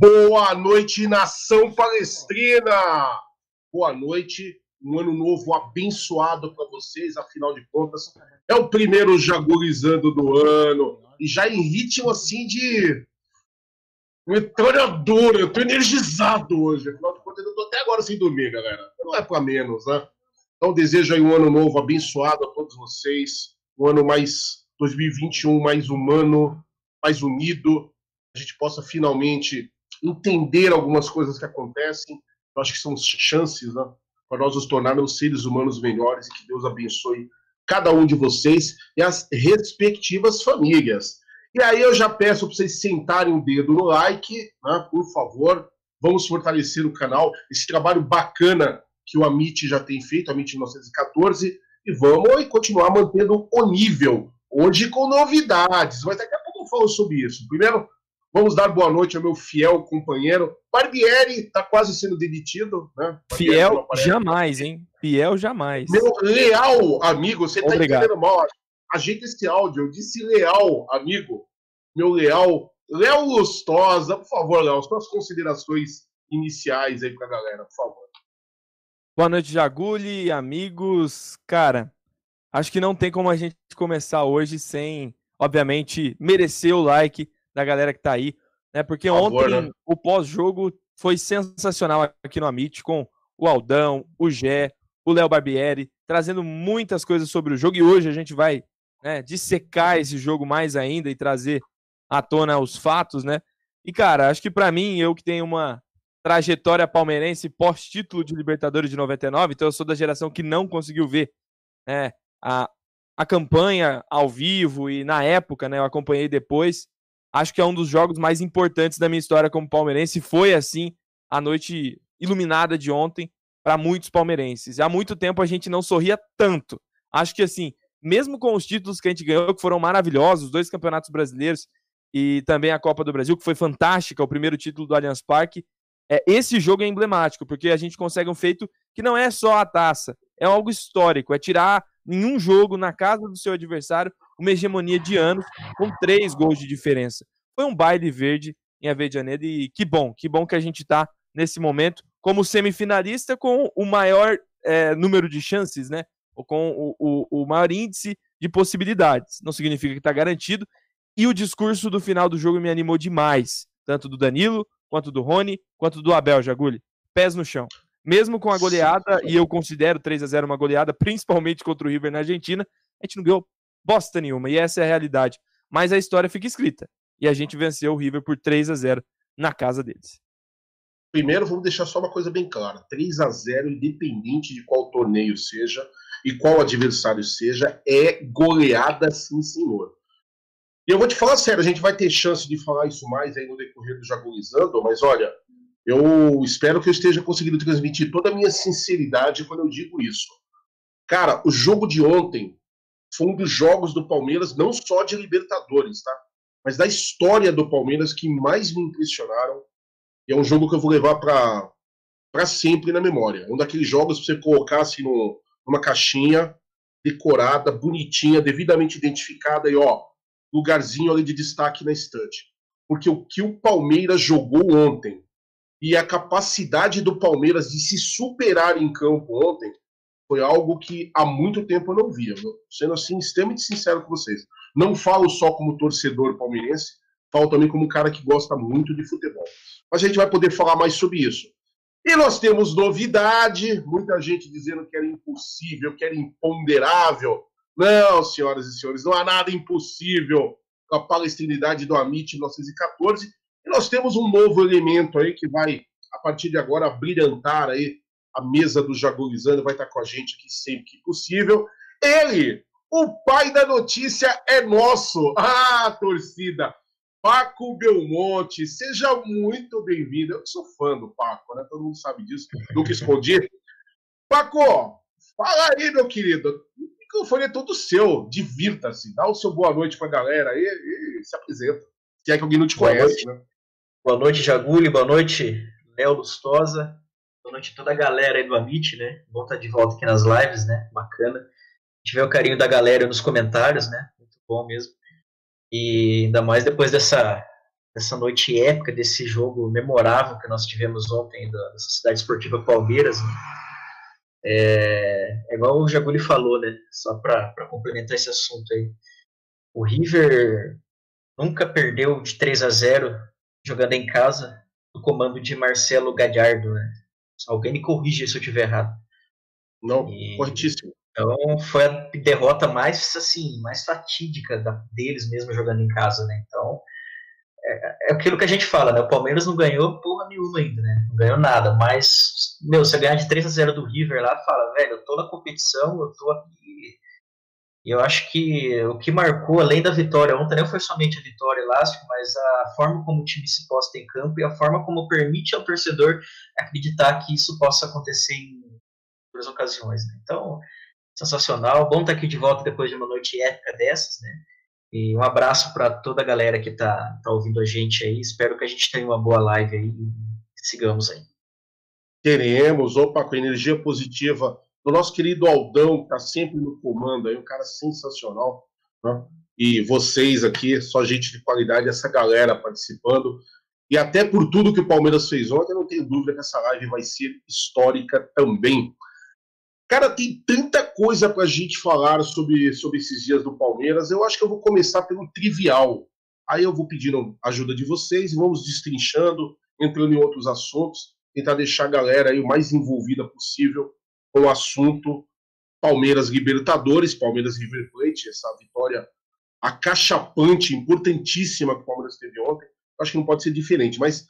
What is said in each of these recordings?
Boa noite, nação palestrina! Boa noite, um ano novo abençoado para vocês, afinal de contas, é o primeiro Jagurizando do ano, e já em ritmo assim de metralhadora, eu tô energizado hoje, afinal de contas, eu tô até agora sem dormir, galera, não é para menos, né? Então, desejo aí um ano novo abençoado a todos vocês, um ano mais 2021 mais humano, mais unido, a gente possa finalmente entender algumas coisas que acontecem. Eu acho que são chances né, para nós nos tornarmos seres humanos melhores e que Deus abençoe cada um de vocês e as respectivas famílias. E aí eu já peço para vocês sentarem o dedo no like, né, por favor. Vamos fortalecer o canal, esse trabalho bacana que o Amit já tem feito, Amit 1914, e vamos continuar mantendo o nível, hoje com novidades, mas daqui a pouco eu falo sobre isso. Primeiro, Vamos dar boa noite ao meu fiel companheiro. Barbieri está quase sendo demitido, né? Fiel jamais, hein? Fiel jamais. Meu leal amigo, você está entendendo mal. Ajeita esse áudio. Eu disse leal amigo. Meu leal. Léo Lustosa, por favor, Léo, suas considerações iniciais aí para a galera, por favor. Boa noite, Jaguli, amigos. Cara, acho que não tem como a gente começar hoje sem, obviamente, merecer o like da galera que tá aí, né? Porque ontem né? o pós-jogo foi sensacional aqui no Amit com o Aldão, o Gé, o Léo Barbieri, trazendo muitas coisas sobre o jogo e hoje a gente vai né, dissecar esse jogo mais ainda e trazer à tona os fatos, né? E cara, acho que para mim, eu que tenho uma trajetória palmeirense pós-título de Libertadores de 99, então eu sou da geração que não conseguiu ver né, a, a campanha ao vivo e na época, né, eu acompanhei depois acho que é um dos jogos mais importantes da minha história como palmeirense. Foi assim a noite iluminada de ontem para muitos palmeirenses. Há muito tempo a gente não sorria tanto. Acho que assim, mesmo com os títulos que a gente ganhou, que foram maravilhosos, dois campeonatos brasileiros e também a Copa do Brasil, que foi fantástica, o primeiro título do Allianz Parque. É, esse jogo é emblemático, porque a gente consegue um feito que não é só a taça, é algo histórico, é tirar em um jogo na casa do seu adversário uma hegemonia de anos com três gols de diferença. Foi um baile verde em Avejaneda e que bom, que bom que a gente está nesse momento como semifinalista com o maior é, número de chances, né? Ou com o, o, o maior índice de possibilidades. Não significa que está garantido. E o discurso do final do jogo me animou demais, tanto do Danilo, quanto do Rony, quanto do Abel Jaguli. Pés no chão. Mesmo com a goleada, e eu considero 3 a 0 uma goleada, principalmente contra o River na Argentina, a gente não ganhou bosta nenhuma, e essa é a realidade. Mas a história fica escrita. E a gente venceu o River por 3 a 0 na casa deles. Primeiro, vamos deixar só uma coisa bem clara: 3 a 0 independente de qual torneio seja e qual adversário seja, é goleada sim, senhor. E eu vou te falar sério, a gente vai ter chance de falar isso mais aí no decorrer do Jagulizando, mas olha, eu espero que eu esteja conseguindo transmitir toda a minha sinceridade quando eu digo isso. Cara, o jogo de ontem foi um dos jogos do Palmeiras, não só de Libertadores, tá? Mas da história do Palmeiras que mais me impressionaram. E é um jogo que eu vou levar para para sempre na memória. Um daqueles jogos que você colocasse no, numa caixinha decorada, bonitinha, devidamente identificada e ó, lugarzinho ali de destaque na estante. Porque o que o Palmeiras jogou ontem e a capacidade do Palmeiras de se superar em campo ontem foi algo que há muito tempo eu não via. Viu? Sendo assim, extremamente sincero com vocês. Não falo só como torcedor palmeirense, falo também como um cara que gosta muito de futebol. Mas a gente vai poder falar mais sobre isso. E nós temos novidade, muita gente dizendo que era impossível, que era imponderável. Não, senhoras e senhores, não há nada impossível com a palestinidade do Amit 1914. E nós temos um novo elemento aí que vai, a partir de agora, brilhantar aí a mesa do Jagulizando, vai estar com a gente aqui sempre que possível. Ele, o pai da notícia é nosso. Ah, torcida! Paco Belmonte, seja muito bem-vindo. Eu sou fã do Paco, né? Todo mundo sabe disso, nunca escondi. Paco, fala aí, meu querido. O microfone é todo seu. Divirta-se. Dá o seu boa noite pra galera aí e, se apresenta. Se é que alguém não te boa conhece, noite. né? Boa noite, Jaguli. Boa noite, Léo Lustosa. Boa noite a toda a galera aí do Amit, né? Bom estar de volta aqui nas lives, né? Bacana. A gente vê o carinho da galera nos comentários, né? Muito bom mesmo. E ainda mais depois dessa, dessa noite épica, desse jogo memorável que nós tivemos ontem da, dessa cidade esportiva Palmeiras. Né? É, é, igual o Jaguli falou, né? Só para complementar esse assunto aí. O River nunca perdeu de 3 a 0 jogando em casa no comando de Marcelo Gadiardo, né? Alguém me corrige se eu estiver errado. Não, e... corretíssimo. Então foi a derrota mais assim, mais fatídica da, deles mesmo jogando em casa, né? Então é, é, aquilo que a gente fala, né? O Palmeiras não ganhou porra nenhuma ainda, né? Não ganhou nada, mas meu, você ganhar de 3 a 0 do River lá, fala, velho, eu tô na competição, eu tô aqui. E eu acho que o que marcou, além da vitória ontem, não foi somente a vitória elástica, mas a forma como o time se posta em campo e a forma como permite ao torcedor acreditar que isso possa acontecer em outras ocasiões. Né? Então, sensacional. Bom estar aqui de volta depois de uma noite épica dessas, né? E um abraço para toda a galera que está tá ouvindo a gente aí. Espero que a gente tenha uma boa live aí e sigamos aí. Teremos, opa, com energia positiva do nosso querido Aldão, que está sempre no comando aí, um cara sensacional. Né? E vocês aqui, só gente de qualidade, essa galera participando. E até por tudo que o Palmeiras fez ontem, não tenho dúvida que essa live vai ser histórica também. Cara, tem tanta coisa para a gente falar sobre, sobre esses dias do Palmeiras. Eu acho que eu vou começar pelo trivial. Aí eu vou pedindo ajuda de vocês, vamos destrinchando, entrando em outros assuntos, tentar deixar a galera aí o mais envolvida possível com o assunto Palmeiras Libertadores, Palmeiras River Plate, essa vitória acachapante, importantíssima que o Palmeiras teve ontem. Acho que não pode ser diferente, mas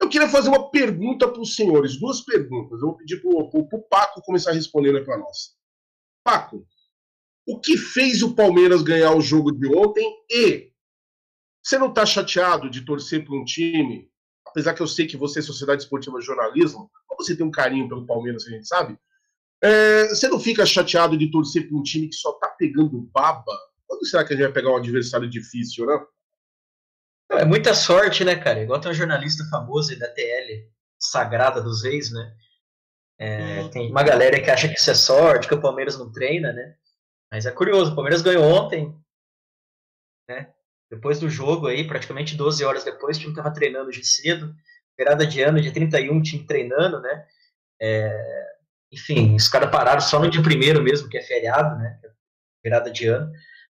eu queria fazer uma pergunta para os senhores, duas perguntas. Eu vou pedir para o Paco começar respondendo para nós. Paco, o que fez o Palmeiras ganhar o jogo de ontem e você não está chateado de torcer para um time, apesar que eu sei que você é Sociedade Esportiva Jornalismo, você tem um carinho pelo Palmeiras, a gente sabe, é, você não fica chateado de torcer para um time que só está pegando baba? Quando será que a gente vai pegar um adversário difícil, né? É muita sorte, né, cara? Igual tem um jornalista famoso da TL, Sagrada dos Reis, né? É, uhum. Tem uma galera que acha que isso é sorte, que o Palmeiras não treina, né? Mas é curioso, o Palmeiras ganhou ontem, né? Depois do jogo aí, praticamente 12 horas depois, o time tava treinando de cedo, virada de ano, dia 31, time treinando, né? É, enfim, os caras pararam só no dia primeiro mesmo, que é feriado, né? É virada de ano.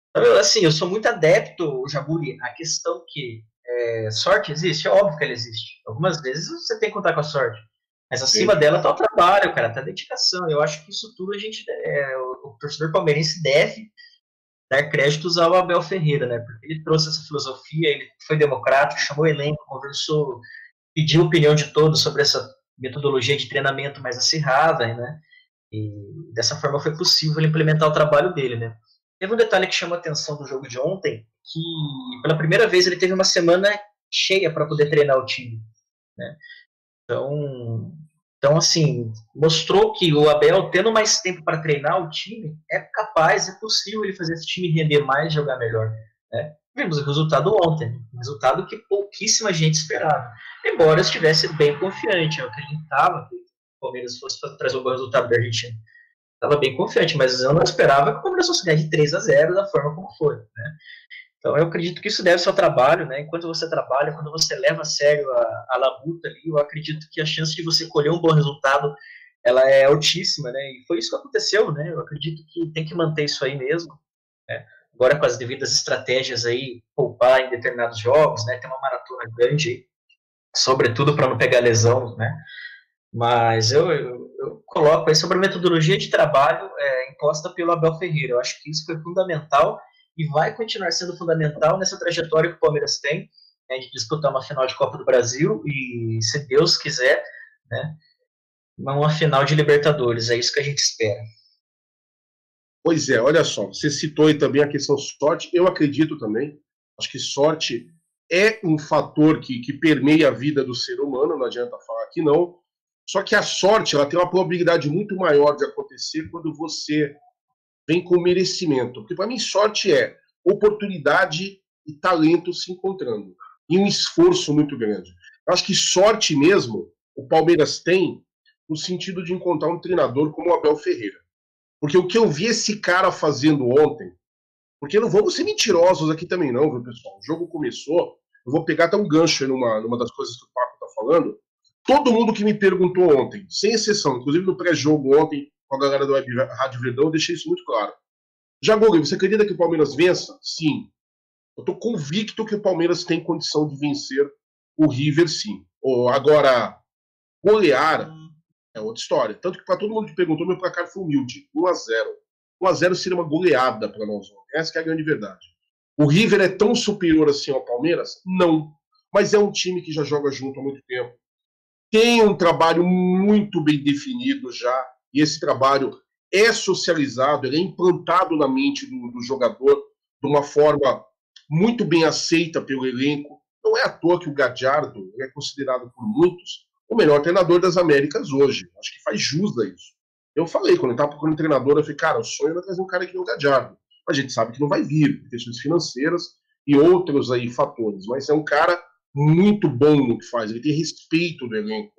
Então, assim, eu sou muito adepto, Jabuli, a questão que é, sorte existe, é óbvio que ela existe. Algumas vezes você tem que contar com a sorte. Mas acima Sim. dela tá o trabalho, cara, tá a dedicação. Eu acho que isso tudo a gente, é, o, o torcedor palmeirense deve dar créditos ao Abel Ferreira, né? Porque ele trouxe essa filosofia, ele foi democrático, chamou o elenco, conversou, pediu a opinião de todos sobre essa metodologia de treinamento mais acirrada, né? E dessa forma foi possível implementar o trabalho dele, né? Teve um detalhe que chamou a atenção do jogo de ontem, que pela primeira vez ele teve uma semana cheia para poder treinar o time. Né? Então, então, assim, mostrou que o Abel, tendo mais tempo para treinar o time, é capaz, é possível ele fazer esse time render mais jogar melhor. Né? Vimos o resultado ontem, resultado que pouquíssima gente esperava. Embora eu estivesse bem confiante, eu acreditava que o Palmeiras fosse trazer um bom resultado da Argentina estava bem confiante, mas eu não esperava que o Palmeiras fosse ganhar de 3 a 0 da forma como foi, né? Então eu acredito que isso deve ser ao trabalho, né? Enquanto você trabalha, quando você leva a sério a, a labuta ali, eu acredito que a chance de você colher um bom resultado ela é altíssima, né? E foi isso que aconteceu, né? Eu acredito que tem que manter isso aí mesmo. Né? Agora com as devidas estratégias aí, poupar em determinados jogos, né? Tem uma maratona grande, sobretudo para não pegar lesão, né? Mas eu, eu, eu coloco aí sobre a metodologia de trabalho é, imposta pelo Abel Ferreira. Eu acho que isso foi fundamental e vai continuar sendo fundamental nessa trajetória que o Palmeiras tem né, de disputar uma final de Copa do Brasil e, se Deus quiser, né, uma final de Libertadores. É isso que a gente espera. Pois é, olha só, você citou aí também a questão sorte. Eu acredito também. Acho que sorte é um fator que, que permeia a vida do ser humano, não adianta falar que não. Só que a sorte ela tem uma probabilidade muito maior de acontecer quando você vem com merecimento. Porque para mim, sorte é oportunidade e talento se encontrando. E um esforço muito grande. Eu acho que sorte mesmo o Palmeiras tem no sentido de encontrar um treinador como o Abel Ferreira. Porque o que eu vi esse cara fazendo ontem, porque não vamos ser mentirosos aqui também não, viu, pessoal? O jogo começou, eu vou pegar até um gancho numa, numa das coisas que o Paco tá falando. Todo mundo que me perguntou ontem, sem exceção, inclusive no pré-jogo ontem, com a galera do Web Rádio Verdão, eu deixei isso muito claro. Jaguri, você acredita que o Palmeiras vença? Sim. Eu estou convicto que o Palmeiras tem condição de vencer o River, sim. Agora, golear é outra história. Tanto que para todo mundo que perguntou, meu placar foi humilde. 1x0. 1x0 seria uma goleada para nós. Essa é a grande verdade. O River é tão superior assim ao Palmeiras? Não. Mas é um time que já joga junto há muito tempo. Tem um trabalho muito bem definido já. E esse trabalho é socializado, ele é implantado na mente do, do jogador de uma forma muito bem aceita pelo elenco. Não é à toa que o Gadiardo é considerado por muitos o melhor treinador das Américas hoje. Acho que faz jus a isso. Eu falei, quando eu estava procurando treinador, eu falei, cara, o sonho é trazer um cara que nem o a gente sabe que não vai vir, por questões financeiras e outros aí fatores. Mas é um cara muito bom no que faz, ele tem respeito do elenco.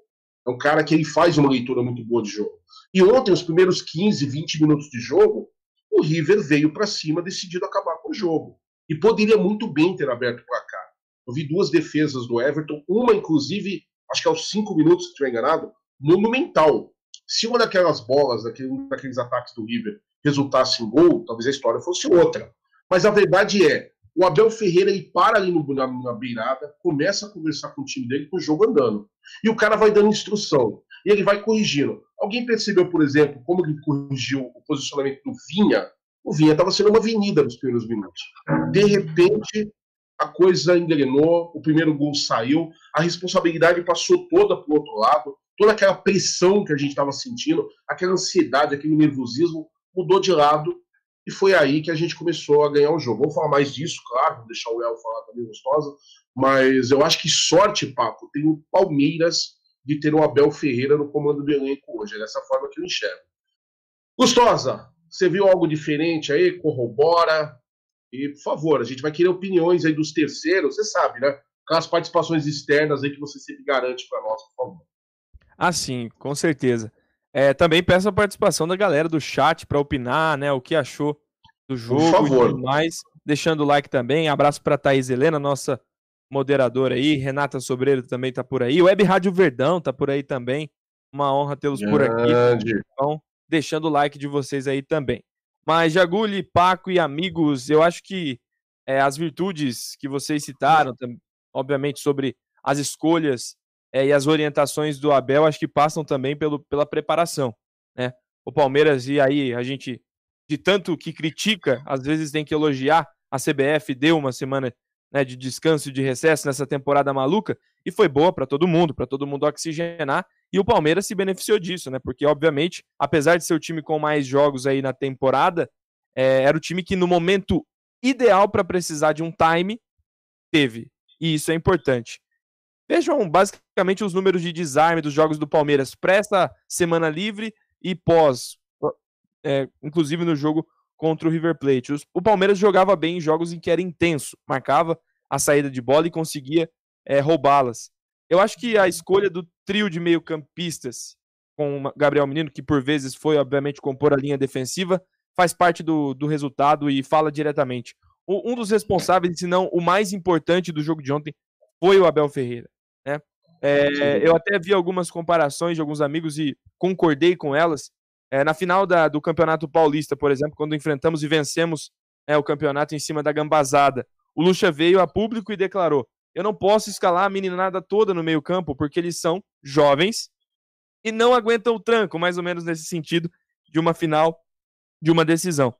É um cara que ele faz uma leitura muito boa de jogo. E ontem, os primeiros 15, 20 minutos de jogo, o River veio para cima decidido acabar com o jogo. E poderia muito bem ter aberto o placar. Eu vi duas defesas do Everton, uma inclusive acho que aos cinco minutos, se estiver enganado, monumental. Se uma daquelas bolas, daquele, daqueles ataques do River, resultasse em gol, talvez a história fosse outra. Mas a verdade é, o Abel Ferreira ele para ali no, na, na, beirada, começa a conversar com o time dele com o jogo andando. E o cara vai dando instrução. E ele vai corrigindo. Alguém percebeu, por exemplo, como ele corrigiu o posicionamento do Vinha? O Vinha estava sendo uma avenida nos primeiros minutos. De repente, a coisa engrenou, o primeiro gol saiu, a responsabilidade passou toda para o outro lado, toda aquela pressão que a gente estava sentindo, aquela ansiedade, aquele nervosismo mudou de lado e foi aí que a gente começou a ganhar o jogo. Vamos falar mais disso, claro, vou deixar o Léo falar também gostosa, mas eu acho que sorte, Papo, tem o Palmeiras de ter o Abel Ferreira no comando do elenco hoje, é dessa forma que eu enxergo. Gostosa, você viu algo diferente aí? Corrobora, e, por favor, a gente vai querer opiniões aí dos terceiros, você sabe, né? Aquelas participações externas aí que você sempre garante para nós, por favor. Ah, sim, com certeza. É, também peço a participação da galera do chat para opinar, né? O que achou do jogo por favor. e tudo mais. Deixando o like também. Abraço para Thaís Helena, nossa moderadora aí. Renata Sobreiro também tá por aí. Web Rádio Verdão tá por aí também. Uma honra tê-los por aqui. Então, deixando o like de vocês aí também. Mas Jaguli, Paco e amigos, eu acho que é, as virtudes que vocês citaram, obviamente sobre as escolhas é, e as orientações do Abel, acho que passam também pelo, pela preparação. Né? O Palmeiras, e aí a gente, de tanto que critica, às vezes tem que elogiar. A CBF deu uma semana né, de descanso e de recesso nessa temporada maluca e foi boa para todo mundo, para todo mundo oxigenar. E o Palmeiras se beneficiou disso, né? Porque, obviamente, apesar de ser o time com mais jogos aí na temporada, é, era o time que, no momento ideal para precisar de um time, teve. E isso é importante. Vejam basicamente os números de desarme dos jogos do Palmeiras pré essa semana livre e pós, é, inclusive no jogo contra o River Plate. O Palmeiras jogava bem em jogos em que era intenso, marcava a saída de bola e conseguia é, roubá-las. Eu acho que a escolha do trio de meio-campistas com Gabriel Menino, que por vezes foi, obviamente, compor a linha defensiva, faz parte do, do resultado e fala diretamente. O, um dos responsáveis, se não o mais importante do jogo de ontem, foi o Abel Ferreira. Né? É, eu até vi algumas comparações de alguns amigos e concordei com elas. É, na final da, do Campeonato Paulista, por exemplo, quando enfrentamos e vencemos é, o campeonato em cima da gambazada, o Lucha veio a público e declarou: eu não posso escalar a meninada toda no meio-campo, porque eles são jovens e não aguentam o tranco, mais ou menos nesse sentido de uma final, de uma decisão.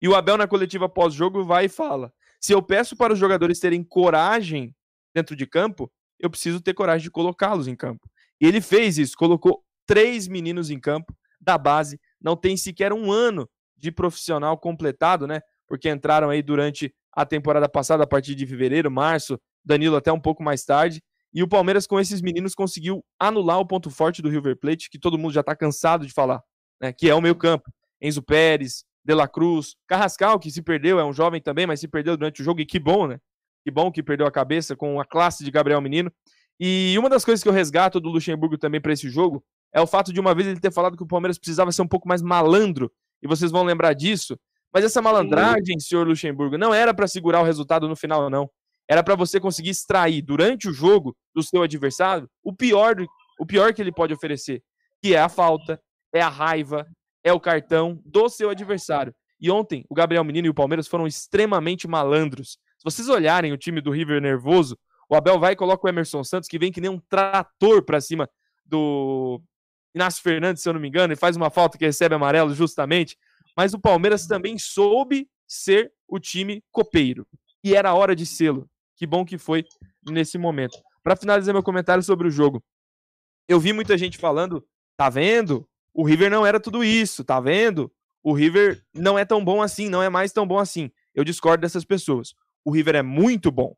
E o Abel, na coletiva pós-jogo, vai e fala: se eu peço para os jogadores terem coragem dentro de campo, eu preciso ter coragem de colocá-los em campo. E ele fez isso, colocou três meninos em campo da base, não tem sequer um ano de profissional completado, né? Porque entraram aí durante a temporada passada, a partir de fevereiro, março, Danilo até um pouco mais tarde. E o Palmeiras, com esses meninos, conseguiu anular o ponto forte do River Plate, que todo mundo já está cansado de falar, né? Que é o meio campo. Enzo Pérez, De La Cruz, Carrascal, que se perdeu, é um jovem também, mas se perdeu durante o jogo, e que bom, né? Que bom que perdeu a cabeça com a classe de Gabriel Menino. E uma das coisas que eu resgato do Luxemburgo também para esse jogo é o fato de uma vez ele ter falado que o Palmeiras precisava ser um pouco mais malandro, e vocês vão lembrar disso. Mas essa malandragem, senhor Luxemburgo, não era para segurar o resultado no final, não. Era para você conseguir extrair durante o jogo do seu adversário o pior, o pior que ele pode oferecer, que é a falta, é a raiva, é o cartão do seu adversário. E ontem, o Gabriel Menino e o Palmeiras foram extremamente malandros. Se vocês olharem o time do River nervoso, o Abel vai e coloca o Emerson Santos, que vem que nem um trator para cima do Inácio Fernandes, se eu não me engano, e faz uma falta que recebe amarelo justamente. Mas o Palmeiras também soube ser o time copeiro. E era hora de sê-lo. Que bom que foi nesse momento. Para finalizar meu comentário sobre o jogo, eu vi muita gente falando, tá vendo? O River não era tudo isso, tá vendo? O River não é tão bom assim, não é mais tão bom assim. Eu discordo dessas pessoas o River é muito bom.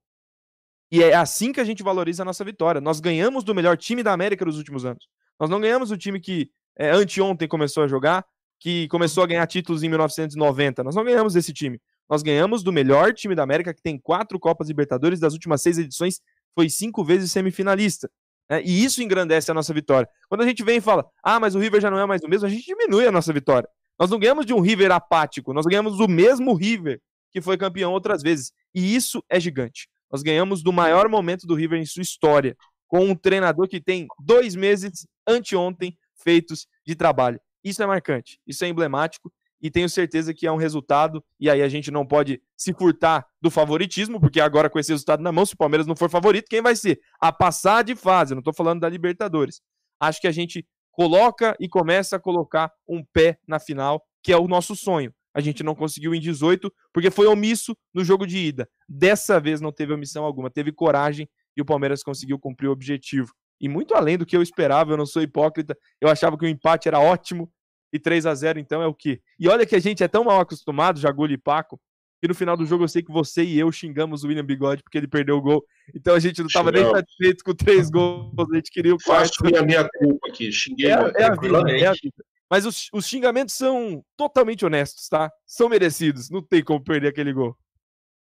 E é assim que a gente valoriza a nossa vitória. Nós ganhamos do melhor time da América nos últimos anos. Nós não ganhamos o time que é, anteontem começou a jogar, que começou a ganhar títulos em 1990. Nós não ganhamos desse time. Nós ganhamos do melhor time da América, que tem quatro Copas Libertadores das últimas seis edições, foi cinco vezes semifinalista. Né? E isso engrandece a nossa vitória. Quando a gente vem e fala, ah, mas o River já não é mais o mesmo, a gente diminui a nossa vitória. Nós não ganhamos de um River apático, nós ganhamos do mesmo River que foi campeão outras vezes. E isso é gigante. Nós ganhamos do maior momento do River em sua história, com um treinador que tem dois meses anteontem feitos de trabalho. Isso é marcante, isso é emblemático e tenho certeza que é um resultado. E aí a gente não pode se furtar do favoritismo, porque agora com esse resultado na mão, se o Palmeiras não for favorito, quem vai ser? A passar de fase. Não estou falando da Libertadores. Acho que a gente coloca e começa a colocar um pé na final, que é o nosso sonho a gente não conseguiu em 18, porque foi omisso no jogo de ida. Dessa vez não teve omissão alguma, teve coragem e o Palmeiras conseguiu cumprir o objetivo. E muito além do que eu esperava, eu não sou hipócrita, eu achava que o empate era ótimo e 3 a 0 então é o quê? E olha que a gente é tão mal acostumado, Jagulho e Paco, que no final do jogo eu sei que você e eu xingamos o William Bigode porque ele perdeu o gol. Então a gente não estava nem satisfeito com três gols, a gente queria o quarto. Faço a minha culpa aqui, xinguei. É, é, a vida, é a vida. Mas os, os xingamentos são totalmente honestos, tá? São merecidos. Não tem como perder aquele gol.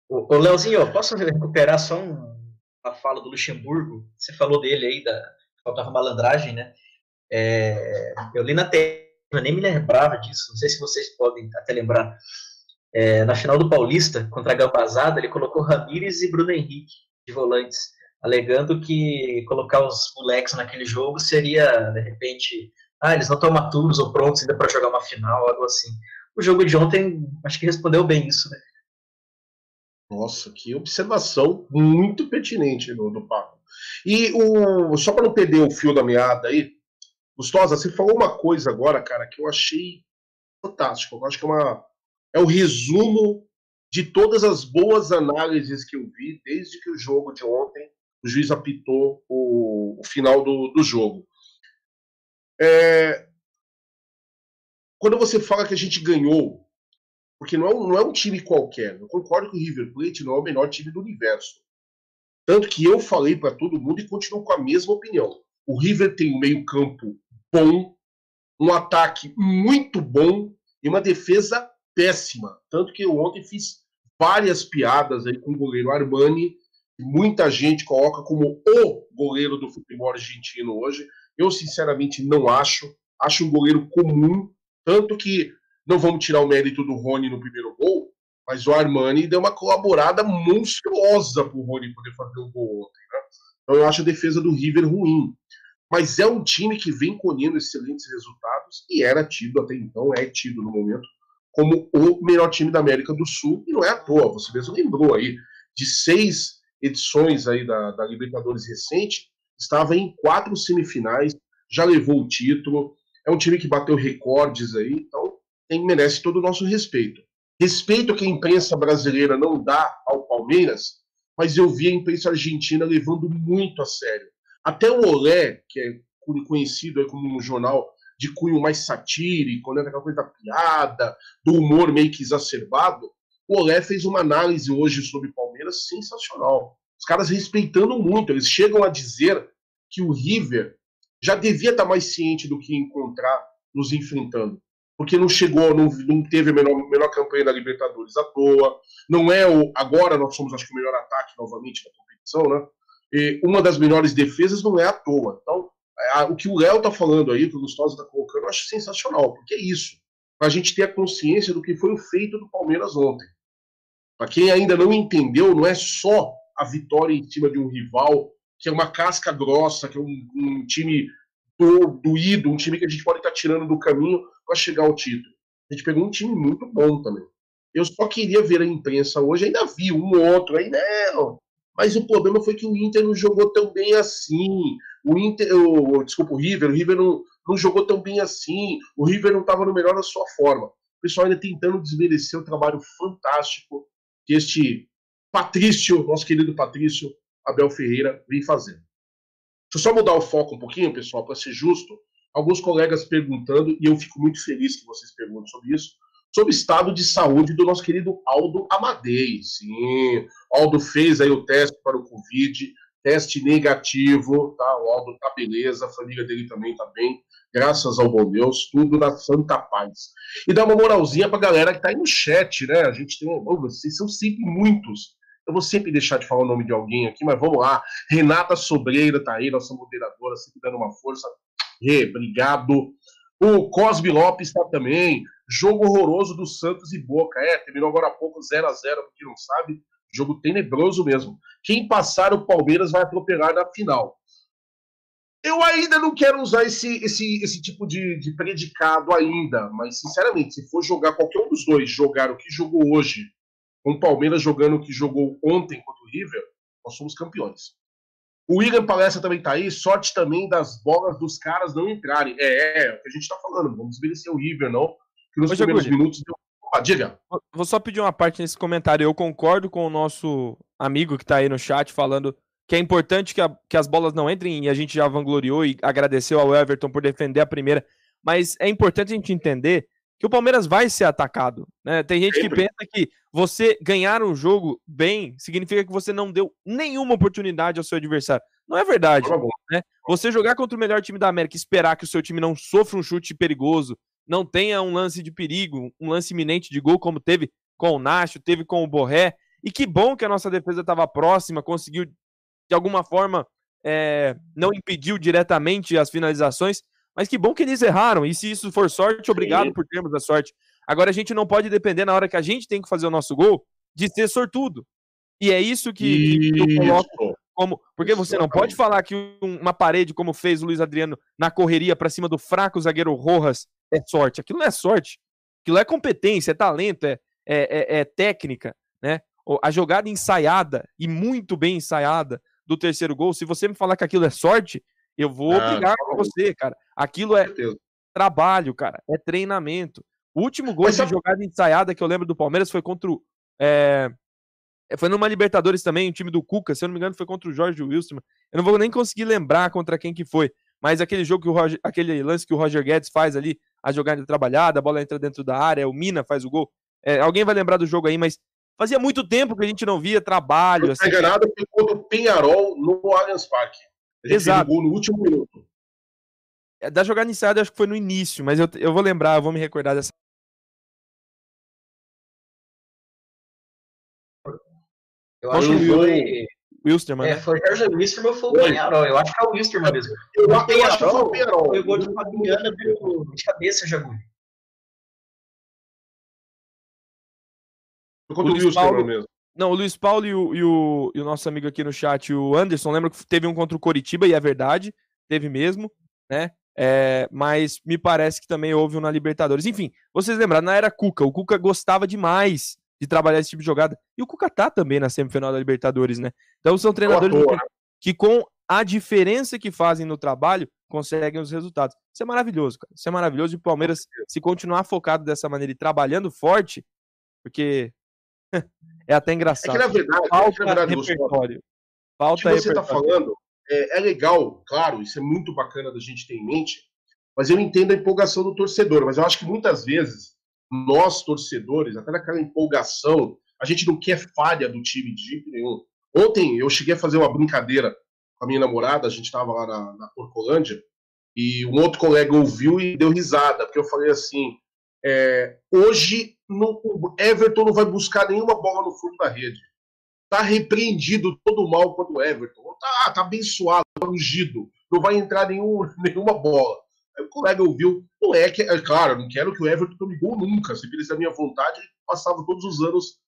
Ô, ô Leozinho, posso recuperar só um, a fala do Luxemburgo? Você falou dele aí, da faltava malandragem, né? É, eu li na tela, eu nem me lembrava disso, não sei se vocês podem até lembrar. É, na final do Paulista, contra a Gambazada, ele colocou Ramires e Bruno Henrique de volantes, alegando que colocar os moleques naquele jogo seria, de repente, ah, eles não estão maturos ou prontos ainda para jogar uma final, algo assim. O jogo de ontem, acho que respondeu bem isso, né? Nossa, que observação muito pertinente do, do Paco. E o, só para não perder o fio da meada aí, Gustosa, você falou uma coisa agora, cara, que eu achei fantástico. Eu acho que é, uma, é o resumo de todas as boas análises que eu vi desde que o jogo de ontem o juiz apitou o, o final do, do jogo. É... Quando você fala que a gente ganhou, porque não é, um, não é um time qualquer, eu concordo que o River Plate não é o melhor time do universo. Tanto que eu falei para todo mundo e continuo com a mesma opinião. O River tem um meio-campo bom, um ataque muito bom e uma defesa péssima. Tanto que eu ontem fiz várias piadas aí com o goleiro Armani, que muita gente coloca como o goleiro do futebol argentino hoje. Eu, sinceramente, não acho. Acho um goleiro comum. Tanto que não vamos tirar o mérito do Rony no primeiro gol, mas o Armani deu uma colaborada monstruosa para o Rony poder fazer o gol ontem. Né? Então eu acho a defesa do River ruim. Mas é um time que vem colhendo excelentes resultados e era tido até então, é tido no momento, como o melhor time da América do Sul. E não é à toa, você mesmo lembrou aí, de seis edições aí da, da Libertadores recente, estava em quatro semifinais, já levou o título, é um time que bateu recordes aí, então tem, merece todo o nosso respeito. Respeito que a imprensa brasileira não dá ao Palmeiras, mas eu vi a imprensa argentina levando muito a sério. Até o Olé, que é conhecido como um jornal de cunho mais satírico, né, aquela coisa da piada, do humor meio que exacerbado, o Olé fez uma análise hoje sobre Palmeiras sensacional. Os caras respeitando muito, eles chegam a dizer que o River já devia estar mais ciente do que encontrar nos enfrentando. Porque não chegou, não, não teve a menor, menor campanha da Libertadores à toa. Não é o. Agora nós somos, acho que, o melhor ataque novamente da competição, né? Uma das melhores defesas não é à toa. Então, o que o Léo está falando aí, que o Gustavo está colocando, eu acho sensacional, porque é isso. A gente ter a consciência do que foi o feito do Palmeiras ontem. Para quem ainda não entendeu, não é só a vitória em cima de um rival que é uma casca grossa, que é um, um time do, doído, um time que a gente pode estar tá tirando do caminho para chegar ao título. A gente pegou um time muito bom também. Eu só queria ver a imprensa hoje, ainda vi um ou outro aí, não. Mas o problema foi que o Inter não jogou tão bem assim. O Inter, o, desculpa, o River, o River não, não jogou tão bem assim. O River não estava no melhor da sua forma. O pessoal ainda tentando desmerecer o trabalho fantástico que este Patrício, nosso querido Patrício Abel Ferreira, vem fazendo. Deixa eu só mudar o foco um pouquinho, pessoal, para ser justo. Alguns colegas perguntando, e eu fico muito feliz que vocês perguntem sobre isso, sobre o estado de saúde do nosso querido Aldo Amadei. Sim, Aldo fez aí o teste para o Covid, teste negativo, tá? O Aldo tá beleza, a família dele também tá bem, graças ao bom Deus, tudo na santa paz. E dá uma moralzinha pra galera que tá aí no chat, né? A gente tem, oh, vocês são sempre muitos. Eu vou sempre deixar de falar o nome de alguém aqui, mas vamos lá. Renata Sobreira tá aí, nossa moderadora, sempre dando uma força. Obrigado. O Cosme Lopes tá também. Jogo horroroso do Santos e Boca. É, terminou agora há pouco 0 a 0 para quem não sabe. Jogo tenebroso mesmo. Quem passar o Palmeiras vai atropelar na final. Eu ainda não quero usar esse, esse, esse tipo de, de predicado ainda, mas sinceramente, se for jogar qualquer um dos dois, jogar o que jogou hoje com o Palmeiras jogando o que jogou ontem contra o River, nós somos campeões. O William Palestra também tá aí, sorte também das bolas dos caras não entrarem. É, é, é o que a gente tá falando, vamos desmerecer o River, não. Nos Ô, primeiros minutos deu. Diga. Vou só pedir uma parte nesse comentário. Eu concordo com o nosso amigo que tá aí no chat falando que é importante que, a, que as bolas não entrem e a gente já vangloriou e agradeceu ao Everton por defender a primeira. Mas é importante a gente entender que o Palmeiras vai ser atacado. Né? Tem gente Sempre. que pensa que você ganhar um jogo bem significa que você não deu nenhuma oportunidade ao seu adversário. Não é verdade. Né? Você jogar contra o melhor time da América e esperar que o seu time não sofra um chute perigoso, não tenha um lance de perigo, um lance iminente de gol, como teve com o Nacho, teve com o Borré. E que bom que a nossa defesa estava próxima, conseguiu, de alguma forma, é, não impediu diretamente as finalizações, mas que bom que eles erraram. E se isso for sorte, obrigado por termos a sorte. Agora a gente não pode depender na hora que a gente tem que fazer o nosso gol de ser sortudo. E é isso que, isso. eu coloco como. Porque você não pode falar que uma parede, como fez o Luiz Adriano na correria para cima do fraco zagueiro Rojas, é sorte. Aquilo não é sorte. Aquilo é competência, é talento, é, é, é, é técnica. Né? A jogada ensaiada e muito bem ensaiada do terceiro gol, se você me falar que aquilo é sorte, eu vou ah, brigar com você, cara. Aquilo é trabalho, cara. É treinamento. O último gol Mas, de jogada ensaiada que eu lembro do Palmeiras foi contra o. É... Foi numa Libertadores também, o time do Cuca, se eu não me engano, foi contra o Jorge Wilson. Eu não vou nem conseguir lembrar contra quem que foi. Mas aquele jogo que o Roger, aquele lance que o Roger Guedes faz ali, a jogada trabalhada, a bola entra dentro da área, o Mina faz o gol. É, alguém vai lembrar do jogo aí, mas fazia muito tempo que a gente não via trabalho. Não assim. enganado, foi contra o Penharol no Allianz Parque. Exato. no último minuto. É, da jogada iniciada, acho que foi no início, mas eu, eu vou lembrar, eu vou me recordar dessa. Eu acho que foi. Wilstermann. É, né? foi Jorge Wilstermann ou foi o Penharol? Eu acho que é o Wilstermann mesmo. Eu, eu, acho que foi o Penharol. Foi o gol de Fabiana de cabeça, Jagu. Foi contra o, o Wilstermann mesmo. Não, o Luiz Paulo e o, e o, e o nosso amigo aqui no chat, o Anderson, lembra que teve um contra o Coritiba, e é verdade, teve mesmo, né? É, mas me parece que também houve um na Libertadores. Enfim, vocês lembraram, na era Cuca, o Cuca gostava demais de trabalhar esse tipo de jogada. E o Cuca tá também na semifinal da Libertadores, né? Então são treinadores que, que, com a diferença que fazem no trabalho conseguem os resultados. Isso é maravilhoso, cara. Isso é maravilhoso. E o Palmeiras, se continuar focado dessa maneira e trabalhando forte, porque é até engraçado. É que na verdade, falta é que, na verdade repertório. Falta o que você está falando é, é, legal, claro, isso é muito bacana da gente ter em mente, mas eu entendo a empolgação do torcedor, mas eu acho que muitas vezes nós, torcedores, até naquela empolgação, a gente não quer falha do time de jeito nenhum. Ontem eu cheguei a fazer uma brincadeira com a minha namorada, a gente estava lá na, na Porcolândia, e um outro colega ouviu e deu risada, porque eu falei assim: é, hoje não, o Everton não vai buscar nenhuma bola no fundo da rede. Tá repreendido todo o mal quando o Everton. Tá, tá abençoado, tá ungido. Não vai entrar nenhum, nenhuma bola. Aí o colega ouviu, não é que, é claro, não quero que o Everton tome gol nunca. Se fizesse a minha vontade, passava todos os anos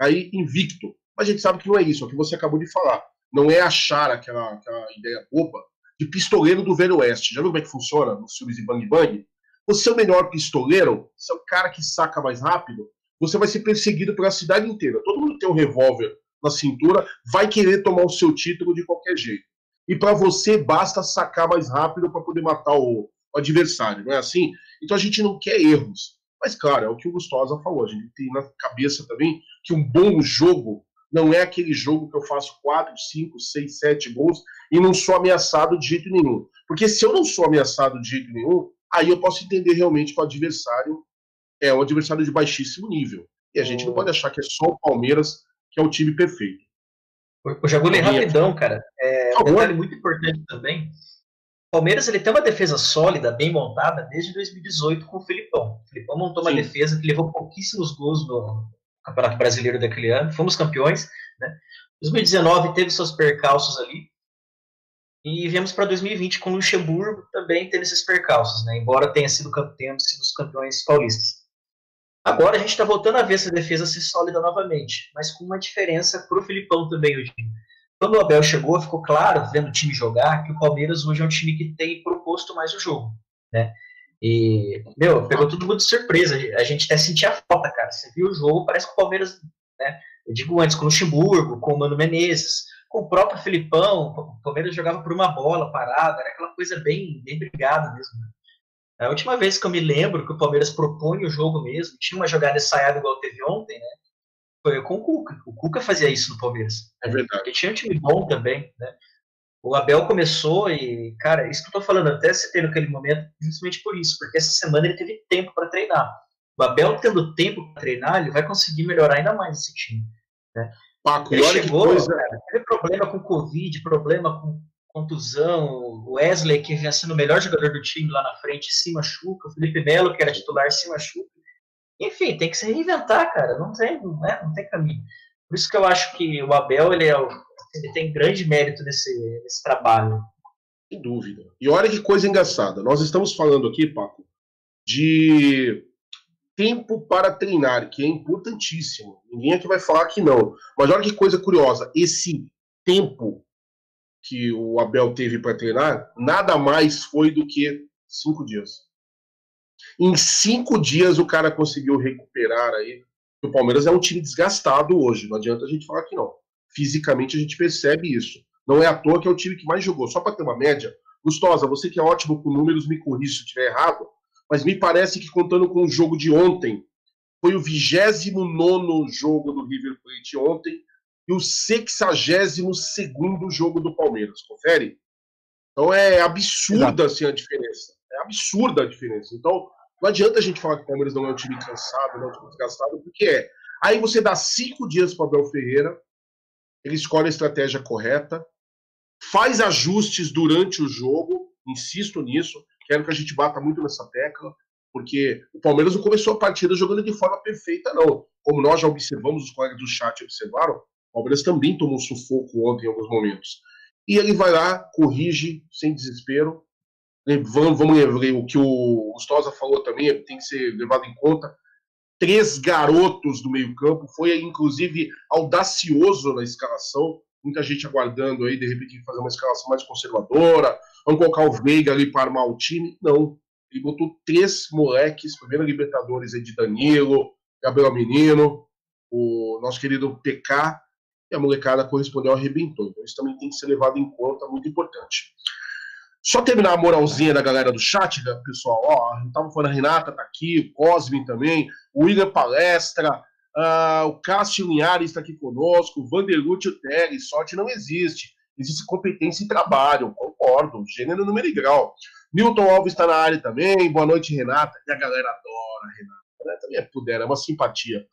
aí invicto. Mas a gente sabe que não é isso, é o que você acabou de falar. Não é achar aquela, aquela ideia boba de pistoleiro do Velho Oeste. Já viu como é que funciona nos filmes de Bang Bang? Você é o melhor pistoleiro, você é o cara que saca mais rápido, você vai ser perseguido pela cidade inteira. Todo mundo tem um revólver na cintura, vai querer tomar o seu título de qualquer jeito. E para você basta sacar mais rápido para poder matar o, o, adversário, não é assim? Então a gente não quer erros. Mas claro, é o que o Gustosa falou, a gente tem na cabeça também que um bom jogo não é aquele jogo que eu faço 4, 5, 6, 7 gols e não sou ameaçado de jeito nenhum. Porque se eu não sou ameaçado de jeito nenhum, aí eu posso entender realmente que o adversário é um adversário de baixíssimo nível. E a gente não pode achar que é só o Palmeiras que é o time perfeito. O Jaguli, rapidão, cara. É, um detalhe muito importante também. O Palmeiras ele tem uma defesa sólida, bem montada, desde 2018 com o Filipão. O Filipão montou uma Sim. defesa que levou pouquíssimos gols no Campeonato Brasileiro daquele ano. Fomos campeões. Né? 2019 teve seus percalços ali. E viemos para 2020 com o Luxemburgo também teve esses percalços, né? embora tenha sido, tenhamos sido os campeões paulistas. Agora a gente está voltando a ver essa defesa ser sólida novamente, mas com uma diferença para o Filipão também, o time. Quando o Abel chegou, ficou claro, vendo o time jogar, que o Palmeiras hoje é um time que tem proposto mais o jogo. Né? E, meu, pegou todo mundo de surpresa. A gente até sentia falta, cara. Você viu o jogo, parece que o Palmeiras, né? Eu digo antes, com o Luxemburgo, com o Mano Menezes, com o próprio Filipão, o Palmeiras jogava por uma bola parada, era aquela coisa bem, bem brigada mesmo. Né? A última vez que eu me lembro que o Palmeiras propõe o jogo mesmo, tinha uma jogada ensaiada igual teve ontem, né? Foi com o Cuca. O Cuca fazia isso no Palmeiras. É verdade. Porque tinha um time bom também, né? O Abel começou e, cara, isso que eu tô falando, até citei naquele momento, justamente por isso, porque essa semana ele teve tempo para treinar. O Abel tendo tempo para treinar, ele vai conseguir melhorar ainda mais esse time. Né? Paco, ele chegou, coisa... cara, teve problema com Covid, problema com contusão, o Wesley, que vinha sendo o melhor jogador do time lá na frente, se machuca, o Felipe Melo, que era titular, se machuca. Enfim, tem que se reinventar, cara, não tem, não, é, não tem caminho. Por isso que eu acho que o Abel, ele, é ele tem grande mérito nesse, nesse trabalho. Sem dúvida. E olha que coisa engraçada, nós estamos falando aqui, Paco, de tempo para treinar, que é importantíssimo. Ninguém aqui vai falar que não. Mas olha que coisa curiosa, esse tempo que o Abel teve para treinar, nada mais foi do que cinco dias. Em cinco dias o cara conseguiu recuperar aí. O Palmeiras é um time desgastado hoje, não adianta a gente falar que não. Fisicamente a gente percebe isso. Não é à toa que é o time que mais jogou. Só para ter uma média, Gustosa, você que é ótimo com números, me corrija se eu estiver errado mas me parece que contando com o jogo de ontem, foi o 29 jogo do River Plate ontem e o 62 jogo do Palmeiras. Confere? Então é absurda assim, a diferença. É absurda a diferença. Então não adianta a gente falar que o Palmeiras não é um time cansado, não é um time desgastado, porque é. Aí você dá cinco dias para o Abel Ferreira, ele escolhe a estratégia correta, faz ajustes durante o jogo, insisto nisso, Quero que a gente bata muito nessa tecla, porque o Palmeiras não começou a partida jogando de forma perfeita, não. Como nós já observamos, os colegas do chat observaram, o Palmeiras também tomou sufoco ontem em alguns momentos. E ele vai lá, corrige, sem desespero. Vamos, vamos o que o Gustosa falou também, tem que ser levado em conta. Três garotos do meio-campo, foi inclusive audacioso na escalação. Muita gente aguardando aí, de repente, fazer uma escalação mais conservadora, Vamos colocar o Veiga ali para armar o time? Não. Ele botou três moleques, primeiro Libertadores aí de Danilo, Gabriel Menino, o nosso querido PK, e a molecada correspondeu, arrebentou. Então isso também tem que ser levado em conta, muito importante. Só terminar a moralzinha da galera do chat, né, pessoal. Ó, gente tava falando, a Renata tá aqui, o Cosmin também, o William Palestra, uh, o Cássio Linhares está aqui conosco, o Vanderlute Teres, sorte não existe. Existe competência e trabalho, concordo, gênero, número e grau. Milton Alves está na área também, boa noite, Renata. E a galera adora Renata. Né? Também é puder, é uma simpatia.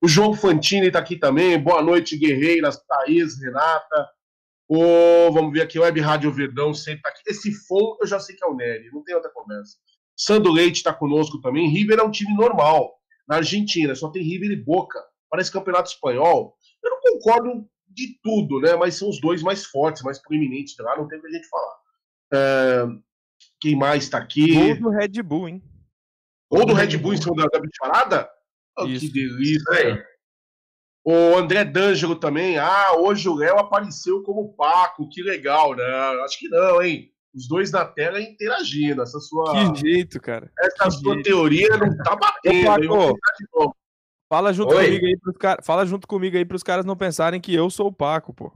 O João Fantini está aqui também, boa noite, guerreiras, Thaís, Renata. O, vamos ver aqui, Web Rádio Verdão sempre tá aqui. Esse fone eu já sei que é o Nery, não tem outra conversa. Sandro Leite está conosco também. River é um time normal. Na Argentina, só tem River e Boca. Parece campeonato espanhol. Eu não concordo de tudo, né? Mas são os dois mais fortes, mais proeminentes lá, não tem o que a gente falar. É... Quem mais está aqui? Gol do Red Bull, hein? Gol do Red Bull em cima da, da bicharada? Oh, que delícia. O André D'Angelo também. Ah, hoje o Léo apareceu como Paco. Que legal, né? Acho que não, hein? Os dois na tela interagindo. Essa sua. Que jeito, cara. Essa que sua jeito. teoria não tá batendo. Ô, Paco, fala junto Oi. comigo aí pros caras. Fala junto comigo aí pros caras não pensarem que eu sou o Paco, pô.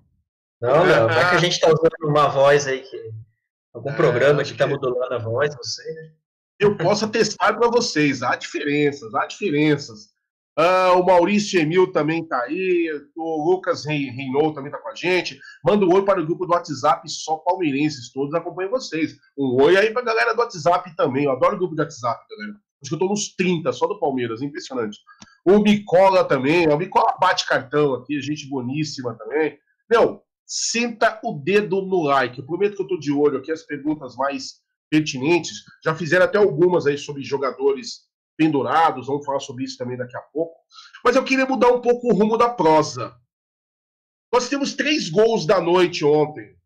Não, não. Vai que a gente tá usando uma voz aí que. Algum é, programa que tá modulando a voz, não sei, né? Eu posso atestar para vocês. Há diferenças, há diferenças. Uh, o Maurício Emil também está aí, o Lucas Reinou também está com a gente. Manda um oi para o grupo do WhatsApp, só palmeirenses, todos acompanham vocês. Um oi aí para a galera do WhatsApp também, eu adoro o grupo do WhatsApp, galera. Acho que eu estou nos 30 só do Palmeiras, impressionante. O Micola também, o Micola bate cartão aqui, gente boníssima também. Meu, senta o dedo no like, eu prometo que eu estou de olho aqui, as perguntas mais pertinentes. Já fizeram até algumas aí sobre jogadores pendurados, vamos falar sobre isso também daqui a pouco. Mas eu queria mudar um pouco o rumo da prosa. Nós temos três gols da noite ontem.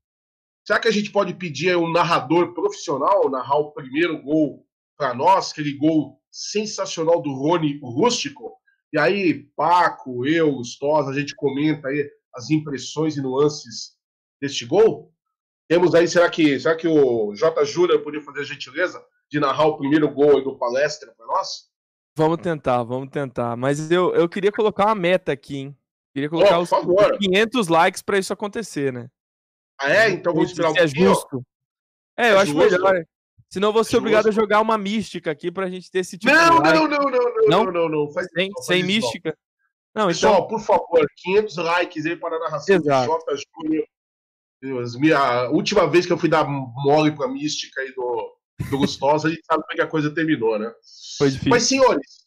Será que a gente pode pedir um narrador profissional narrar o primeiro gol para nós, aquele gol sensacional do Rony Rústico? E aí, Paco, eu, Gustosa, a gente comenta aí as impressões e nuances deste gol? Temos aí, será que, será que o J. Júnior poderia fazer a gentileza de narrar o primeiro gol do palestra para nós? Vamos tentar, vamos tentar. Mas eu, eu queria colocar uma meta aqui, hein? Queria colocar oh, os favor. 500 likes para isso acontecer, né? Ah, é? Então vamos esperar um é justo. É, eu é acho justo. melhor. Senão vou ser é obrigado a jogar uma mística aqui pra gente ter esse tipo não, de like. Não, não, não, não, não, não, não, Faz sem, isso, sem mística. Não, Pessoal, então... por favor, 500 likes aí para a narração Exato. do J. Júnior. A última vez que eu fui dar mole pra mística aí do, do Gustosa, a gente sabe como é que a coisa terminou, né? Foi difícil. Mas, senhores,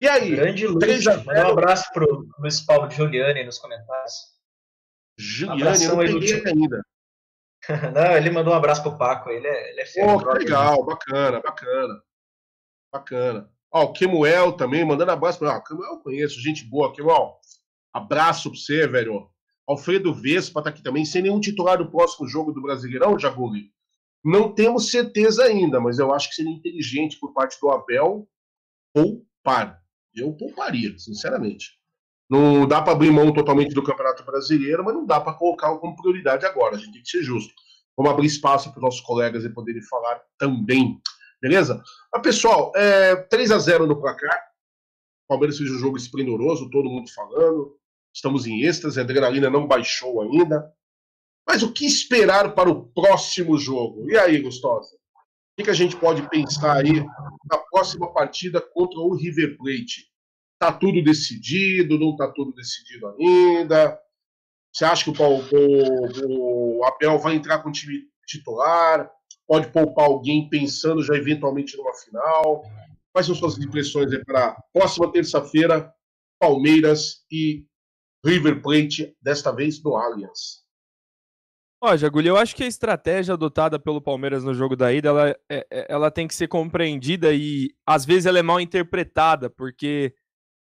e aí? Grande Luiz, manda um abraço pro Luiz Paulo Giuliani nos comentários. Giuliani, eu não peguei ainda. não, ele mandou um abraço pro Paco, ele é, ele é Oh, que legal, bacana, bacana. Bacana. Ó, o Kemuel também, mandando abraço para. Ah, Kemuel eu conheço, gente boa. Kemuel, abraço pra você, velho. Alfredo Vespa tá aqui também, sem nenhum titular do próximo jogo do Brasileirão, Jaguli. Não temos certeza ainda, mas eu acho que seria inteligente por parte do Abel poupar. Eu pouparia, sinceramente. Não dá para abrir mão totalmente do Campeonato Brasileiro, mas não dá para colocar como prioridade agora. A gente tem que ser justo. Vamos abrir espaço para os nossos colegas e poderem falar também. Beleza? Mas, pessoal, é, 3 a 0 no placar. O Palmeiras fez um jogo esplendoroso, todo mundo falando. Estamos em êxtase, a adrenalina não baixou ainda. Mas o que esperar para o próximo jogo? E aí, Gustosa? O que a gente pode pensar aí na próxima partida contra o River Plate? Está tudo decidido? Não está tudo decidido ainda? Você acha que o, o, o Abel vai entrar com o time titular? Pode poupar alguém pensando já eventualmente numa final? Quais são suas impressões para a próxima terça-feira, Palmeiras e River Plate, desta vez no Allianz? Ó, Jagulho, eu acho que a estratégia adotada pelo Palmeiras no jogo da ida, ela, é, é, ela tem que ser compreendida e às vezes ela é mal interpretada, porque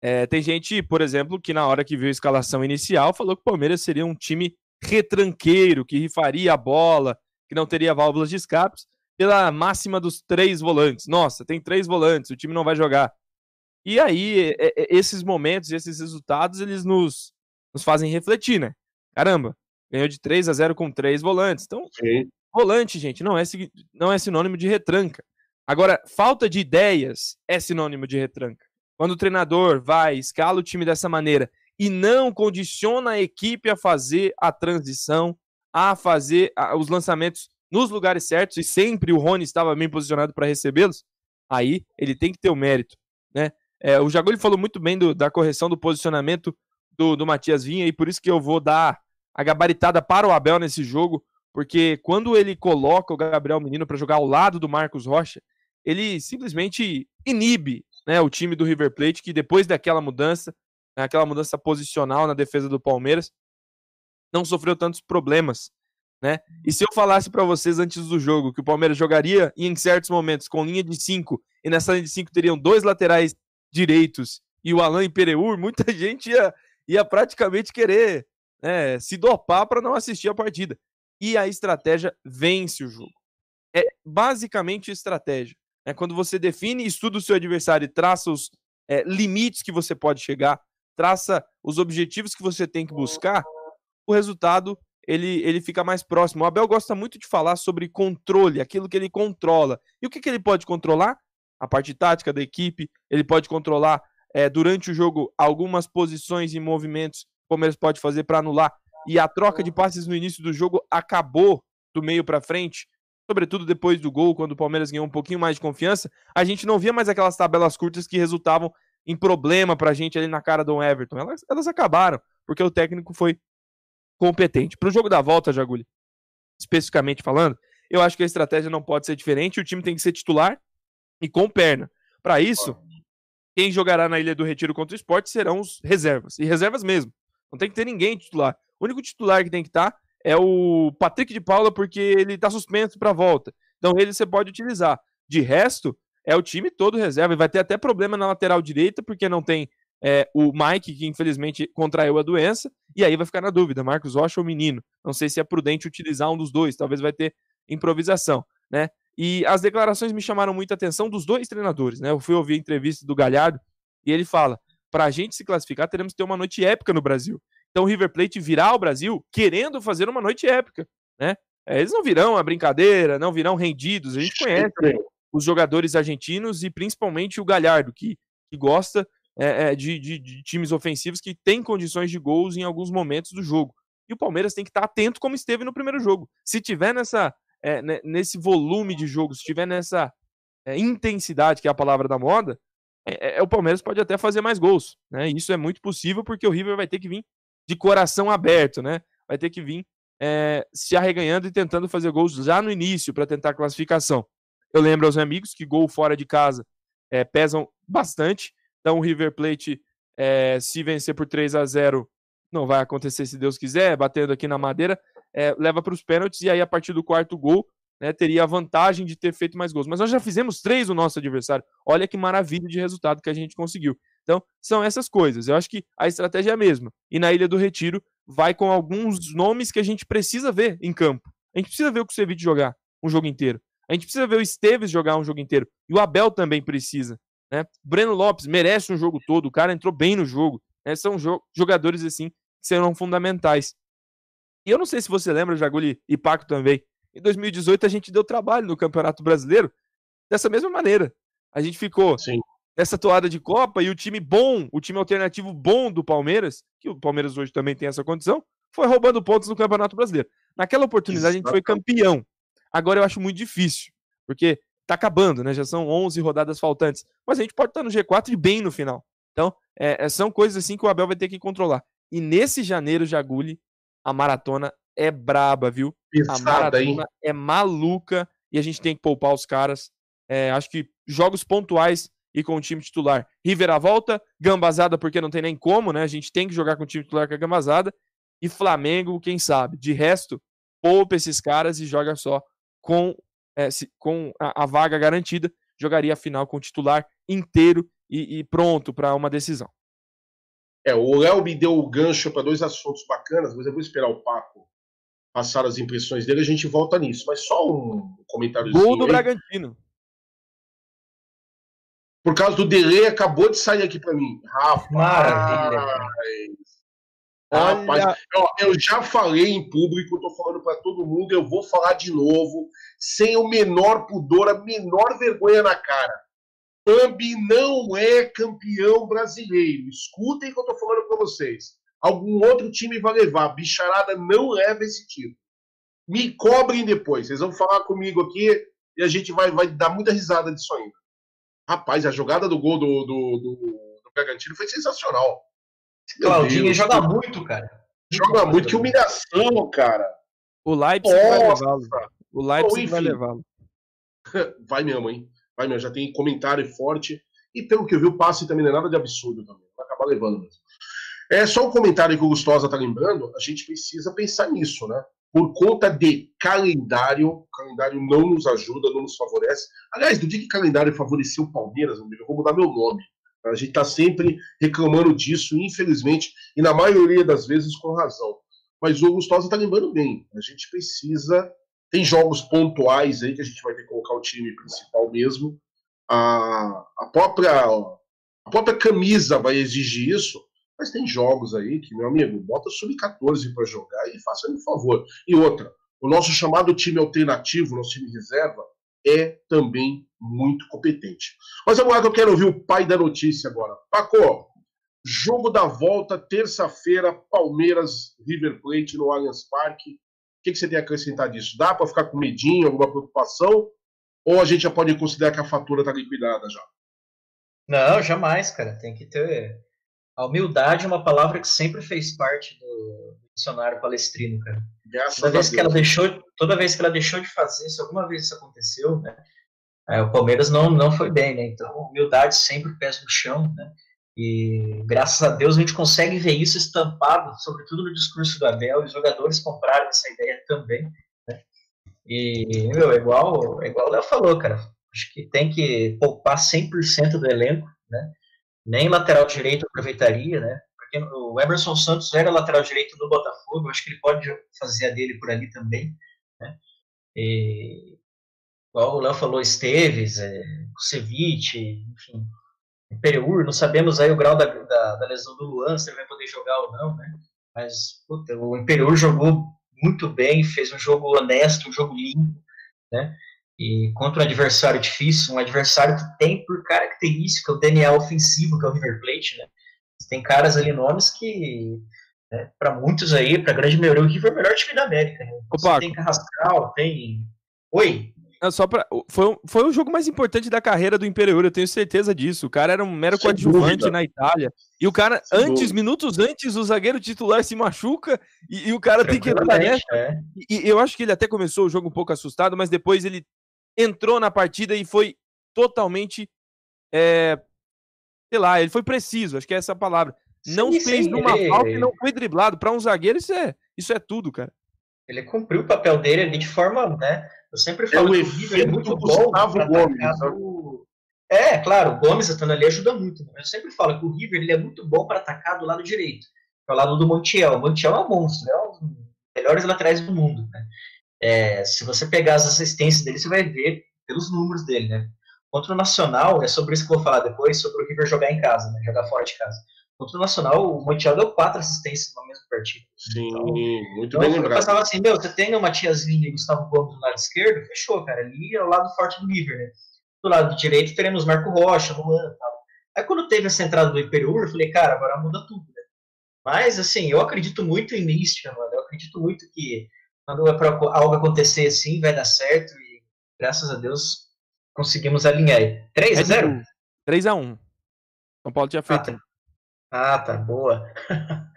é, tem gente, por exemplo, que na hora que viu a escalação inicial falou que o Palmeiras seria um time retranqueiro, que rifaria a bola, que não teria válvulas de escapes, pela máxima dos três volantes. Nossa, tem três volantes, o time não vai jogar. E aí, é, esses momentos, esses resultados, eles nos, nos fazem refletir, né? Caramba, ganhou de 3 a 0 com três volantes. Então, Sim. volante, gente, não é, não é sinônimo de retranca. Agora, falta de ideias é sinônimo de retranca. Quando o treinador vai, escala o time dessa maneira e não condiciona a equipe a fazer a transição, a fazer os lançamentos nos lugares certos e sempre o Rony estava bem posicionado para recebê-los, aí ele tem que ter o mérito, né? É, o Jaguli falou muito bem do, da correção do posicionamento do, do Matias Vinha e por isso que eu vou dar a gabaritada para o Abel nesse jogo, porque quando ele coloca o Gabriel Menino para jogar ao lado do Marcos Rocha, ele simplesmente inibe né, o time do River Plate, que depois daquela mudança, aquela mudança posicional na defesa do Palmeiras, não sofreu tantos problemas. Né? E se eu falasse para vocês antes do jogo que o Palmeiras jogaria em certos momentos com linha de 5 e nessa linha de 5 teriam dois laterais direitos e o Alain Pereur, muita gente ia, ia praticamente querer né, se dopar para não assistir a partida. E a estratégia vence o jogo. É basicamente estratégia. É quando você define, estuda o seu adversário e traça os é, limites que você pode chegar, traça os objetivos que você tem que buscar, o resultado ele, ele fica mais próximo. O Abel gosta muito de falar sobre controle, aquilo que ele controla. E o que, que ele pode controlar? A parte tática da equipe, ele pode controlar é, durante o jogo algumas posições e movimentos que o Palmeiras pode fazer para anular. E a troca de passes no início do jogo acabou do meio para frente, sobretudo depois do gol, quando o Palmeiras ganhou um pouquinho mais de confiança. A gente não via mais aquelas tabelas curtas que resultavam em problema para a gente ali na cara do Everton. Elas, elas acabaram, porque o técnico foi competente. Para o jogo da volta, Jaguli, especificamente falando, eu acho que a estratégia não pode ser diferente. O time tem que ser titular e com perna. Para isso, quem jogará na Ilha do Retiro contra o esporte serão os reservas. E reservas mesmo. Não tem que ter ninguém titular. O único titular que tem que estar tá é o Patrick de Paula, porque ele está suspenso para a volta. Então ele você pode utilizar. De resto, é o time todo reserva. E vai ter até problema na lateral direita, porque não tem é, o Mike, que infelizmente contraiu a doença. E aí vai ficar na dúvida: Marcos Rocha ou Menino. Não sei se é prudente utilizar um dos dois. Talvez vai ter improvisação, né? E as declarações me chamaram muita atenção dos dois treinadores, né? Eu fui ouvir a entrevista do Galhardo e ele fala: para a gente se classificar, teremos que ter uma noite épica no Brasil. Então o River Plate virá ao Brasil querendo fazer uma noite épica, né? É, eles não virão a brincadeira, não virão rendidos. A gente conhece os jogadores argentinos e principalmente o Galhardo, que, que gosta é, é, de, de, de, times ofensivos que têm condições de gols em alguns momentos do jogo. E o Palmeiras tem que estar atento como esteve no primeiro jogo. Se tiver nessa é, nesse volume de jogo, se tiver nessa é, intensidade, que é a palavra da moda, é, é, o Palmeiras pode até fazer mais gols. Né? Isso é muito possível porque o River vai ter que vir de coração aberto, né? Vai ter que vir é, se arreganhando e tentando fazer gols já no início para tentar a classificação. Eu lembro aos amigos que gol fora de casa é, pesam bastante. Então o River Plate, é, se vencer por 3 a 0 não vai acontecer se Deus quiser, batendo aqui na madeira, é, leva para os pênaltis e aí a partir do quarto gol né, teria a vantagem de ter feito mais gols. Mas nós já fizemos três no nosso adversário. Olha que maravilha de resultado que a gente conseguiu. Então, são essas coisas. Eu acho que a estratégia é a mesma. E na Ilha do Retiro, vai com alguns nomes que a gente precisa ver em campo. A gente precisa ver o Kusevich jogar um jogo inteiro. A gente precisa ver o Esteves jogar um jogo inteiro. E o Abel também precisa. Né? Breno Lopes merece um jogo todo. O cara entrou bem no jogo. Né? São jo jogadores assim que serão fundamentais. E eu não sei se você lembra, Jaguli e Paco também. Em 2018 a gente deu trabalho no Campeonato Brasileiro dessa mesma maneira. A gente ficou Sim. nessa toada de Copa e o time bom, o time alternativo bom do Palmeiras, que o Palmeiras hoje também tem essa condição, foi roubando pontos no Campeonato Brasileiro. Naquela oportunidade Exato. a gente foi campeão. Agora eu acho muito difícil, porque tá acabando, né? Já são 11 rodadas faltantes. Mas a gente pode estar no G4 e bem no final. Então, é, são coisas assim que o Abel vai ter que controlar. E nesse janeiro, Jaguli, a maratona é braba, viu? Pesada, a maratona hein? é maluca e a gente tem que poupar os caras. É, acho que jogos pontuais e com o time titular. River à volta, Gambazada, porque não tem nem como, né? A gente tem que jogar com o time titular com a Gambazada. E Flamengo, quem sabe? De resto, poupa esses caras e joga só com, é, se, com a, a, vaga garantida. Jogaria a final com o titular inteiro e, e pronto para uma decisão. É, o Léo me deu o gancho para dois assuntos bacanas, mas eu vou esperar o Paco passar as impressões dele, a gente volta nisso. Mas só um comentário. Gol do aí. Bragantino. Por causa do delay, acabou de sair aqui para mim. Rapaz. Maravilha. Rapaz, eu, eu, já falei em público, tô falando para todo mundo, eu vou falar de novo, sem o menor pudor, a menor vergonha na cara. Pambi não é campeão brasileiro. Escutem o que eu tô falando para vocês. Algum outro time vai levar. Bicharada não leva esse título. Me cobrem depois. Vocês vão falar comigo aqui e a gente vai, vai dar muita risada disso ainda. Rapaz, a jogada do gol do, do, do, do Bragantino foi sensacional. Claudinho joga muito, cara. Joga muito. Que humilhação, cara. O Leipzig vai levá-lo. O Leipzig vai levá-lo. Vai mesmo, hein? Vai mesmo. Já tem comentário forte. E pelo que eu vi, o passe também não é nada de absurdo também. Vai acabar levando mesmo. É só um comentário que o Gustosa tá lembrando. A gente precisa pensar nisso, né? Por conta de calendário, o calendário não nos ajuda, não nos favorece. Aliás, do dia que calendário favoreceu o Palmeiras, eu vou mudar meu nome. A gente está sempre reclamando disso, infelizmente, e na maioria das vezes com razão. Mas o Gustosa está lembrando bem. A gente precisa. Tem jogos pontuais aí que a gente vai ter que colocar o time principal mesmo. A, a, própria, a própria camisa vai exigir isso, mas tem jogos aí que, meu amigo, bota o Sub-14 para jogar e faça um favor. E outra, o nosso chamado time alternativo, nosso time reserva, é também muito competente. Mas agora eu quero ouvir o pai da notícia agora. Paco, jogo da volta, terça-feira, Palmeiras, River Plate no Allianz Parque. O que, que você tem a acrescentar disso? Dá para ficar com medinho, alguma preocupação? Ou a gente já pode considerar que a fatura está liquidada já? Não, jamais, cara. Tem que ter. A humildade é uma palavra que sempre fez parte do dicionário palestrino, cara. Graças toda vez que ela deixou, toda vez que ela deixou de fazer, se alguma vez isso aconteceu, né? É, o Palmeiras não, não foi bem, né? Então, humildade sempre pés no chão, né? E graças a Deus a gente consegue ver isso estampado, sobretudo no discurso do Abel, e os jogadores compraram essa ideia também, né? E, meu, é igual, é igual o Léo falou, cara. Acho que tem que poupar 100% do elenco, né? Nem lateral direito aproveitaria, né? porque o Emerson Santos era lateral direito do Botafogo, acho que ele pode fazer a dele por ali também, né? E, igual o Léo falou, Esteves, é, Kusevich, enfim, Pereur, não sabemos aí o grau da, da, da, lesão do Luan, se ele vai poder jogar ou não, né? Mas, puta, o Imperiur jogou muito bem, fez um jogo honesto, um jogo limpo, né? E contra um adversário difícil, um adversário que tem por característica o DNA ofensivo, que é o River Plate, né? Tem caras ali, nomes que, né, para muitos aí, para grande maioria, o River é o melhor time da América. Né? Tem Carrascal, tem. Oi. É só pra... foi, foi o jogo mais importante da carreira do Imperiur, eu tenho certeza disso. O cara era um mero Sem coadjuvante dúvida. na Itália. E o cara, Sem antes, dúvida. minutos antes, o zagueiro titular se machuca e, e o cara tem que entrar nessa. É. E, e eu acho que ele até começou o jogo um pouco assustado, mas depois ele entrou na partida e foi totalmente é, sei lá, ele foi preciso, acho que é essa a palavra. Não sim, fez sim, uma ele... falta e não foi driblado. Para um zagueiro, isso é, isso é tudo, cara. Ele cumpriu o papel dele ali de forma, né? Eu sempre falo é que o River é muito bom para Gomes. Do... É, claro, o Gomes estando ali ajuda muito. Né? Eu sempre falo que o River ele é muito bom para atacar do lado direito, que é o lado do Montiel. O Montiel é um monstro, é um dos melhores laterais do mundo. Né? É, se você pegar as assistências dele, você vai ver pelos números dele, né? Contra o Nacional, é sobre isso que eu vou falar depois, sobre o River jogar em casa, né? Jogar fora de casa. Contra o Nacional, o Montiel deu quatro assistências no mesmo partido. Sim, então, muito então, bem lembrado. Eu pensava assim, meu, você tem o Matias Vinha e Gustavo Gomes do lado esquerdo, fechou, cara. Ali é o lado forte do River, né? Do lado direito teremos Marco Rocha, Luan e tal. Aí quando teve essa entrada do Imperiur, eu falei, cara, agora muda tudo, né? Mas, assim, eu acredito muito em mística, mano. Eu acredito muito que quando algo acontecer assim, vai dar certo e graças a Deus conseguimos alinhar aí. 3 a 0 3 a 1 São Paulo tinha feito. Ah, tá, ah, tá boa.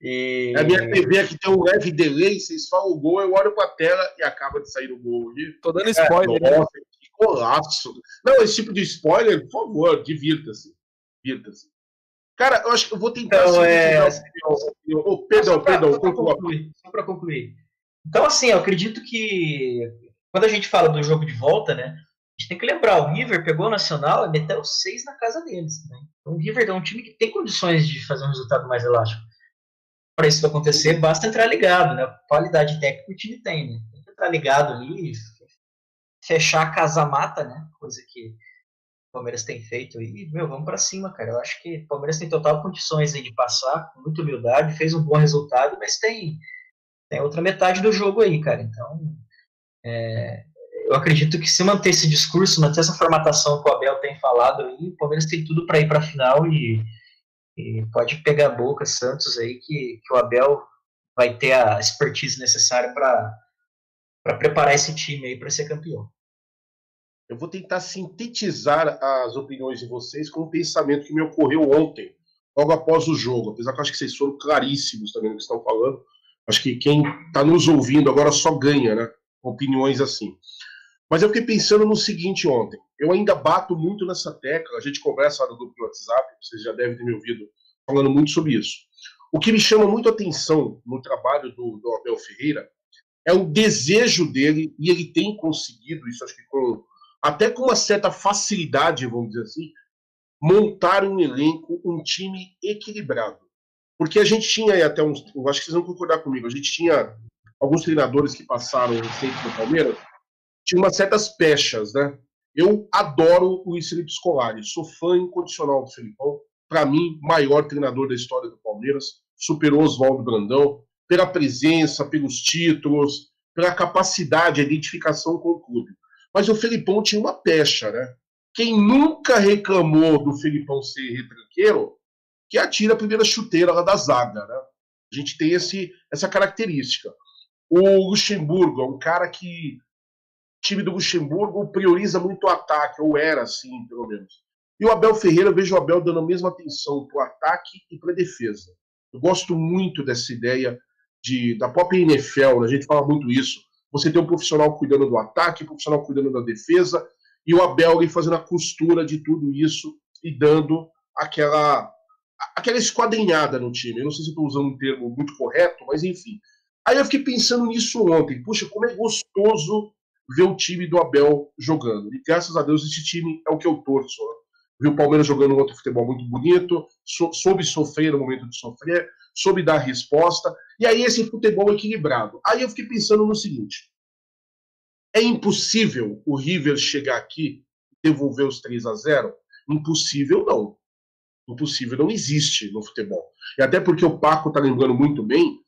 e... A minha TV aqui tem um leve delay, vocês falam o gol, eu olho pra tela e acaba de sair o gol. Tô dando spoiler. É, nossa, que colapso. Não, esse tipo de spoiler, por favor, divirta-se. Divirta-se. Cara, eu acho que eu vou tentar. Então, é... Oh, perdão, perdão. Só para concluir, só para concluir. Então, assim, eu acredito que quando a gente fala do jogo de volta, né? Gente tem que lembrar, o River pegou o Nacional e meteu seis na casa deles. Né? Então, o River é um time que tem condições de fazer um resultado mais elástico. Para isso acontecer, basta entrar ligado, né? Qualidade técnica o time tem, né? Tem que entrar ligado ali, fechar a casa mata, né? Coisa que o Palmeiras tem feito e, meu, vamos para cima, cara. Eu acho que o Palmeiras tem total condições aí de passar, com muita humildade, fez um bom resultado, mas tem, tem outra metade do jogo aí, cara. Então, é, eu acredito que se manter esse discurso, manter essa formatação que o Abel tem falado aí, o Palmeiras tem tudo para ir para a final e, e, pode pegar a boca Santos aí que, que o Abel vai ter a expertise necessária para preparar esse time aí para ser campeão. Eu vou tentar sintetizar as opiniões de vocês com um pensamento que me ocorreu ontem, logo após o jogo. Apesar que eu acho que vocês foram claríssimos também no que estão falando. Acho que quem está nos ouvindo agora só ganha, né? Opiniões assim. Mas eu fiquei pensando no seguinte ontem. Eu ainda bato muito nessa tecla. A gente conversa lá no grupo do WhatsApp, vocês já devem ter me ouvido falando muito sobre isso. O que me chama muito a atenção no trabalho do, do Abel Ferreira é o desejo dele, e ele tem conseguido isso, acho que com até com uma certa facilidade, vamos dizer assim, montar um elenco, um time equilibrado. Porque a gente tinha aí até uns. Acho que vocês vão concordar comigo. A gente tinha alguns treinadores que passaram recentes no Palmeiras, tinha umas certas pechas, né? Eu adoro o Felipe Scolari, sou fã incondicional do Felipão. Para mim, maior treinador da história do Palmeiras, superou Oswaldo Brandão, pela presença, pelos títulos, pela capacidade, a identificação com o clube. Mas o Felipão tinha uma pecha, né? Quem nunca reclamou do Felipão ser retranqueiro, que atira a primeira chuteira lá da zaga, né? A gente tem esse, essa característica. O Luxemburgo é um cara que time do Luxemburgo prioriza muito o ataque, ou era assim, pelo menos. E o Abel Ferreira, eu vejo o Abel dando a mesma atenção para o ataque e para a defesa. Eu gosto muito dessa ideia de, da própria NFL, né? a gente fala muito isso. Você tem um profissional cuidando do ataque, um profissional cuidando da defesa, e o Abel ali fazendo a costura de tudo isso e dando aquela aquela esquadrinhada no time. Eu não sei se estou usando um termo muito correto, mas enfim. Aí eu fiquei pensando nisso ontem. Puxa, como é gostoso ver o time do Abel jogando. E graças a Deus esse time é o que eu torço. Né? Ver o Palmeiras jogando um outro futebol muito bonito, so, soube sofrer no momento de sofrer, soube dar resposta. E aí esse futebol equilibrado. Aí eu fiquei pensando no seguinte: é impossível o River chegar aqui e devolver os 3 a 0? Impossível não. Impossível não existe no futebol. E até porque o Paco está lembrando muito bem,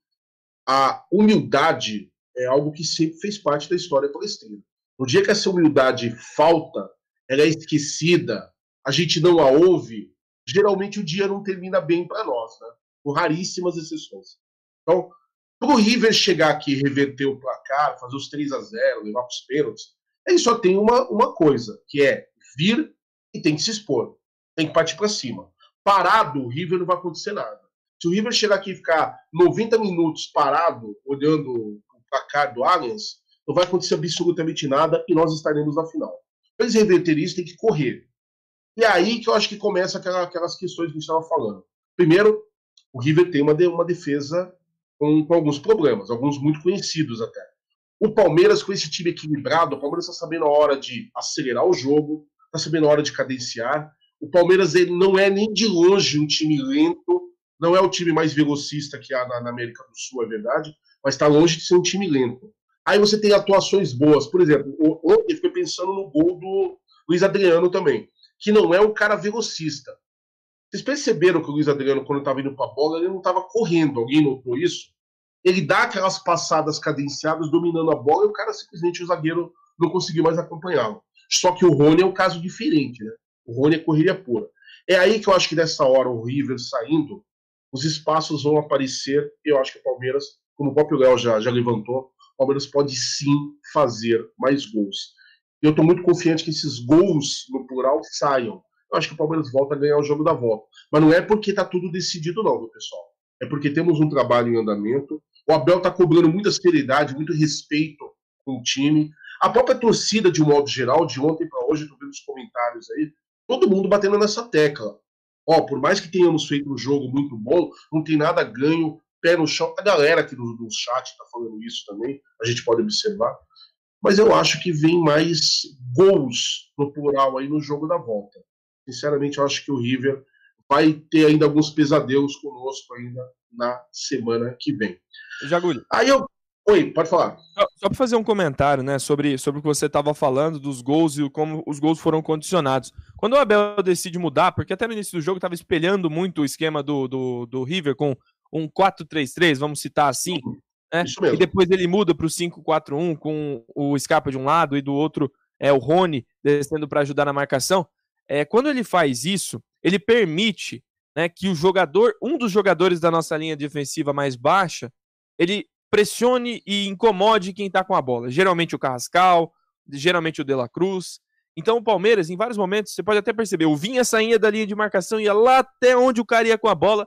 a humildade é algo que sempre fez parte da história palestrina. No dia que essa humildade falta, ela é esquecida, a gente não a ouve, geralmente o dia não termina bem para nós, né? por raríssimas exceções. Então, para o River chegar aqui, reverter o placar, fazer os 3 a 0 levar para os pênaltis, ele só tem uma, uma coisa, que é vir e tem que se expor. Tem que partir para cima. Parado, o River não vai acontecer nada. Se o River chegar aqui e ficar 90 minutos parado, olhando placar do Allianz, não vai acontecer absolutamente nada e nós estaremos na final. Para eles reverterem isso, tem que correr. E é aí que eu acho que começa aquela, aquelas questões que a gente estava falando. Primeiro, o River tem uma, uma defesa com, com, alguns problemas, alguns muito conhecidos até. O Palmeiras, com esse time equilibrado, o Palmeiras está sabendo a hora de acelerar o jogo, está sabendo a hora de cadenciar. O Palmeiras ele não é nem de longe um time lento, não é o time mais velocista que há na, na América do Sul, é verdade, mas está longe de ser um time lento. Aí você tem atuações boas, por exemplo, ontem eu fiquei pensando no gol do Luiz Adriano também, que não é um cara velocista, vocês perceberam que o Luiz Adriano, quando estava indo para a bola, ele não estava correndo. Alguém notou isso? Ele dá aquelas passadas cadenciadas, dominando a bola, e o cara simplesmente, o zagueiro, não conseguiu mais acompanhá-lo. Só que o Rony é um caso diferente, né? O Rony é correria pura. É aí que eu acho que nessa hora, o River saindo, os espaços vão aparecer. Eu acho que o Palmeiras, como o próprio Léo já, já levantou, o Palmeiras pode sim fazer mais gols. E eu estou muito confiante que esses gols, no plural, saiam eu acho que o Palmeiras volta a ganhar o jogo da volta. Mas não é porque está tudo decidido, não, pessoal. É porque temos um trabalho em andamento. O Abel está cobrando muita seriedade, muito respeito com o time. A própria torcida, de um modo geral, de ontem para hoje, estou vendo os comentários aí, todo mundo batendo nessa tecla. Ó, por mais que tenhamos feito um jogo muito bom, não tem nada ganho, pé no chão. A galera aqui do, do chat está falando isso também, a gente pode observar. Mas eu acho que vem mais gols no plural aí no jogo da volta. Sinceramente, eu acho que o River vai ter ainda alguns pesadelos conosco ainda na semana que vem. Jagulho. Aí eu. Oi, pode falar. Só, só para fazer um comentário, né, sobre, sobre o que você estava falando dos gols e como os gols foram condicionados. Quando o Abel decide mudar, porque até no início do jogo estava espelhando muito o esquema do, do, do River com um 4-3-3, vamos citar assim, né? E depois ele muda para o 5-4-1 com o Scarpa de um lado e do outro é o Rony descendo para ajudar na marcação. É, quando ele faz isso, ele permite né, que o jogador, um dos jogadores da nossa linha defensiva mais baixa, ele pressione e incomode quem está com a bola. Geralmente o Carrascal, geralmente o De La Cruz. Então o Palmeiras, em vários momentos, você pode até perceber, o Vinha saía da linha de marcação, ia lá até onde o cara ia com a bola,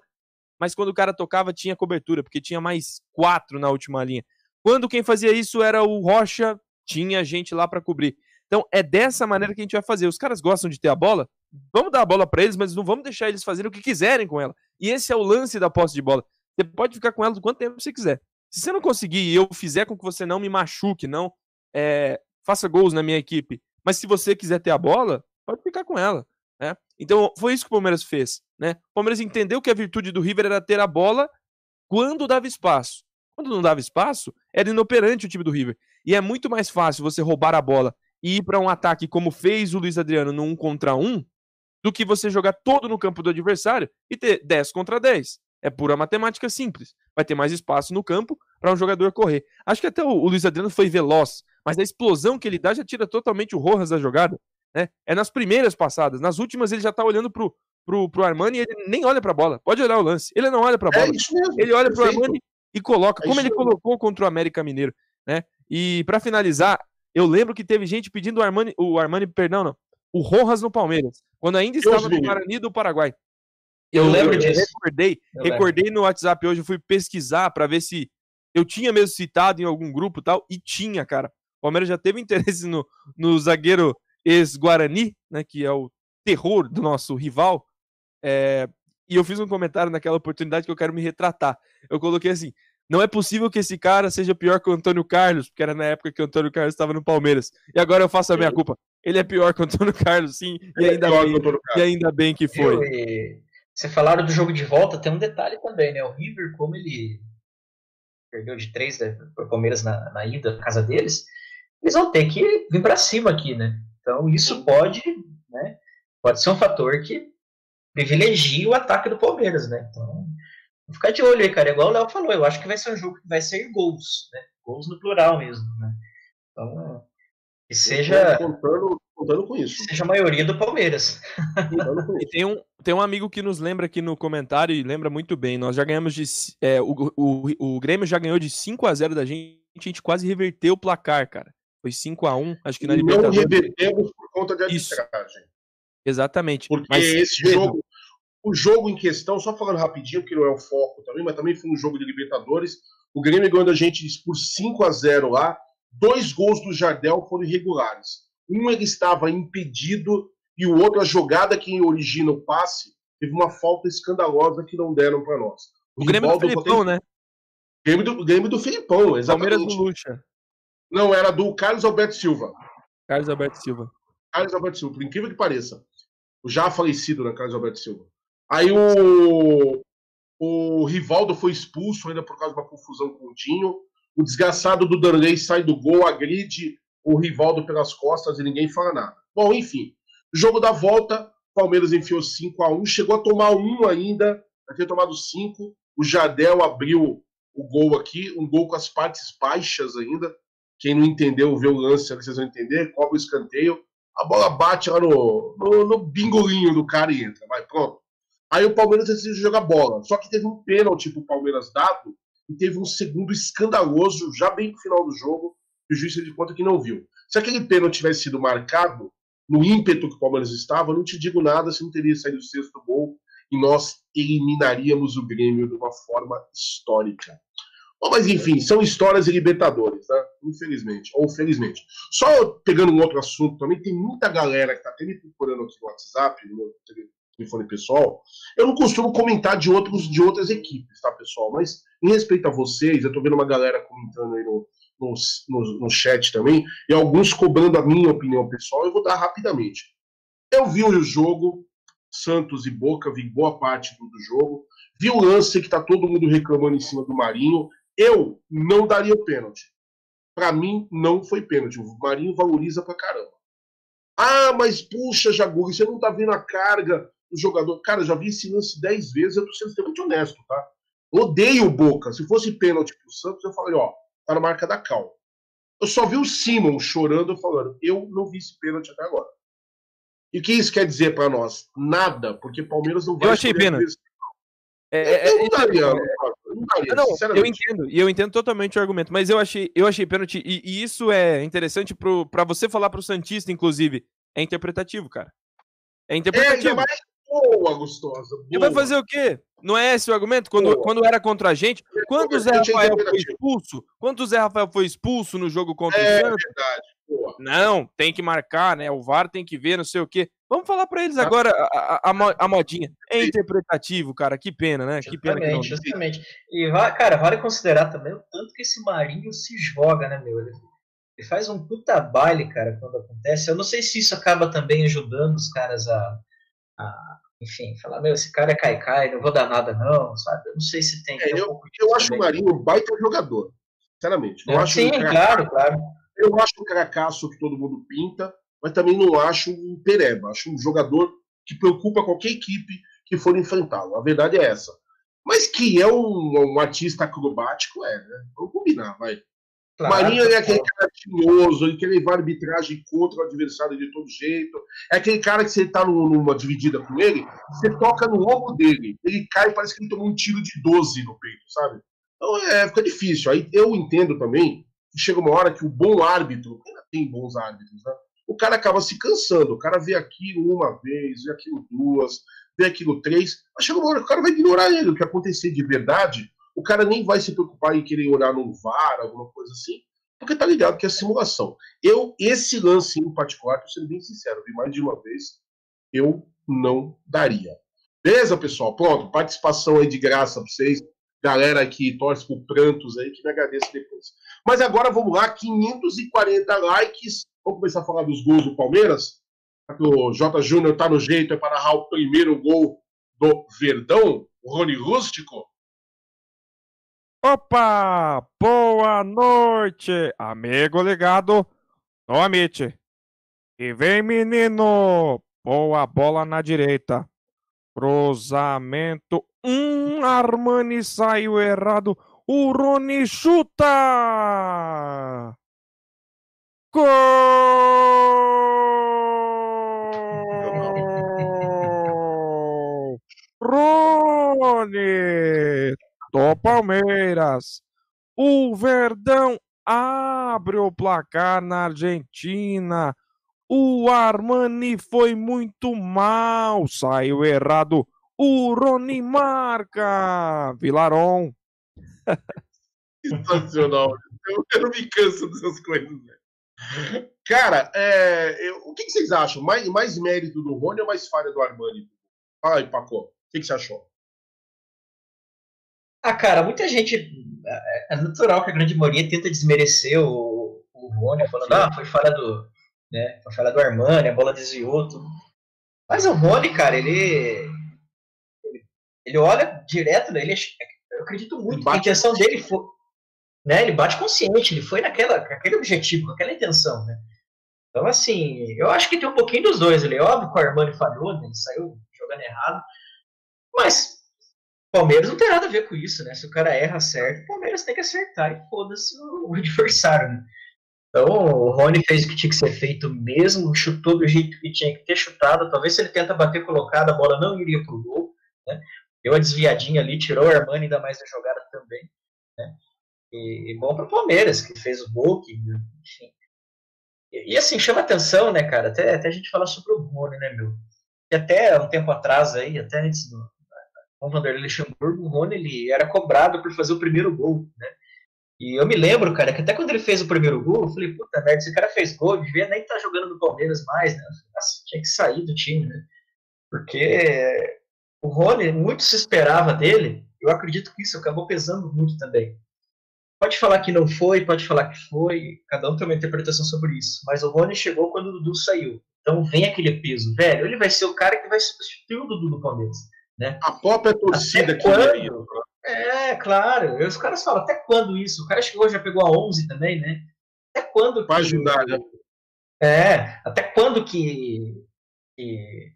mas quando o cara tocava tinha cobertura, porque tinha mais quatro na última linha. Quando quem fazia isso era o Rocha, tinha gente lá para cobrir. Então é dessa maneira que a gente vai fazer. Os caras gostam de ter a bola, vamos dar a bola para eles, mas não vamos deixar eles fazerem o que quiserem com ela. E esse é o lance da posse de bola. Você pode ficar com ela do quanto tempo você quiser. Se você não conseguir e eu fizer com que você não me machuque, não é, faça gols na minha equipe, mas se você quiser ter a bola, pode ficar com ela. Né? Então foi isso que o Palmeiras fez. Né? O Palmeiras entendeu que a virtude do River era ter a bola quando dava espaço. Quando não dava espaço, era inoperante o time do River. E é muito mais fácil você roubar a bola e ir para um ataque como fez o Luiz Adriano no 1 contra 1, do que você jogar todo no campo do adversário e ter 10 contra 10. É pura matemática simples. Vai ter mais espaço no campo para um jogador correr. Acho que até o, Luiz Adriano foi veloz, mas a explosão que ele dá já tira totalmente o Rojas da jogada. Né? É nas primeiras passadas. Nas últimas ele já está olhando pro, pro, pro Armani e ele nem olha para a bola. Pode olhar o lance. Ele não olha para a é bola. É ele olha para o Armani e coloca, é como ele mesmo. colocou contra o América Mineiro. Né? E para finalizar, eu lembro que teve gente pedindo o Armani, o Armani, perdão, não, o Rojas no Palmeiras, quando ainda estava no Guarani do Paraguai. Eu, eu lembro disso. Recordei, eu recordei lembro. no WhatsApp hoje, eu fui pesquisar para ver se eu tinha mesmo citado em algum grupo e tal, e tinha, cara. O Palmeiras já teve interesse no, no zagueiro ex-Guarani, né, que é o terror do nosso rival. É, e eu fiz um comentário naquela oportunidade que eu quero me retratar. Eu coloquei assim: não é possível que esse cara seja pior que o Antônio Carlos, porque era na época que o Antônio Carlos estava no Palmeiras. E agora eu faço a minha culpa. Ele é pior que o Antônio Carlos, sim, e é ainda, é bem, e ainda bem que foi. Eu, você falaram do jogo de volta, tem um detalhe também, né? O River, como ele perdeu de três né, para o Palmeiras na, na ida na casa deles, eles vão ter que vir para cima aqui, né? Então isso pode, né? Pode ser um fator que privilegie o ataque do Palmeiras, né? Então, vou ficar de olho aí, cara. Igual o Léo falou, eu acho que vai ser um jogo que vai ser gols, né? Gols no plural mesmo, né? Então, que seja. Contando, contando com isso. Seja a maioria do Palmeiras. e tem um, tem um amigo que nos lembra aqui no comentário e lembra muito bem. Nós já ganhamos de. É, o, o, o Grêmio já ganhou de 5 a 0 da gente. A gente quase reverteu o placar, cara. Foi 5 a 1 acho que na Libertadores. Não revertemos por conta de arbitragem. Isso. Exatamente. Porque mas, esse jogo, o jogo em questão, só falando rapidinho, que não é o foco também, mas também foi um jogo de Libertadores. O Grêmio ganhou a gente por 5 a 0 lá. Dois gols do Jardel foram irregulares. Um ele estava impedido e o outro, a jogada que origina o passe, teve uma falta escandalosa que não deram para nós. O, o Grêmio do Filipão, né? Grêmio do, Grêmio do Filipão, exatamente. Palmeiras do Lucha. Não, era do Carlos Alberto Silva. Carlos Alberto Silva. Carlos Alberto Silva, por incrível que pareça. Já falecido, né, Carlos Alberto Silva. Aí o, o Rivaldo foi expulso ainda por causa de uma confusão com o Dinho. O desgraçado do Danley sai do gol, agride o Rivaldo pelas costas e ninguém fala nada. Bom, enfim. Jogo da volta, Palmeiras enfiou 5 a 1 chegou a tomar um ainda, vai ter tomado 5. O Jadel abriu o gol aqui, um gol com as partes baixas ainda. Quem não entendeu, vê o lance, vocês vão entender. Cobra o escanteio. A bola bate lá no, no, no bingolinho do cara e entra. Vai, pronto. Aí o Palmeiras decidiu jogar bola. Só que teve um pênalti pro Palmeiras dado e teve um segundo escandaloso, já bem no final do jogo, que o juiz de conta que não viu. Se aquele pênalti tivesse sido marcado, no ímpeto que o Palmeiras estava, não te digo nada se não teria saído o sexto gol e nós eliminaríamos o Grêmio de uma forma histórica. Mas enfim, são histórias de Libertadores, né? Infelizmente, ou felizmente. Só pegando um outro assunto também, tem muita galera que está até me procurando aqui no WhatsApp, no meu telefone pessoal. Eu não costumo comentar de, outros, de outras equipes, tá, pessoal? Mas em respeito a vocês, eu estou vendo uma galera comentando aí no, no, no, no chat também, e alguns cobrando a minha opinião pessoal, eu vou dar rapidamente. Eu vi o jogo, Santos e Boca, vi boa parte do jogo, vi o lance que tá todo mundo reclamando em cima do Marinho, eu não daria o pênalti. Para mim, não foi pênalti. O Marinho valoriza pra caramba. Ah, mas puxa, Jagu, você não tá vendo a carga do jogador. Cara, eu já vi esse lance 10 vezes, eu tô sendo extremamente honesto, tá? Odeio o Boca. Se fosse pênalti pro Santos, eu falei, ó, tá na marca da cal. Eu só vi o Simon chorando, falando, eu não vi esse pênalti até agora. E o que isso quer dizer para nós? Nada, porque Palmeiras não vai. Eu achei pena. É, é, eu não daria, eu não, eu entendo, e eu entendo totalmente o argumento, mas eu achei, eu achei pênalti, e, e isso é interessante para você falar pro Santista, inclusive. É interpretativo, cara. É interpretativo. É, boa, gostosa. Boa. E vai fazer o quê? Não é esse o argumento? Quando, quando era contra a gente, quando o Zé Rafael foi expulso, quando o Zé Rafael foi expulso no jogo contra é, o Santos, verdade. Boa. não, tem que marcar, né? O VAR tem que ver, não sei o quê. Vamos falar para eles agora a, a, a, modinha. É interpretativo, cara. Que pena, né? Que pena justamente, que não... justamente. E, cara, vale considerar também o tanto que esse Marinho se joga, né, meu? Ele, ele faz um puta baile, cara, quando acontece. Eu não sei se isso acaba também ajudando os caras a, a enfim, falar, meu, esse cara é caicai, não vou dar nada não, sabe? Eu não sei se tem. É, eu, eu acho o Marinho um baita jogador, sinceramente. Eu é, acho sim, um claro, claro. Eu acho o caracaço que todo mundo pinta, mas também não acho um pereba. Acho um jogador que preocupa qualquer equipe que for enfrentá-lo. A verdade é essa. Mas que é um, um artista acrobático, é, né? Vamos combinar, vai. Claro, Marinho é aquele cara tinhoso, ele quer levar arbitragem contra o adversário de todo jeito. É aquele cara que você tá numa dividida com ele, você toca no ombro dele, ele cai e parece que ele tomou um tiro de 12 no peito, sabe? Então é, fica difícil. Aí eu entendo também que chega uma hora que o bom árbitro, ainda tem bons árbitros, né? O cara acaba se cansando. O cara vê aquilo uma vez, vê aquilo duas, vê aquilo três, chega uma hora que o cara vai ignorar ele. O que acontecer de verdade o cara nem vai se preocupar em querer olhar no VAR, alguma coisa assim, porque tá ligado que é simulação. Eu, esse lance em particular, tô sendo bem sincero, vi mais de uma vez, eu não daria. Beleza, pessoal? Pronto, participação aí de graça pra vocês. Galera que torce por prantos aí, que me agradeço depois. Mas agora vamos lá, 540 likes. Vamos começar a falar dos gols do Palmeiras? O J. Júnior tá no jeito, é para narrar o primeiro gol do Verdão, o Rony Rústico. Opa! Boa noite, amigo ligado no Amit. E vem, menino! Boa bola na direita. Cruzamento. Um Armani saiu errado. O Rony chuta! Gol! Rony! do Palmeiras. O Verdão abre o placar na Argentina. O Armani foi muito mal, saiu errado. O Rony marca. Vilaron. Sensacional. Eu, eu não me canso dessas coisas. Né? Cara, é, eu, o que, que, vocês acham? Mais, mais mérito do Rony ou mais falha do Armani? Fala aí, Paco. O que, que você achou? Ah, cara, muita gente. É, é natural que a grande maioria tenta desmerecer o, o Rony, falando, ah, foi falha do. Né, foi falha do Armani, a bola desviou, tudo. Mas o Rony, cara, ele. Ele, olha direto, né, ele, eu acredito muito que a intenção dele foi. Né, ele bate consciente, ele foi naquela, aquele objetivo, com aquela intenção, né? Então, assim, eu acho que tem um pouquinho dos dois. Ele, óbvio que o Armani falhou, né, ele saiu jogando errado, mas Palmeiras não tem nada a ver com isso, né? Se o cara erra certo, o Palmeiras tem que acertar e foda-se o adversário, né? Então, o Rony fez o que tinha que ser feito mesmo, chutou do jeito que tinha que ter chutado. Talvez se ele tenta bater colocado, a bola não iria pro gol, né? Deu a desviadinha ali, tirou o Armani ainda mais da jogada também, né? E, e bom para o Palmeiras, que fez o gol, que, enfim. E, e, assim, chama atenção, né, cara? Até, até a gente falar sobre o Rony, né, meu? Que até um tempo atrás aí, até antes do, o Vanderlei Luxemburgo, o Rony ele era cobrado por fazer o primeiro gol, né? E eu me lembro, cara, que até quando ele fez o primeiro gol, eu falei, puta merda, esse cara fez gol, devia nem estar tá jogando no Palmeiras mais, né? Nossa, tinha que sair do time, né? Porque o Rony, muito se esperava dele, eu acredito que isso acabou pesando muito também. Pode falar que não foi, pode falar que foi, cada um tem uma interpretação sobre isso, mas o Rony chegou quando o Dudu saiu. Então vem aquele peso, velho, ele vai ser o cara que vai substituir o Dudu no Palmeiras. Né? A própria torcida que quando? É, claro. E os caras falam, até quando isso? O cara chegou, já pegou a 11 também, né? Até quando que... ajudar, né? É, até quando que, que,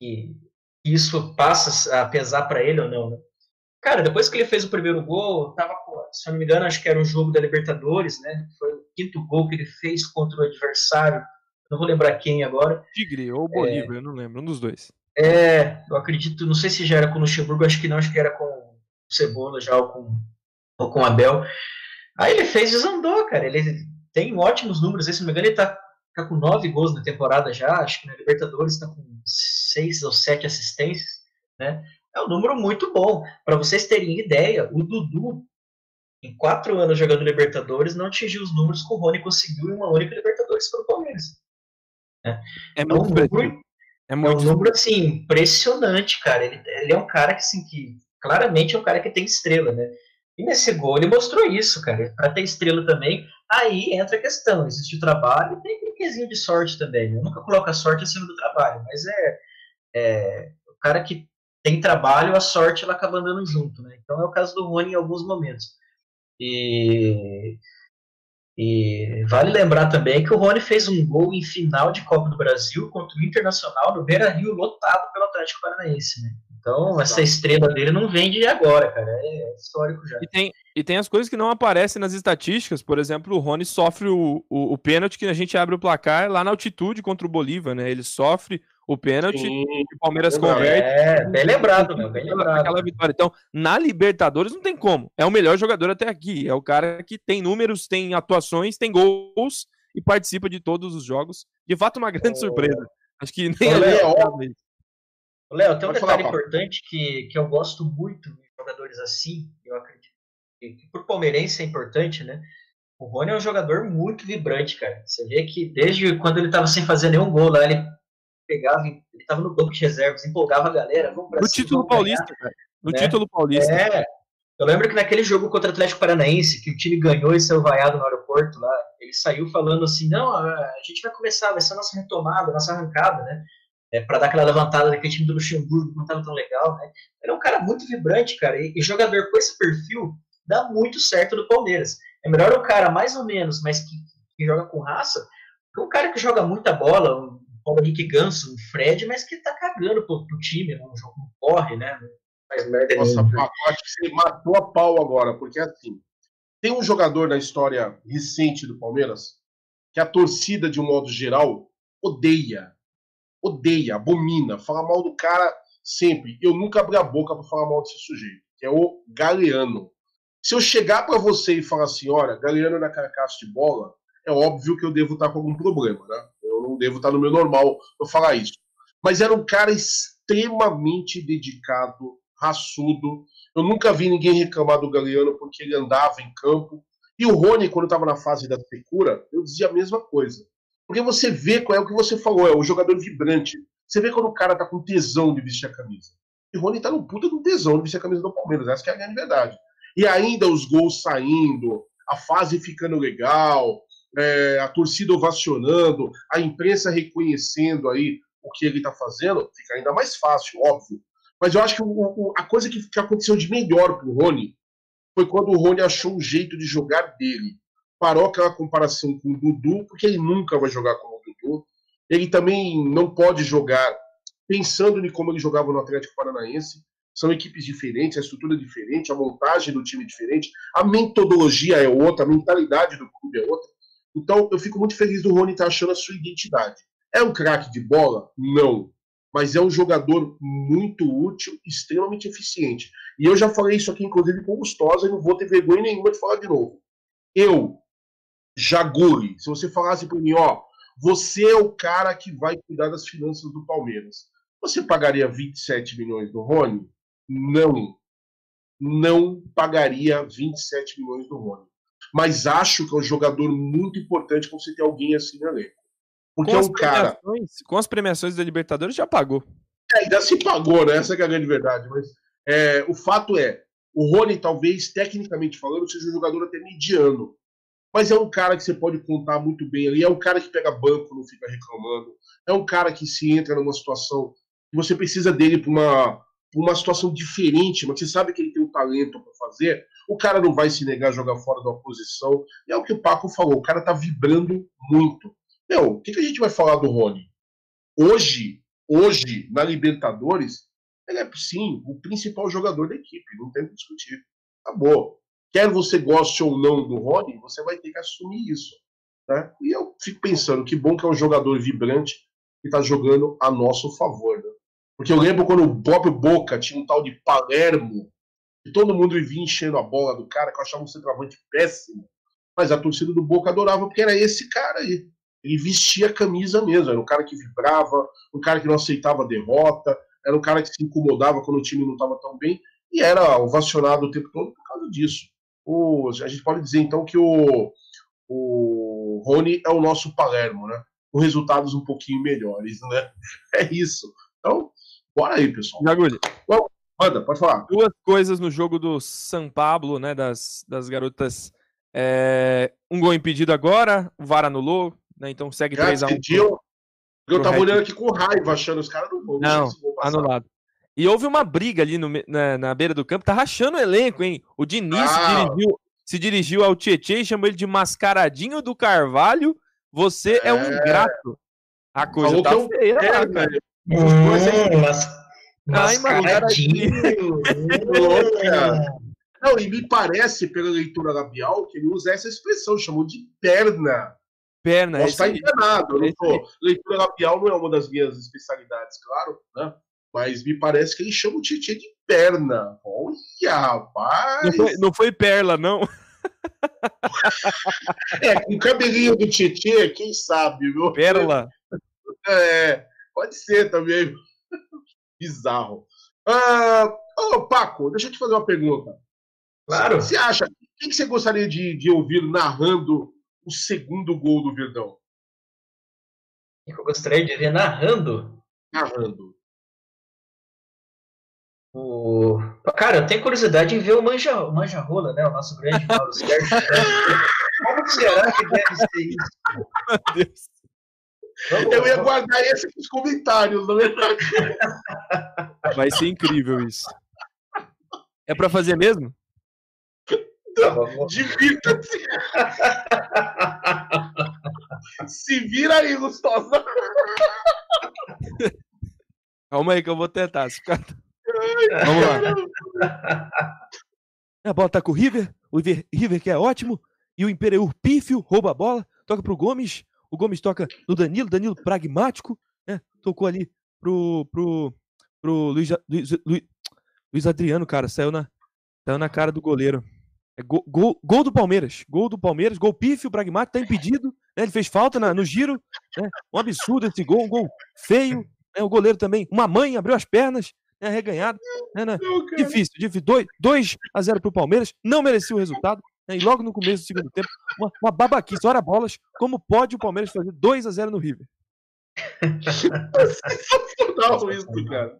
que isso passa a pesar para ele ou não, né? Cara, depois que ele fez o primeiro gol, tava, se eu não me engano, acho que era um jogo da Libertadores, né? Foi o quinto gol que ele fez contra o adversário. Não vou lembrar quem agora. Tigre ou Bolívar, é, eu não lembro, um dos dois. É, eu acredito, não sei se já era com o Luxemburgo, acho que não, acho que era com o Cebola já, ou com, ou com o Abel. Aí ele fez e desandou, cara. Ele tem ótimos números, se não me engano, ele tá, tá com nove gols na temporada já, acho que na Libertadores tá com seis ou sete assistências, né? É um número muito bom. Para vocês terem ideia, o Dudu, em quatro anos jogando Libertadores, não atingiu os números que o Rony conseguiu em uma única Libertadores para o Palmeiras. É, é, muito é um número, é, muito... é um número assim, impressionante, cara. Ele, ele, é um cara que, assim, que claramente é um cara que tem estrela, né? E nesse gol ele mostrou isso, cara. Para ter estrela também, aí entra a questão. Existe o trabalho e tem um quezinho de sorte também. Né? Eu nunca coloco a sorte acima do trabalho, mas é, é o cara que tem trabalho, a sorte ela acaba andando junto, né? Então é o caso do Rony em alguns momentos. E, e vale lembrar também que o Rony fez um gol em final de Copa do Brasil contra o Internacional no Beira Rio, lotado pelo Atlético Paranaense, né? Então, essa estrela dele não vem de agora, cara. É histórico já. E tem, e tem as coisas que não aparecem nas estatísticas. Por exemplo, o Rony sofre o, o, o pênalti que a gente abre o placar lá na altitude contra o Bolívar, né? Ele sofre o pênalti o Palmeiras converte. É, bem lembrado, meu, bem lembrado. Aquela vitória. Então, na Libertadores não tem como. É o melhor jogador até aqui. É o cara que tem números, tem atuações, tem gols e participa de todos os jogos. De fato, uma grande oh. surpresa. Acho que nem Léo, Léo, tem um Pode detalhe falar, importante que, que eu gosto muito de jogadores assim, eu acredito que, que por palmeirense é importante, né? O Rony é um jogador muito vibrante, cara. Você vê que desde quando ele estava sem fazer nenhum gol lá, ele pegava, ele estava no banco de reservas, empolgava a galera. Vamos no cima, título paulista, cara. No né? título paulista. É. Eu lembro que naquele jogo contra o Atlético Paranaense, que o time ganhou e saiu vaiado no aeroporto lá, ele saiu falando assim: não, a gente vai começar, vai ser a nossa retomada, a nossa arrancada, né? É, para dar aquela levantada daquele time do Luxemburgo que não estava tão legal, né? Ele é um cara muito vibrante, cara, e, e jogador com esse perfil dá muito certo no Palmeiras. É melhor o cara mais ou menos, mas que, que joga com raça, que um cara que joga muita bola, Paulo Henrique Ganso, o Fred, mas que tá cagando pro, pro time, não, não corre, né? Não faz merda. Nossa, Paco, acho que você matou a pau agora, porque assim, tem um jogador na história recente do Palmeiras que a torcida, de um modo geral, odeia. Odeia, abomina, fala mal do cara sempre. Eu nunca abri a boca para falar mal desse sujeito, que é o Galeano. Se eu chegar para você e falar assim, olha, Galeano na carcaça de bola, é óbvio que eu devo estar com algum problema, né? Não devo estar no meu normal eu falar isso. Mas era um cara extremamente dedicado, raçudo. Eu nunca vi ninguém reclamar do Galeano porque ele andava em campo. E o Rony, quando estava na fase da secura, eu dizia a mesma coisa. Porque você vê qual é o que você falou, é o jogador vibrante. Você vê quando o cara tá com tesão de vestir a camisa. E o Rony tá no puta do tesão de vestir a camisa do Palmeiras. Essa é a grande verdade. E ainda os gols saindo, a fase ficando legal, é, a torcida ovacionando, a imprensa reconhecendo aí o que ele está fazendo, fica ainda mais fácil, óbvio. Mas eu acho que o, o, a coisa que, que aconteceu de melhor para o Rony foi quando o Rony achou um jeito de jogar dele. Parou aquela comparação com o Dudu, porque ele nunca vai jogar como o Dudu. Ele também não pode jogar pensando em como ele jogava no Atlético Paranaense. São equipes diferentes, a estrutura é diferente, a montagem do time é diferente, a metodologia é outra, a mentalidade do clube é outra. Então, eu fico muito feliz do Rony estar tá achando a sua identidade. É um craque de bola? Não. Mas é um jogador muito útil, extremamente eficiente. E eu já falei isso aqui, inclusive, com o Gustosa, e não vou ter vergonha nenhuma de falar de novo. Eu, Jaguri, se você falasse para mim, ó, você é o cara que vai cuidar das finanças do Palmeiras, você pagaria 27 milhões do Rony? Não. Não pagaria 27 milhões do Rony mas acho que é um jogador muito importante quando você tem alguém assim no elenco. Porque com é um cara. Com as premiações da Libertadores já pagou. É, ainda se pagou, né? Essa é a grande verdade. Mas é, o fato é, o Rony, talvez, tecnicamente falando, seja um jogador até mediano. Mas é um cara que você pode contar muito bem ali. É um cara que pega banco, não fica reclamando. É um cara que se entra numa situação que você precisa dele para uma, uma situação diferente, mas você sabe que ele tem um talento para fazer o cara não vai se negar a jogar fora da oposição. E é o que o Paco falou, o cara tá vibrando muito. Meu, o que, que a gente vai falar do Rony? Hoje, hoje, na Libertadores, ele é sim o principal jogador da equipe, não tem que discutir. Acabou. Quer você goste ou não do Rony, você vai ter que assumir isso. Né? E eu fico pensando, que bom que é um jogador vibrante que está jogando a nosso favor. Né? Porque eu lembro quando o próprio Boca tinha um tal de Palermo, e todo mundo vivia enchendo a bola do cara, que eu achava um centroavante péssimo. Mas a torcida do Boca adorava, porque era esse cara aí. Ele vestia a camisa mesmo, era um cara que vibrava, um cara que não aceitava derrota, era um cara que se incomodava quando o time não estava tão bem, e era ovacionado o tempo todo por causa disso. O, a gente pode dizer então que o, o Rony é o nosso Palermo, né? Com resultados um pouquinho melhores, né? É isso. Então, bora aí, pessoal. Jagulho. Manda, pode falar. Duas coisas no jogo do São Pablo, né? Das, das garotas. É, um gol impedido agora, o VAR anulou, né? Então segue 3x1. Eu, eu tava olhando aqui com raiva, achando os caras não vão. Não, anulado. E houve uma briga ali no, na, na, beira do campo, tá rachando o elenco, hein? O Diniz ah. se, dirigiu, se dirigiu ao Tietchan e chamou ele de mascaradinho do Carvalho. Você é, é um ingrato. A coisa Falou tá feia lá, cara. Hum, mas Mascaradinho. Não, e me parece, pela leitura labial, que ele usa essa expressão, chamou de perna. Perna, Posso estar enganado. Não tô. Leitura labial não é uma das minhas especialidades, claro, né? Mas me parece que ele chama o Tietchan de perna. Olha, rapaz! Não foi, não foi perla, não? é, com o cabelinho do Tietchan, quem sabe, viu? Perla. É, pode ser também bizarro. Uh, oh, Paco, deixa eu te fazer uma pergunta. Claro. Você acha, quem que você gostaria de, de ouvir narrando o segundo gol do Verdão? Quem que eu gostaria de ver narrando? Narrando. O... Cara, eu tenho curiosidade em ver o Manja, o Manja Rola, né? O nosso grande Mauro Sérgio. Como será que deve ser isso? Meu Deus. Vamos, eu ia vamos. guardar esse nos comentários, na verdade. Vai ser incrível isso. É para fazer mesmo? Tá, Divirta-se. Se vira aí, Gustosa. Calma aí que eu vou tentar. Se ficar... Vamos lá. A bola tá com o River. O River que é ótimo. E o Imperiur pífio rouba a bola. Toca pro Gomes. O Gomes toca no Danilo, Danilo pragmático, né? Tocou ali pro, pro, pro Luiz, Luiz, Luiz, Luiz Adriano, cara, saiu na, saiu na cara do goleiro. É gol, gol, gol, do Palmeiras, gol do Palmeiras, gol pífio, pragmático, tá impedido, né? ele fez falta na, no giro, né? um absurdo esse gol, um gol feio, né? o goleiro também, uma mãe, abriu as pernas, né? arreganhado, né? né? difícil, difícil, 2 a 0 pro Palmeiras, não merecia o resultado, né, e logo no começo do segundo tempo, uma, uma babaquice, ora bolas, como pode o Palmeiras fazer 2 a 0 no River? Sensacional isso, cara.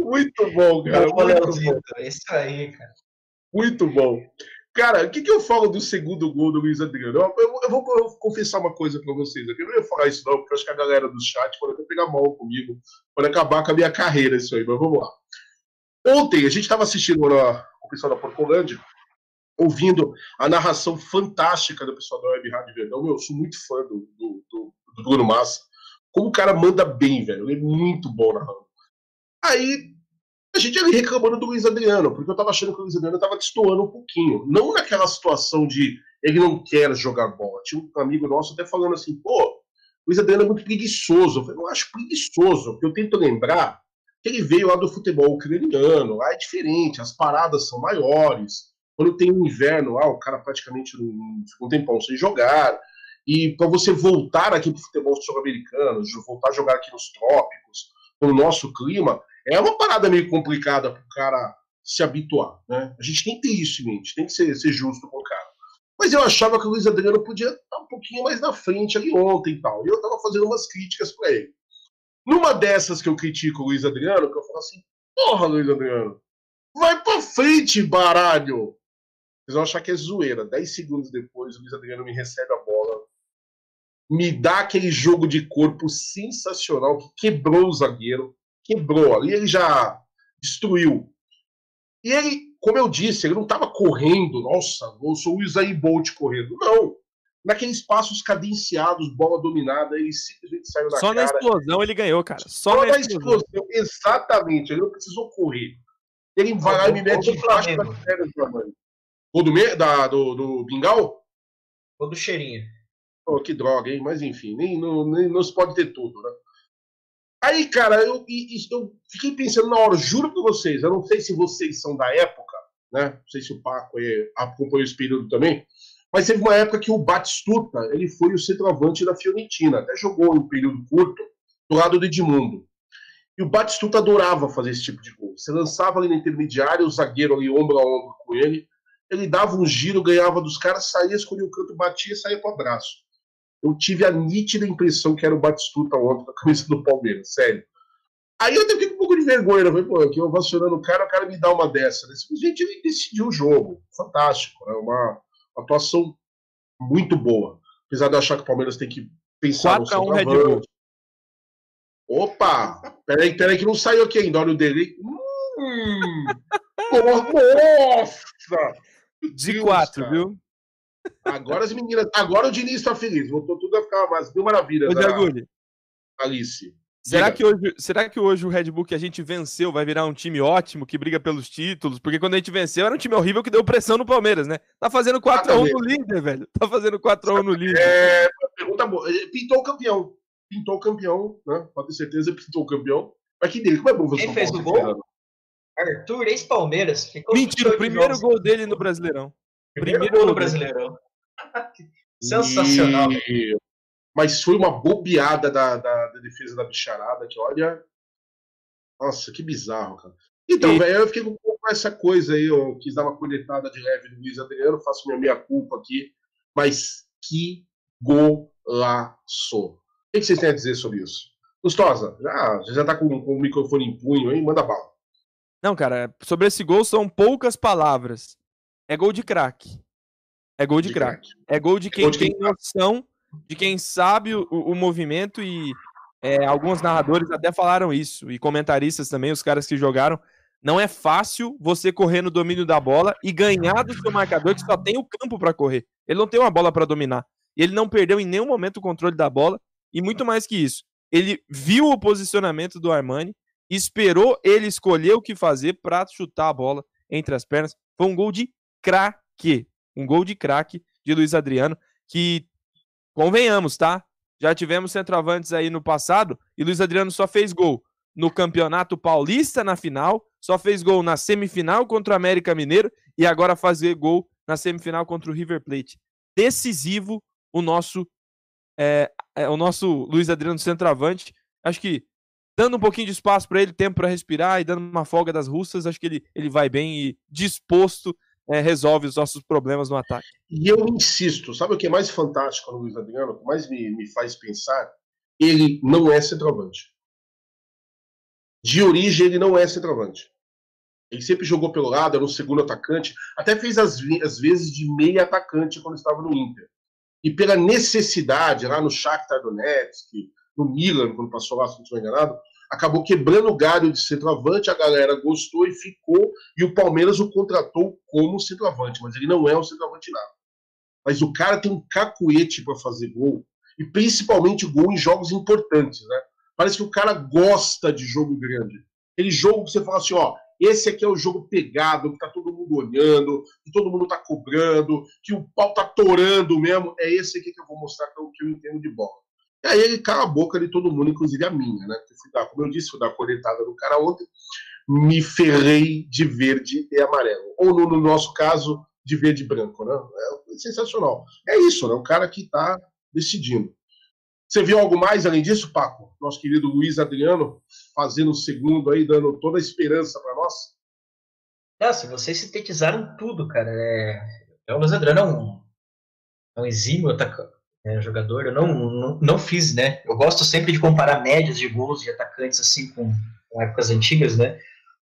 Muito bom, cara. Muito bom. É isso aí, cara. Muito bom. Cara, o que, que eu falo do segundo gol do Luiz Adriano? Eu, eu, eu, vou, eu vou, confessar uma coisa pra vocês aqui. Eu não ia falar isso, não, porque eu acho que a galera do chat pode até pegar mal comigo, pode acabar com a minha carreira isso aí, mas vamos lá. Ontem, a gente estava assistindo na, o pessoal da Porcolândia, ouvindo a narração fantástica do pessoal da Web Rádio Verdão. Meu, eu sou muito fã do, do, do, do Bruno Massa. Como o cara manda bem, velho. Ele é muito bom narrando. Aí a gente ali reclamando do Luiz Adriano, porque eu tava achando que o Luiz Adriano tava destoando um pouquinho. Não naquela situação de ele não quer jogar bola. Tinha um amigo nosso até falando assim, pô, Luiz Adriano é muito preguiçoso. Eu falei, não acho preguiçoso, porque eu tento lembrar que ele veio lá do futebol ucraniano, lá é diferente, as paradas são maiores. Quando tem um inverno lá, o cara praticamente não fica um tempão sem jogar. E para você voltar aqui para o futebol sul-americano, voltar a jogar aqui nos trópicos, no nosso clima, é uma parada meio complicada para o cara se habituar. Né? A gente tem que ter isso em mente, tem que ser, ser justo com o cara. Mas eu achava que o Luiz Adriano podia estar um pouquinho mais na frente ali ontem e tal. E eu estava fazendo umas críticas para ele. Numa dessas que eu critico o Luiz Adriano, que eu falo assim: porra, Luiz Adriano, vai para frente, baralho! Vocês vão achar que é zoeira. Dez segundos depois, o Luiz Adriano me recebe a bola, me dá aquele jogo de corpo sensacional que quebrou o zagueiro, quebrou. Ali ele já destruiu. E ele, como eu disse, ele não estava correndo, nossa, eu sou o Usain Bolt correndo. Não. naqueles passos cadenciados, bola dominada, ele simplesmente saiu na Só cara. na explosão ele ganhou, cara. Só, Só na na explosão. explosão, exatamente, ele não precisou correr. Ele vai lá e me mete embaixo das pernas do Armani. Gol do, me- da, do, do Bingal? Todo cheirinho. Pô, que droga, hein? Mas enfim, nem, não, nem, não se pode ter tudo, né? Aí, cara, eu, eu fiquei pensando na hora, juro pra vocês, eu não sei se vocês são da época, né? Não sei se o Paco aí acompanhou esse período também, mas teve uma época que o Batistuta, ele foi o centroavante da Fiorentina, até jogou um período curto do lado do Edmundo. E o Batistuta adorava fazer esse tipo de gol. Você lançava ali na intermediária, o zagueiro ali ombro a ombro com ele, ele dava um giro, ganhava dos caras, saía, escolhia o canto, batia e saía pro abraço. Eu tive a nítida impressão que era o Batistuta ontem com a camisa do Palmeiras, sério. Aí eu fiquei com um pouco de vergonha, né? Eu falei, pô, aqui eu ovacionando o cara, o cara me dá uma dessa. Né? Simplesmente ele decidiu o jogo. Fantástico, né? Uma, uma atuação muito boa. Apesar de eu achar que o Palmeiras tem que pensar 4 a 1 no Red Bull. Opa! Peraí, peraí, que não saiu aqui ainda. Olha o dele. Hum! Nossa! De Deus, 4, cara. viu? Agora as meninas. Agora o Diniz tá feliz. Voltou tudo a ficar mais mil maravilhas. Ô, da Alice. será Diga. que, hoje, será que hoje o Red Bull que a gente venceu vai virar um time ótimo, que briga pelos títulos? Porque quando a gente venceu era um time horrível que deu pressão no Palmeiras, né? Tá fazendo 4x1 no líder, velho. Tá fazendo 4x1 no líder. É, pergunta boa. Pintou o campeão. Pintou o campeão, né? Pode ter certeza, pintou o campeão. Mas que dele, como é bom ver Quem fez o gol? Arthur, ex-Palmeiras. Ficou Mentira, o 28 primeiro gol dele no Brasileirão. Primeiro, primeiro gol no. Brasileirão. Sensacional. E- Mas foi uma bobeada da, da, da defesa da bicharada, que olha. Nossa, que bizarro, cara. Então, E- velho, eu fiquei com um pouco com essa coisa aí, eu quis dar uma coletada de leve no Luiz Adriano, faço minha meia-culpa aqui, mas que golaço. O que vocês têm a dizer sobre isso? Gustosa, já, já tá com, com o microfone em punho aí, manda bala. Não, cara, sobre esse gol são poucas palavras. É gol de craque. É gol de craque. É gol de quem gol de tem quem- noção, de quem sabe o, o movimento e é, alguns narradores até falaram isso, e comentaristas também, os caras que jogaram. Não é fácil você correr no domínio da bola e ganhar do seu marcador que só tem o campo para correr. Ele não tem uma bola para dominar. Ele não perdeu em nenhum momento o controle da bola e muito mais que isso. Ele viu o posicionamento do Armani, esperou ele escolher o que fazer para chutar a bola entre as pernas. Foi um gol de craque. Um gol de craque de Luiz Adriano, que, convenhamos, tá? Já tivemos centroavantes aí no passado e Luiz Adriano só fez gol no Campeonato Paulista na final, só fez gol na semifinal contra o América Mineiro e agora fazer gol na semifinal contra o River Plate. Decisivo o nosso é, é, o nosso Luiz Adriano centroavante. Acho que dando um pouquinho de espaço para ele, tempo para respirar e dando uma folga das russas, acho que ele, ele vai bem e disposto é, resolve os nossos problemas no ataque. E eu insisto, sabe o que é mais fantástico no Luiz Adriano, o que mais me, me faz pensar? Ele não é centroavante. De origem, ele não é centroavante. Ele sempre jogou pelo lado, era um segundo atacante, até fez as, as vezes de meio atacante quando estava no Inter. E pela necessidade, lá no Shakhtar Donetsk, no Milan, quando passou lá, se não estou enganado, acabou quebrando o galho de centroavante, a galera gostou e ficou, e o Palmeiras o contratou como centroavante, mas ele não é um centroavante nada. Mas o cara tem um cacuete para fazer gol, e principalmente gol em jogos importantes, né? Parece que o cara gosta de jogo grande. Aquele jogo que você fala assim, ó, esse aqui é o jogo pegado, que tá todo mundo olhando, que todo mundo tá cobrando, que o pau tá torando mesmo. É esse aqui que eu vou mostrar é o que eu entendo de bola. E aí ele cala a boca de todo mundo, inclusive a minha, né? Dar, como eu disse, fui dar a coletada do cara ontem, me ferrei de verde e amarelo. Ou no, no nosso caso, de verde e branco, né? É sensacional. É isso, né? O cara que tá decidindo. Você viu algo mais além disso, Paco? Nosso querido Luiz Adriano fazendo o segundo aí, dando toda a esperança para nós? Nossa, vocês sintetizaram tudo, cara. É, é o Luiz Adriano é um, é um exímio ataca- é, jogador. Eu não, não, não fiz, né? Eu gosto sempre de comparar médias de gols de atacantes assim com, com épocas antigas, né?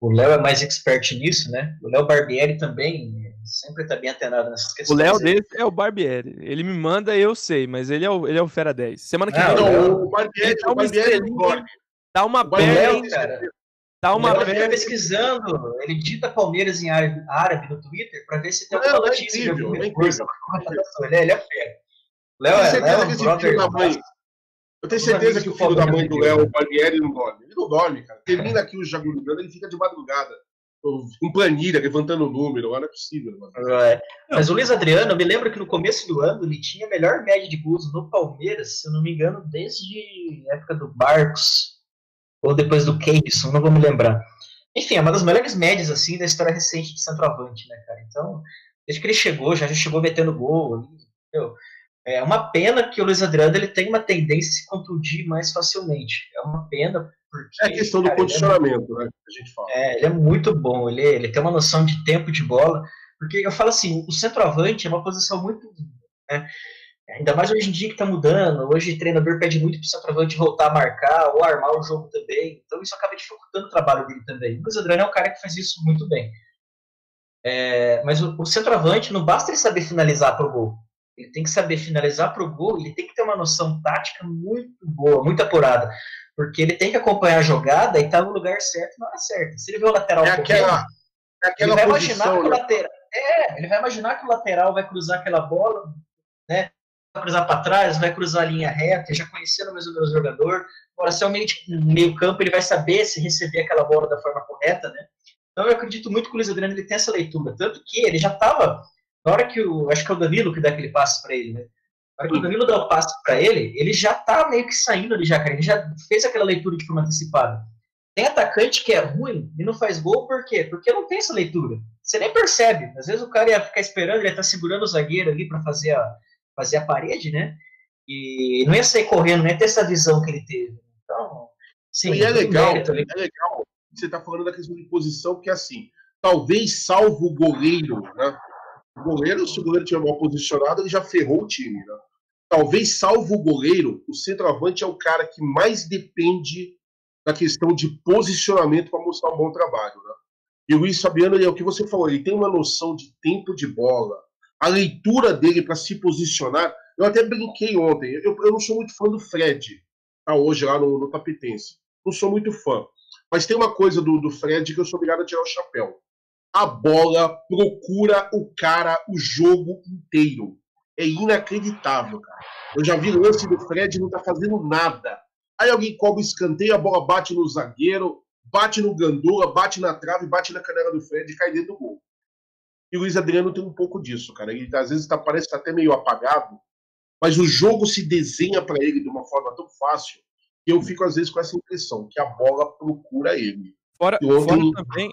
O Léo é mais expert nisso, né? O Léo Barbieri também sempre está bem antenado nessas O questões. Léo desse é o Barbieri. Ele me manda, eu sei, mas ele é o, ele é o Fera 10. Semana que Ah, vem o Léo- Não, o Barbieri, Ele dá o uma Barbieri não dá uma O Barbieri perna, Léo, hein, cara. dá O uma Léo fica pesquisando, ele digita Palmeiras em árabe, árabe no Twitter para ver se tem Não, alguma notícia incrível, é incrível. Ele é, ele é fera. Léo Eu tenho é, certeza Léo que é brother filho da mãe. Eu tenho certeza que o filho da mãe do Léo, o Barbieri, não dorme. Ele não dorme, cara. Termina aqui o Jagulhando, ele fica de madrugada. Com planilha, levantando o número. Não é possível, mano. É. Mas o Luiz Adriano, eu me lembro que no começo do ano ele tinha a melhor média de gols no Palmeiras, se eu não me engano, desde a época do Barcos, ou depois do Keirson, não vou me lembrar. Enfim, é uma das melhores médias assim da história recente de centroavante, né, cara? Então, desde que ele chegou, já, já chegou metendo gol. ali, entendeu? É uma pena que o Luiz Adriano ele tem uma tendência a se contundir mais facilmente. É uma pena porque É a questão do cara, é condicionamento, né? Que a gente fala. é, ele é muito bom, ele, ele tem uma noção de tempo de bola, porque eu falo assim, o centroavante é uma posição muito. né, ainda mais hoje em dia que está mudando, hoje o treinador pede muito para o centroavante voltar a marcar ou armar o jogo também, então isso acaba dificultando o trabalho dele também. O Luiz Adriano é um cara que faz isso muito bem. É, mas o, o centroavante não basta ele saber finalizar para o gol. Ele tem que saber finalizar para o gol, ele tem que ter uma noção tática muito boa, muito apurada. Porque ele tem que acompanhar a jogada e estar no lugar certo na hora certa. Se ele vê o lateral É aquela, é ele aquela vai imaginar posição, que o né? lateral. É, ele vai imaginar que o lateral vai cruzar aquela bola, né? Vai cruzar para trás, vai cruzar a linha reta, já conhecendo mais ou menos o jogador. Agora, se é um meio, meio campo, ele vai saber se receber aquela bola da forma correta, né? Então eu acredito muito que o Luiz Adriano ele tem essa leitura. Tanto que ele já estava. Na hora que o. Acho que é o Danilo que dá aquele passe para ele, né? Na hora que o Danilo dá o passe para ele, ele já tá meio que saindo ali já, cara. Ele já fez aquela leitura de forma antecipada. Tem atacante que é ruim e não faz gol, por quê? Porque não tem essa leitura. Você nem percebe. Às vezes o cara ia ficar esperando, ele ia estar segurando o zagueiro ali para fazer a, fazer a parede, né? E não ia sair correndo, não ia ter essa visão que ele teve. Então, sim, e é legal, mérito é legal que você está falando da questão de posição, porque assim, talvez salvo o goleiro, né? O goleiro, se o goleiro tiver mal posicionado, ele já ferrou o time, né? Talvez salvo o goleiro, o centroavante é o cara que mais depende da questão de posicionamento para mostrar um bom trabalho, né? E o Luiz Fabiano, ele é o que você falou, ele tem uma noção de tempo de bola, a leitura dele para se posicionar. Eu até brinquei ontem, eu, eu não sou muito fã do Fred, tá hoje lá no, no Tapetense. Não sou muito fã. Mas tem uma coisa do, do Fred que eu sou obrigado a tirar o chapéu. A bola procura o cara o jogo inteiro. É inacreditável, cara. Eu já vi lance do Fred não tá fazendo nada. Aí alguém cobra o escanteio, a bola bate no zagueiro, bate no gandula, bate na trave, bate na canela do Fred e cai dentro do gol. E o Luiz Adriano tem um pouco disso, cara. Ele às vezes tá, parece até meio apagado, mas o jogo se desenha para ele de uma forma tão fácil que eu fico às vezes com essa impressão que a bola procura ele. Fora, ontem- fora também,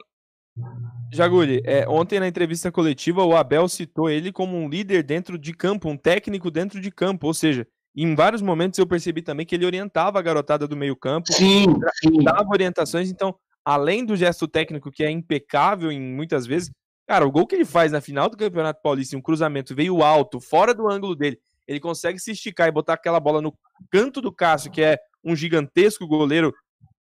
Jaguli, é, ontem na entrevista coletiva o Abel citou ele como um líder dentro de campo, um técnico dentro de campo, ou seja, em vários momentos eu percebi também que ele orientava a garotada do meio campo, Sim, sim. dava orientações, então, além do gesto técnico que é impecável em muitas vezes, cara, o gol que ele faz na final do Campeonato Paulista, um cruzamento veio alto, fora do ângulo dele, ele consegue se esticar e botar aquela bola no canto do Cássio, que é um gigantesco goleiro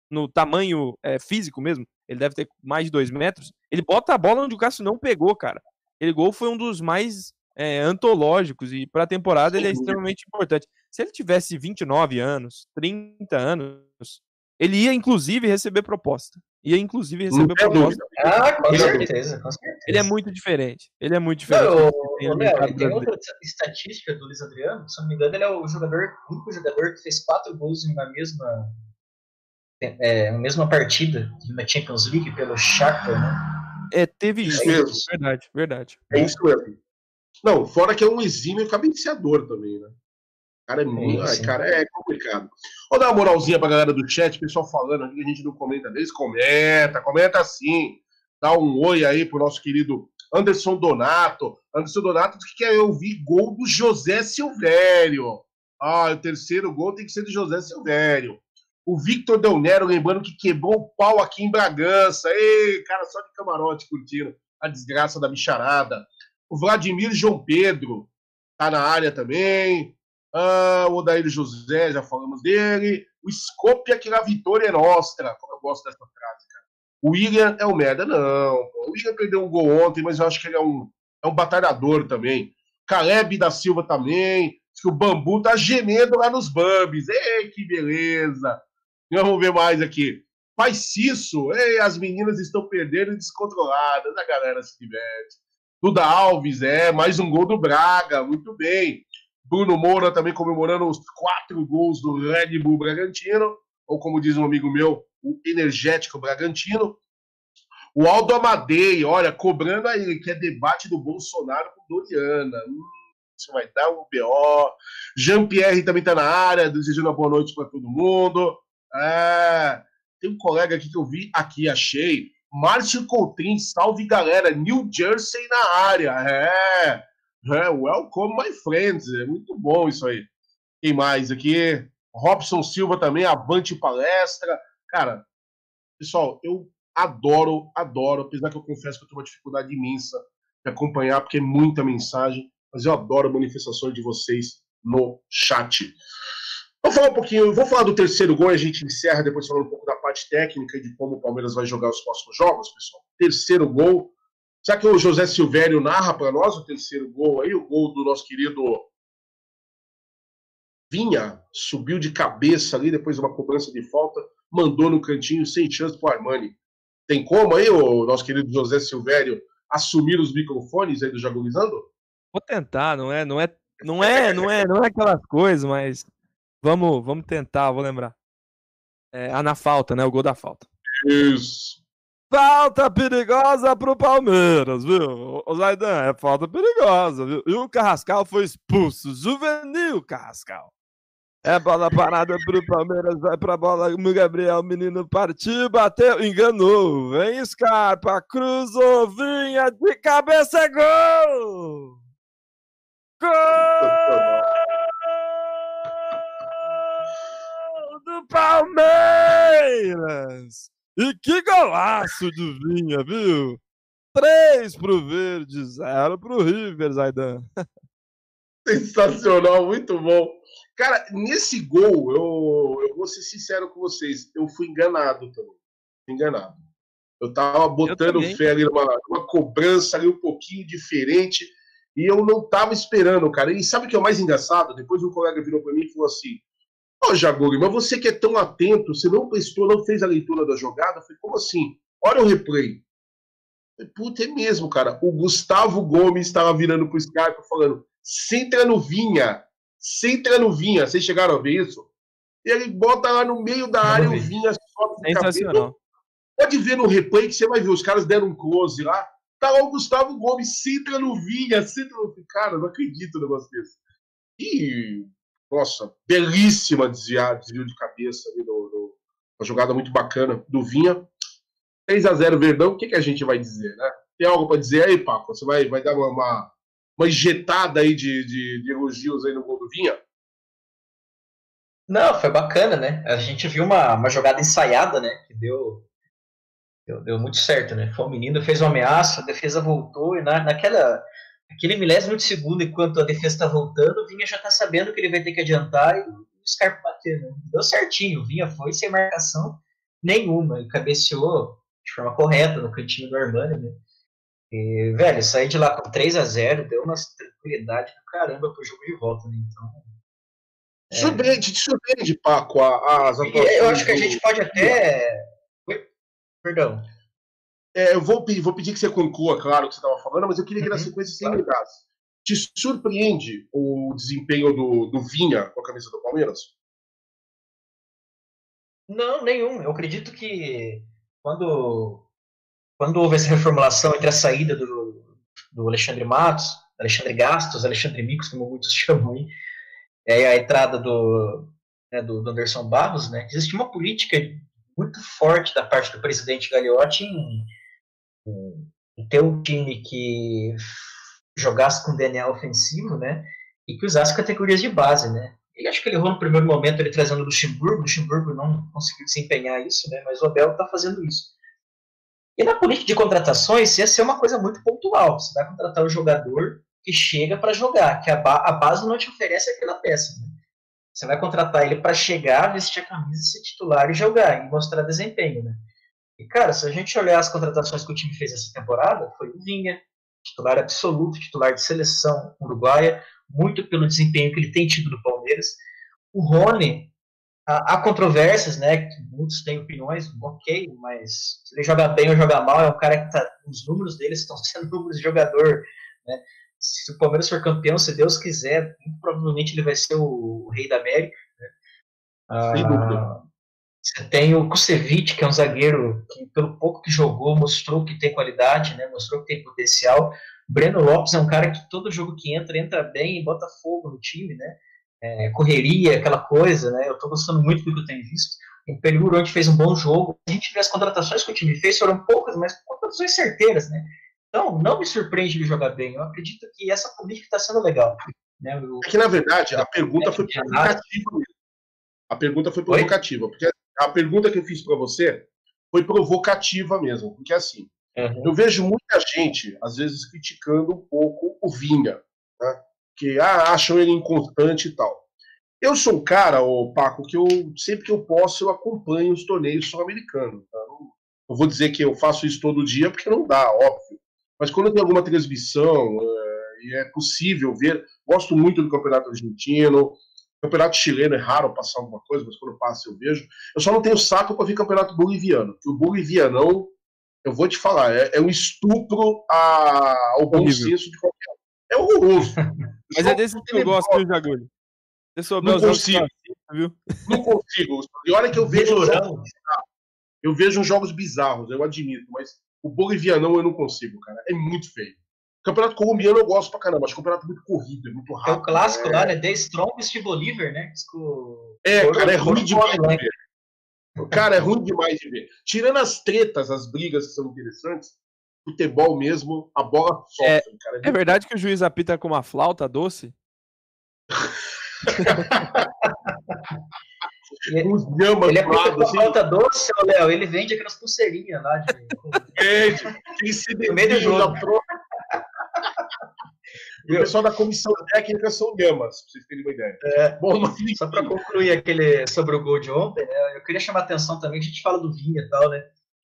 no tamanho é, físico mesmo, ele deve ter mais de dois metros, ele bota a bola onde o Cássio não pegou, cara. Ele gol foi um dos mais é, antológicos e para a temporada ele é extremamente importante. Se ele tivesse 29 anos, 30 anos, ele ia inclusive receber proposta. Ia inclusive Não receber tem proposta. Ah, com é- certeza, com certeza. Ele é muito diferente. Ele é muito diferente. Não, que tem outra estatística do Luiz Adriano, se eu não me engano, ele é o jogador, o único jogador que fez quatro gols na mesma, é, na mesma partida na Champions League pelo Shakhtar, né? É, teve Isso isso. mesmo. Verdade, verdade. É isso mesmo. Não, fora que é um exímio cabeceador também, né? Cara, é muito, ai, cara, é complicado. Vou dar uma moralzinha pra galera do chat, pessoal falando aqui que a gente não comenta deles. Comenta, comenta sim. Dá um oi aí pro nosso querido Anderson Donato. Anderson Donato que quer ouvir gol do José Silvério. Ah, o terceiro gol tem que ser do José Silvério. O Victor Del Nero, lembrando que quebrou o pau aqui em Bragança. Ei, cara, só de camarote curtindo a desgraça da bicharada. O Vladimir João Pedro tá na área também. Ah, o Odair José, já falamos dele. O Scopia que a vitória é nostra. Como eu gosto dessa frase, cara. O William é o merda, não. O William perdeu um gol ontem, mas eu acho que ele é um, é um batalhador também. Caleb da Silva também. Diz que o bambu tá gemendo lá nos bambis. Ei, que beleza. Vamos ver mais aqui. Faz isso. Ei, as meninas estão perdendo descontroladas. A galera se diverte. Duda Alves, é, mais um gol do Braga, muito bem. Bruno Moura também comemorando os quatro gols do Red Bull Bragantino, ou como diz um amigo meu, o energético Bragantino. O Aldo Amadei, olha, cobrando aí, que é debate do Bolsonaro com Doriana. Hum, isso vai dar um BO. Jean-Pierre também está na área, desejando uma boa noite para todo mundo. É, tem um colega aqui que eu vi aqui, achei. Márcio Coutrin, salve galera, New Jersey na área. É, é, welcome my friends. É muito bom isso aí. Quem mais aqui? Robson Silva também, avante palestra. Cara, pessoal, eu adoro, adoro, apesar que eu confesso que eu tenho uma dificuldade imensa de acompanhar, porque é muita mensagem, mas eu adoro manifestações de vocês no chat. Vou falar um pouquinho, vou falar do terceiro gol, a gente encerra depois falando um pouco da parte técnica e de como o Palmeiras vai jogar os próximos jogos, pessoal. Terceiro gol. Será que o José Silvério narra para nós o terceiro gol aí? O gol do nosso querido Vinha, subiu de cabeça ali depois de uma cobrança de falta, mandou no cantinho sem chance para o Armani. Tem como aí o nosso querido José Silvério assumir os microfones aí do Jagulizando? Vou tentar, não é, não é, não é, não é, não é aquelas coisas, mas Vamos, vamos tentar, vou lembrar. É, ah, na falta, né? O gol da falta. Isso. Falta perigosa pro Palmeiras, viu? O Zaidan, é falta perigosa, viu? E o Carrascal foi expulso. Juvenil Carrascal. É bola parada pro Palmeiras, vai pra bola. O Gabriel, o menino partiu, bateu, enganou. Vem Scarpa, cruzou, vinha de cabeça, é gol! Gol! Palmeiras! E que golaço de Vinha, viu? 3 pro Verde, 0 pro River, Zaidan. Sensacional, muito bom. Cara, nesse gol, eu, eu vou ser sincero com vocês, eu fui enganado também. Fui enganado. Eu tava botando eu fé ali numa, numa cobrança ali um pouquinho diferente e eu não tava esperando, cara. E sabe o que é o mais engraçado? Depois um colega virou para mim e falou assim: Ô, Jaguri, mas você que é tão atento, você não prestou, não fez a leitura da jogada? Eu falei, como assim? Olha o replay. falei, Puta, é mesmo, cara. O Gustavo Gomes estava virando pro Skype falando: centra no Vinha, centra no Vinha. Vocês chegaram a ver isso? E ele bota lá no meio da área o Vinha sobe Sensacional. Pode ver no replay que você vai ver, os caras deram um close lá. Tá lá o Gustavo Gomes, centra no Vinha, centra no. Cara, não acredito no negócio desse. E nossa, belíssima desvio, de cabeça ali no, uma jogada muito bacana do Vinha. 3 a 0 Verdão, o que, que a gente vai dizer, né? Tem algo para dizer aí, Paco? Você vai, vai dar uma, uma, uma injetada aí de, de, de, elogios aí no gol do Vinha? Não, foi bacana, né? A gente viu uma, uma jogada ensaiada, né? Que deu, deu, deu muito certo, né? Foi o menino, fez uma ameaça, a defesa voltou e na, naquela aquele milésimo de segundo enquanto a defesa está voltando, o Vinha já está sabendo que ele vai ter que adiantar e o Scarpa bater. Né? Deu certinho, o Vinha foi sem marcação nenhuma, ele cabeceou de forma correta no cantinho do Armani, né? E, velho, sair de lá com 3 a 0 deu uma tranquilidade do caramba pro jogo de volta, né? Então. É... Surpreende, surpreende, Paco, as atuações. Eu acho que a gente pode até. Perdão. É, eu vou, vou pedir que você conclua, claro, o que você estava falando, mas eu queria que na uhum. sequência você ligasse. Te surpreende o desempenho do, do Vinha com a camisa do Palmeiras? Não, nenhum. Eu acredito que quando, quando houve essa reformulação entre a saída do, do Alexandre Matos, Alexandre Gastos, Alexandre Micos, como muitos chamam aí, e aí a entrada do, né, do, do Anderson Barros, né, existe uma política muito forte da parte do presidente Gagliotti em e ter um time que jogasse com DNA ofensivo, né? E que usasse categorias de base, né? E acho que ele errou no primeiro momento ele trazendo o Luxemburgo, o Luxemburgo não conseguiu desempenhar isso, né? Mas o Abel está fazendo isso. E na política de contratações ia ser uma coisa muito pontual. Você vai contratar o um jogador que chega para jogar, que a, ba a, base não te oferece aquela peça. Né? Você vai contratar ele para chegar, vestir a camisa, ser titular e jogar, e mostrar desempenho. Né? E, cara, se a gente olhar as contratações que o time fez essa temporada, foi o Vinha, titular absoluto, titular de seleção uruguaia, muito pelo desempenho que ele tem tido no Palmeiras. O Rony, há, há controvérsias, né? Que muitos têm opiniões, ok, mas se ele joga bem ou joga mal, é um cara que tá. Os números dele estão sendo números de jogador, né? se o Palmeiras for campeão, se Deus quiser, muito provavelmente ele vai ser o, rei da América. Né? Ah, você tem o Kusevich, que é um zagueiro que, pelo pouco que jogou, mostrou que tem qualidade, né? mostrou que tem potencial. Breno Lopes é um cara que todo jogo que entra, entra bem e bota fogo no time, né? É, correria, aquela coisa, né? Eu tô gostando muito do que eu tenho visto. Em período onde fez um bom jogo. A gente vê as contratações que o time fez, foram poucas, mas contratações certeiras, né? Então, não me surpreende ele jogar bem. Eu acredito que essa política está sendo legal. Né? É que, na verdade, a pergunta foi provocativa mesmo. A pergunta foi provocativa, Oi? porque a pergunta que eu fiz para você foi provocativa mesmo, porque assim, Uhum. Eu vejo muita gente, às vezes, criticando um pouco o Vinha, né? que ah, acham ele inconstante e tal. Eu sou um cara, ô Paco, que eu sempre que eu posso eu acompanho os torneios sul-americanos. Tá? Não, vou dizer que eu faço isso todo dia, porque não dá, óbvio. Mas quando tem alguma transmissão é, e é possível ver, gosto muito do campeonato argentino. Campeonato chileno é raro passar alguma coisa, mas quando passa eu vejo. Eu só não tenho saco para ver campeonato boliviano, que o bolivianão eu vou te falar, é, é um estupro a, ao bom senso de qualquer um. É horroroso. Mas é desse que eu gosto, viu, Jagulho? Não consigo. Viu? Não consigo. E olha que eu vejo jogos Eu vejo jogos bizarros, eu admito, mas o bolivianão eu não consigo, cara. É muito feio. Campeonato colombiano eu gosto pra caramba, acho campeonato muito corrido, é muito rápido. É o clássico é... lá, né? The Strongest Bolívar, né? É, cara, é ruim demais. Né? Cara, é ruim demais de ver. Tirando as tretas, as brigas que são interessantes, futebol mesmo, a bola sofre. É, cara, é, é verdade que o juiz apita com uma flauta doce? ele, ele é com assim. flauta doce, Léo, ele vende aquelas pulseirinhas lá. De... Vende, tem no meio do jogo. E o pessoal da comissão técnica são gamas, pra vocês terem uma ideia. É, Bom, mas... Só para concluir aquele sobre o gol de ontem, né, eu queria chamar a atenção também, a gente fala do Vinha e tal, né?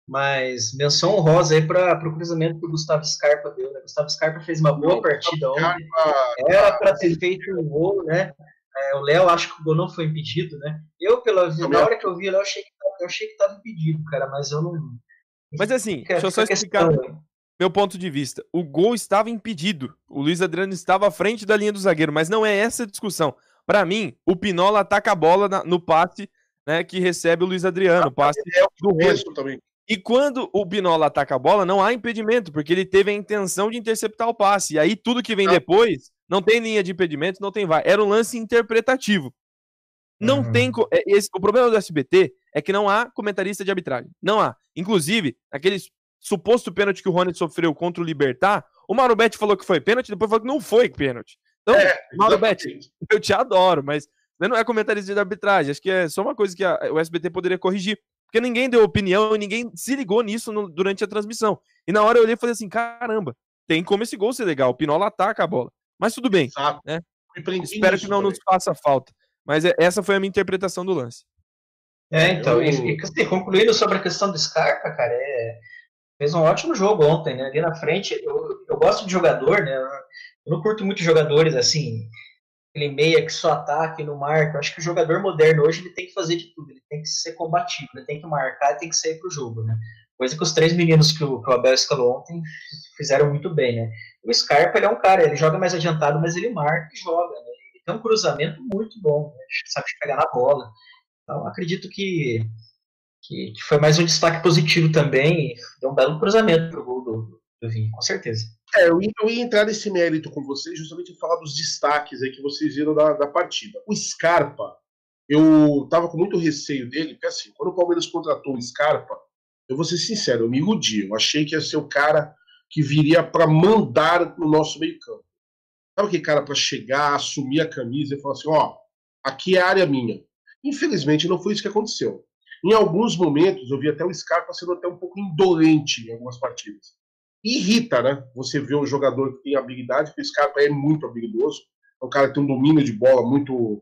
Mas menção honrosa aí para o cruzamento que o Gustavo Scarpa deu, né? Gustavo Scarpa fez uma boa partida ontem. Era para ter feito um gol, né? É, o Léo acho que o gol não foi impedido, né? Eu, pela na hora que eu vi, eu achei que eu achei que estava impedido, cara, mas eu não. Mas assim, deixa eu só explicar. Questão, meu ponto de vista. O gol estava impedido. O Luiz Adriano estava à frente da linha do zagueiro, mas não é essa a discussão. Para mim, o Pinola ataca a bola na, no passe né, que recebe o Luiz Adriano, o passe é do resto também. E quando o Pinola ataca a bola, não há impedimento, porque ele teve a intenção de interceptar o passe. E aí tudo que vem não. depois não tem linha de impedimento, não tem vai. Era um lance interpretativo. Não uhum. tem. É, esse, o problema do SBT é que não há comentarista de arbitragem. Não há. Inclusive, aqueles suposto pênalti que o Rony sofreu contra o Libertar, o Mauro Betti falou que foi pênalti, depois falou que não foi pênalti. Então, é, Mauro Betti, eu te adoro, mas você não é comentarista de arbitragem. Acho que é só uma coisa que a, o SBT poderia corrigir. Porque ninguém deu opinião e ninguém se ligou nisso no, durante a transmissão. E na hora eu olhei e falei assim: caramba, tem como esse gol ser legal. O Pinola ataca a bola. Mas tudo bem. Né? Espero que não nos faça falta. Mas é, essa foi a minha interpretação do lance. É, então, eu... e, e assim, concluindo sobre a questão do Scarpa, cara, é, fez um ótimo jogo ontem, né? Ali na frente, eu, eu gosto de jogador, né? Eu não curto muito jogadores assim, aquele meia que só ataca e não marca. Eu acho que o jogador moderno hoje ele tem que fazer de tudo, ele tem que ser combativo, ele tem que marcar, tem que sair pro jogo, né? Coisa que os três meninos que o, que o Abel escalou ontem fizeram muito bem, né? O Scarpa, ele é um cara, ele joga mais adiantado, mas ele marca e joga, né? Ele tem um cruzamento muito bom, né? sabe pegar na bola. Então, acredito que que, que, foi mais um destaque positivo também. Deu um belo cruzamento pro gol do, do Vinho, com certeza. É, eu ia, eu ia, entrar nesse mérito com vocês, justamente falar dos destaques aí que vocês viram da, da partida. O Scarpa, eu tava com muito receio dele, porque assim, quando o Palmeiras contratou o Scarpa, eu vou ser sincero, eu me iludi. Eu achei que ia ser o cara que viria para mandar no nosso meio-campo. Sabe aquele cara para chegar, assumir a camisa e falar assim: ó, aqui é a área minha. Infelizmente não foi isso que aconteceu. Em alguns momentos, eu vi até o Scarpa sendo até um pouco indolente em algumas partidas. Irrita, né? Você vê um jogador que tem habilidade, porque o Scarpa é muito habilidoso, é um cara que tem um domínio de bola muito,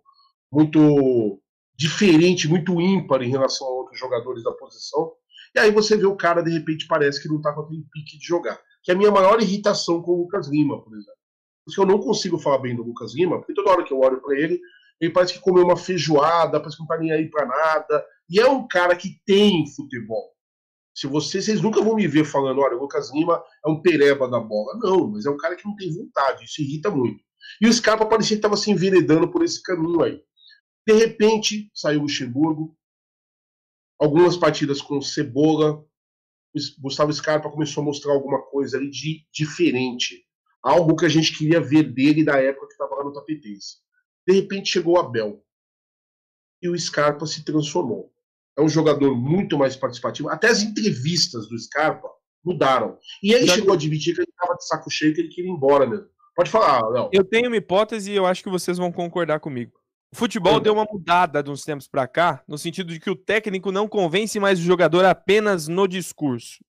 muito diferente, muito ímpar em relação a outros jogadores da posição. E aí você vê o cara, de repente, parece que não está com aquele pique de jogar. Que é a minha maior irritação com o Lucas Lima, por exemplo. Porque eu não consigo falar bem do Lucas Lima, porque toda hora que eu olho para ele, ele parece que comeu uma feijoada, parece que não tá nem aí para nada. E é um cara que tem futebol. Se vocês, nunca vão me ver falando, olha, o Lucas Lima é um pereba da bola. Não, mas é um cara que não tem vontade, isso irrita muito. E o Scarpa parecia que estava se enveredando por esse caminho aí. De repente, saiu o Luxemburgo, algumas partidas com Cebola, Gustavo Scarpa começou a mostrar alguma coisa ali de diferente. Algo que a gente queria ver dele da época que estava lá no Tapetense. De repente chegou o Abel. E o Scarpa se transformou é um jogador muito mais participativo. Até as entrevistas do Scarpa mudaram. E ele Já chegou a admitir que ele estava de saco cheio, que ele queria ir embora mesmo. Pode falar, Léo. Eu tenho uma hipótese e eu acho que vocês vão concordar comigo. O futebol deu uma mudada de uns tempos para cá, no sentido de que o técnico não convence mais o jogador apenas no discurso.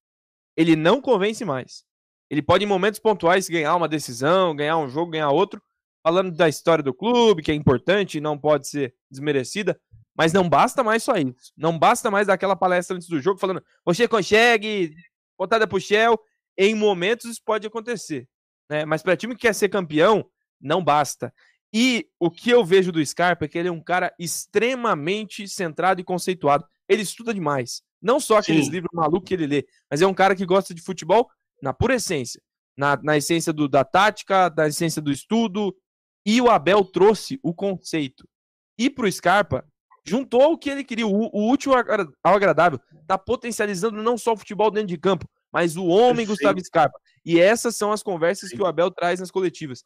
Ele não convence mais. Ele pode, em momentos pontuais, ganhar uma decisão, ganhar um jogo, ganhar outro, falando da história do clube, que é importante e não pode ser desmerecida. Mas não basta mais só isso. Não basta mais daquela palestra antes do jogo falando, você consegue, botada pro Shell. Em momentos isso pode acontecer. Né? Mas para time que quer ser campeão, não basta. E o que eu vejo do Scarpa é que ele é um cara extremamente centrado e conceituado. Ele estuda demais. Não só aqueles Sim. livros malucos que ele lê, mas é um cara que gosta de futebol na pura essência. Na, na essência do, da tática, da essência do estudo. E o Abel trouxe o conceito. E pro Scarpa, juntou o que ele queria, o, o útil ao agradável. Tá potencializando não só o futebol dentro de campo, mas o homem Perfeito. Gustavo Scarpa. E essas são as conversas Sim. que o Abel traz nas coletivas.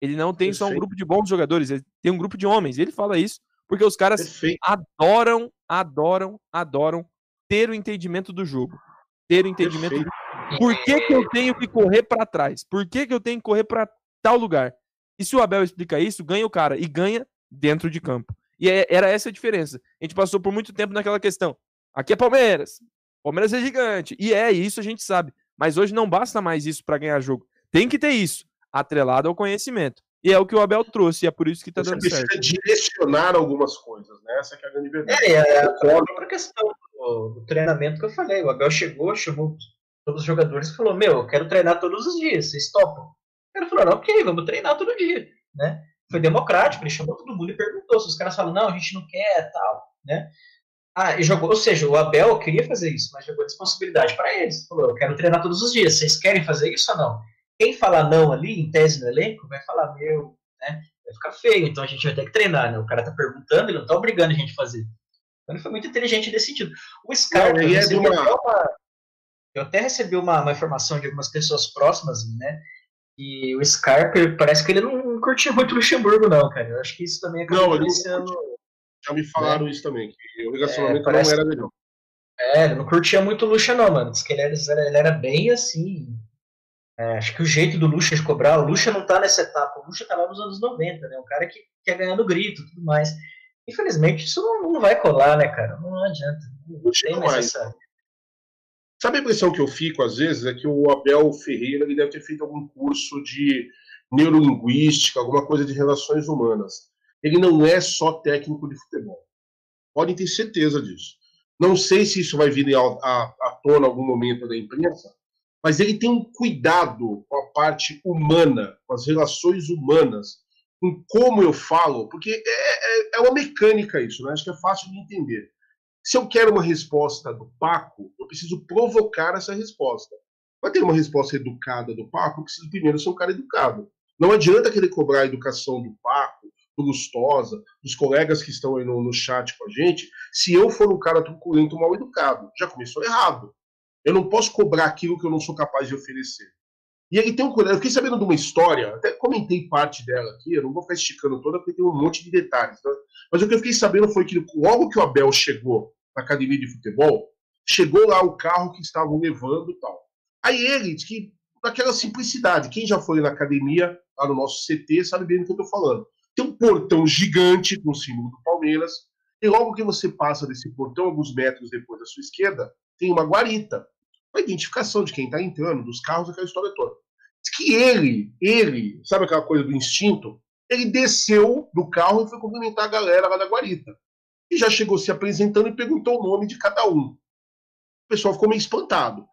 Ele não tem Perfeito. só um grupo de bons jogadores, ele tem um grupo de homens. Ele fala isso porque os caras Perfeito. adoram, adoram, adoram ter o entendimento do jogo. Ter o entendimento do... Por que, que eu tenho que correr para trás? Por que, que eu tenho que correr para tal lugar? E se o Abel explica isso, ganha o cara. E ganha dentro de campo. E é, era essa a diferença. A gente passou por muito tempo naquela questão. Aqui é Palmeiras. Palmeiras é gigante. E é, isso a gente sabe. Mas hoje não basta mais isso para ganhar jogo. Tem que ter isso, atrelado ao conhecimento. E é o que o Abel trouxe, e é por isso que tá Você dando certo. Você precisa direcionar algumas coisas, né? Essa é a grande verdade. É, é a própria questão do, do, treinamento que eu falei. O Abel chegou, chamou todos os jogadores e falou: Meu, eu quero treinar todos os dias, vocês topam? Ele falou: Ok, vamos treinar todo dia, né? Foi democrático, ele chamou todo mundo e perguntou. Se os caras falam, não, a gente não quer, tal, né? Ah, e jogou, ou seja, o Abel queria fazer isso, mas jogou responsabilidade para eles. Falou, eu quero treinar todos os dias, vocês querem fazer isso ou não? Quem falar não ali, em tese no elenco, vai falar, meu, né? Vai ficar feio, então a gente vai ter que treinar, né? O cara tá perguntando, ele não tá obrigando a gente a fazer. Então ele foi muito inteligente nesse sentido. O Scarpa, é, é uma... uma... eu até recebi uma, uma informação de algumas pessoas próximas, né? E o Scarpa, parece que ele não curtia muito Luxemburgo, não, cara. Eu acho que isso também acabou não, influenciando. Já me falaram né? isso também, que o relacionamento é, não era legal. É, ele não curtia muito o Luxa, não, mano. Diz que ele era, ele era bem assim. É, acho que o jeito do Luxa de cobrar, o Luxa não tá nessa etapa. O Luxa tá lá nos anos 90, né? Um cara que quer ganhar no grito e tudo mais. Infelizmente, isso não, não vai colar, né, cara? Não adianta. Não, não tem mais essa. Sabe a impressão que eu fico, às vezes, é que o Abel Ferreira ele deve ter feito algum curso de neurolinguística, alguma coisa de relações humanas. Ele não é só técnico de futebol. Podem ter certeza disso. Não sei se isso vai vir à tona em algum momento da imprensa, mas ele tem um cuidado com a parte humana, com as relações humanas, com como eu falo, porque é, é, é uma mecânica isso, né? acho que é fácil de entender. Se eu quero uma resposta do Paco, eu preciso provocar essa resposta. Para ter uma resposta educada do Paco, eu preciso primeiro ser um cara educado. Não adianta querer cobrar a educação do Paco, do Lustosa, dos colegas que estão aí no, no chat com a gente, se eu for um cara truculento mal educado. Já começou errado. Eu não posso cobrar aquilo que eu não sou capaz de oferecer. E ele tem um cuidado. Eu fiquei sabendo de uma história, até comentei parte dela aqui, eu não vou ficar esticando toda porque tem um monte de detalhes. Né? Mas o que eu fiquei sabendo foi que logo que o Abel chegou na academia de futebol, chegou lá o carro que estavam levando e tal. Aí ele, que naquela simplicidade, quem já foi na academia, lá no nosso CT, sabe bem do que eu estou falando. Tem um portão gigante com o símbolo do Palmeiras, e logo que você passa desse portão, alguns metros depois da sua esquerda, tem uma guarita a identificação de quem está entrando, dos carros, aquela história toda. Diz que ele, ele, sabe aquela coisa do instinto? Ele desceu do carro e foi cumprimentar a galera lá da guarita. E já chegou se apresentando e perguntou o nome de cada um. O pessoal ficou meio espantado.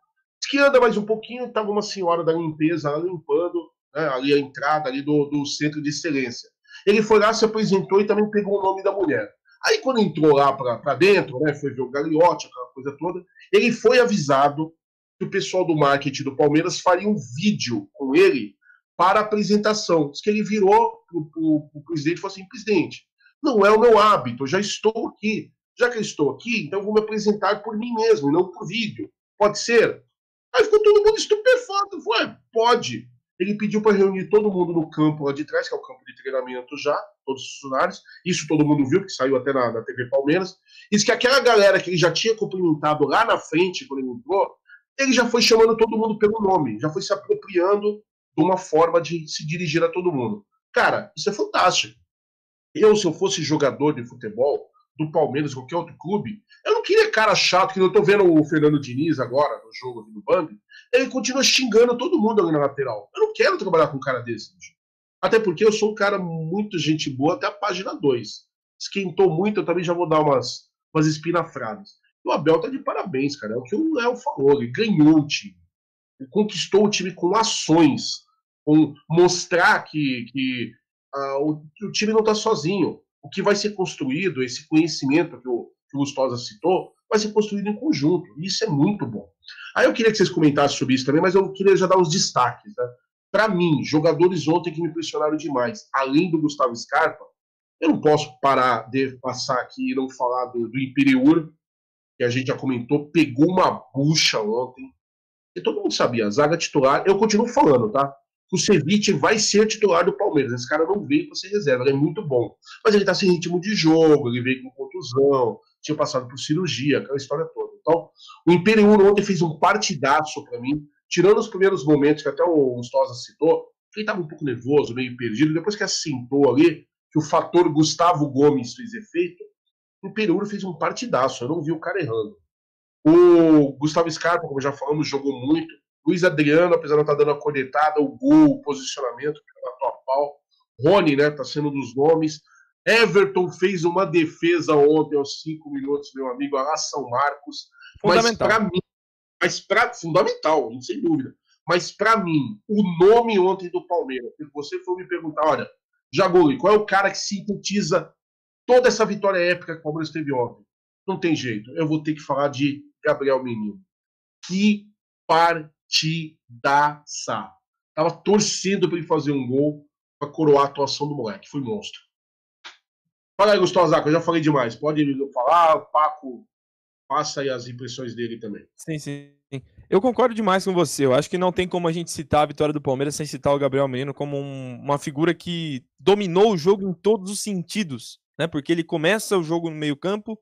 Que anda mais um pouquinho, estava uma senhora da limpeza lá limpando né, ali a entrada ali do, do centro de excelência. Ele foi lá, se apresentou e também pegou o nome da mulher. Aí quando entrou lá para dentro, né, foi ver o Gagliotti, aquela coisa toda, ele foi avisado que o pessoal do marketing do Palmeiras faria um vídeo com ele para apresentação. Diz que ele virou para o presidente e falou assim: presidente, não é o meu hábito, eu já estou aqui. Já que eu estou aqui, então vou me apresentar por mim mesmo, não por vídeo. Pode ser? Aí ficou todo mundo estupefato. Foi, pode. Ele pediu para reunir todo mundo no campo lá de trás, que é o campo de treinamento já, todos os funcionários. Isso todo mundo viu, que saiu até na, na TV Palmeiras. Diz que aquela galera que ele já tinha cumprimentado lá na frente, quando ele entrou, ele já foi chamando todo mundo pelo nome, já foi se apropriando de uma forma de se dirigir a todo mundo. Cara, isso é fantástico. Eu, se eu fosse jogador de futebol, do Palmeiras, qualquer outro clube, eu queria cara chato, que eu tô vendo o Fernando Diniz agora, no jogo do Bambi, ele continua xingando todo mundo ali na lateral. Eu não quero trabalhar com um cara desse. Até porque eu sou um cara muito gente boa até a página 2. Esquentou muito, eu também já vou dar umas, umas espinafradas. O Abel tá de parabéns, cara. É o que o Léo falou. Ele ganhou o time. Ele conquistou o time com ações. Com mostrar que, que uh, o, o, time não tá sozinho. O que vai ser construído, esse conhecimento que o, que o Gustosa citou, vai ser construído em conjunto. E isso é muito bom. Aí eu queria que vocês comentassem sobre isso também, mas eu queria já dar uns destaques. Né? Para mim, jogadores ontem que me impressionaram demais, além do Gustavo Scarpa, eu não posso parar de passar aqui e não falar do, do Imperiur, que a gente já comentou, pegou uma bucha ontem. E todo mundo sabia, a zaga titular, eu continuo falando, tá? O Ceviche vai ser titular do Palmeiras. Esse cara não veio para ser reserva, ele é muito bom. Mas ele tá sem ritmo de jogo, ele veio com contusão, tinha passado por cirurgia, aquela história toda. Então, o Imperial ontem fez um partidaço para mim, tirando os primeiros momentos que até o Gustosa citou, ele estava um pouco nervoso, meio perdido. Depois que assentou ali, que o fator Gustavo Gomes fez efeito, o Imperial fez um partidaço. Eu não vi o cara errando. O Gustavo Scarpa, como já falamos, jogou muito. Luiz Adriano, apesar de não estar tá dando a cornetada, o gol, o posicionamento, que matou a pau. Rony, né, tá sendo um dos nomes. Everton fez uma defesa ontem aos cinco minutos, meu amigo, a São Marcos. Fundamental. Mas para mim, mas para fundamental, sem dúvida. Mas para mim, o nome ontem do Palmeiras, você for me perguntar, olha, Jaguli, qual é o cara que sintetiza toda essa vitória épica que o Palmeiras teve ontem? Não tem jeito. Eu vou ter que falar de Gabriel Menino. Que partidaça. Tava torcendo para ele fazer um gol para coroar a atuação do moleque. Foi monstro. Fala aí, Gustavo Zaco, eu já falei demais. Pode falar, o Paco passa aí as impressões dele também. Sim, sim. Eu concordo demais com você. Eu acho que não tem como a gente citar a vitória do Palmeiras sem citar o Gabriel Menino como um, uma figura que dominou o jogo em todos os sentidos, né? Porque ele começa o jogo no meio-campo,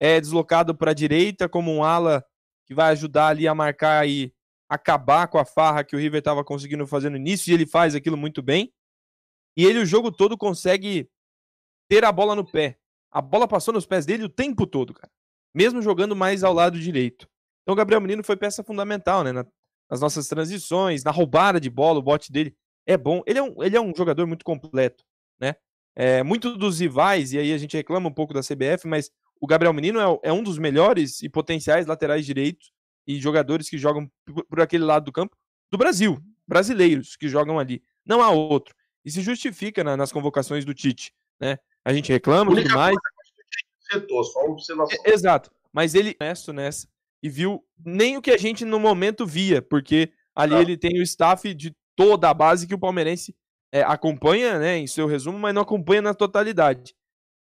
é deslocado para a direita como um ala que vai ajudar ali a marcar e acabar com a farra que o River estava conseguindo fazer no início, e ele faz aquilo muito bem. E ele o jogo todo consegue ter a bola no pé. A bola passou nos pés dele o tempo todo, cara. Mesmo jogando mais ao lado direito. Então o Gabriel Menino foi peça fundamental, né? nas nossas transições, na roubada de bola, o bote dele é bom. Ele é um, ele é um jogador muito completo, né? É, muito dos rivais, e aí a gente reclama um pouco da CBF, mas o Gabriel Menino é, é um dos melhores e potenciais laterais direitos e jogadores que jogam por, por aquele lado do campo do Brasil, brasileiros que jogam ali. Não há outro. E se justifica na, nas convocações do Tite, né? A gente reclama e tudo mais. Setor, só observação. É, exato. Mas ele honesto nessa e viu nem o que a gente no momento via, porque ali ah. ele tem o staff de toda a base que o palmeirense é, acompanha, né, em seu resumo, mas não acompanha na totalidade.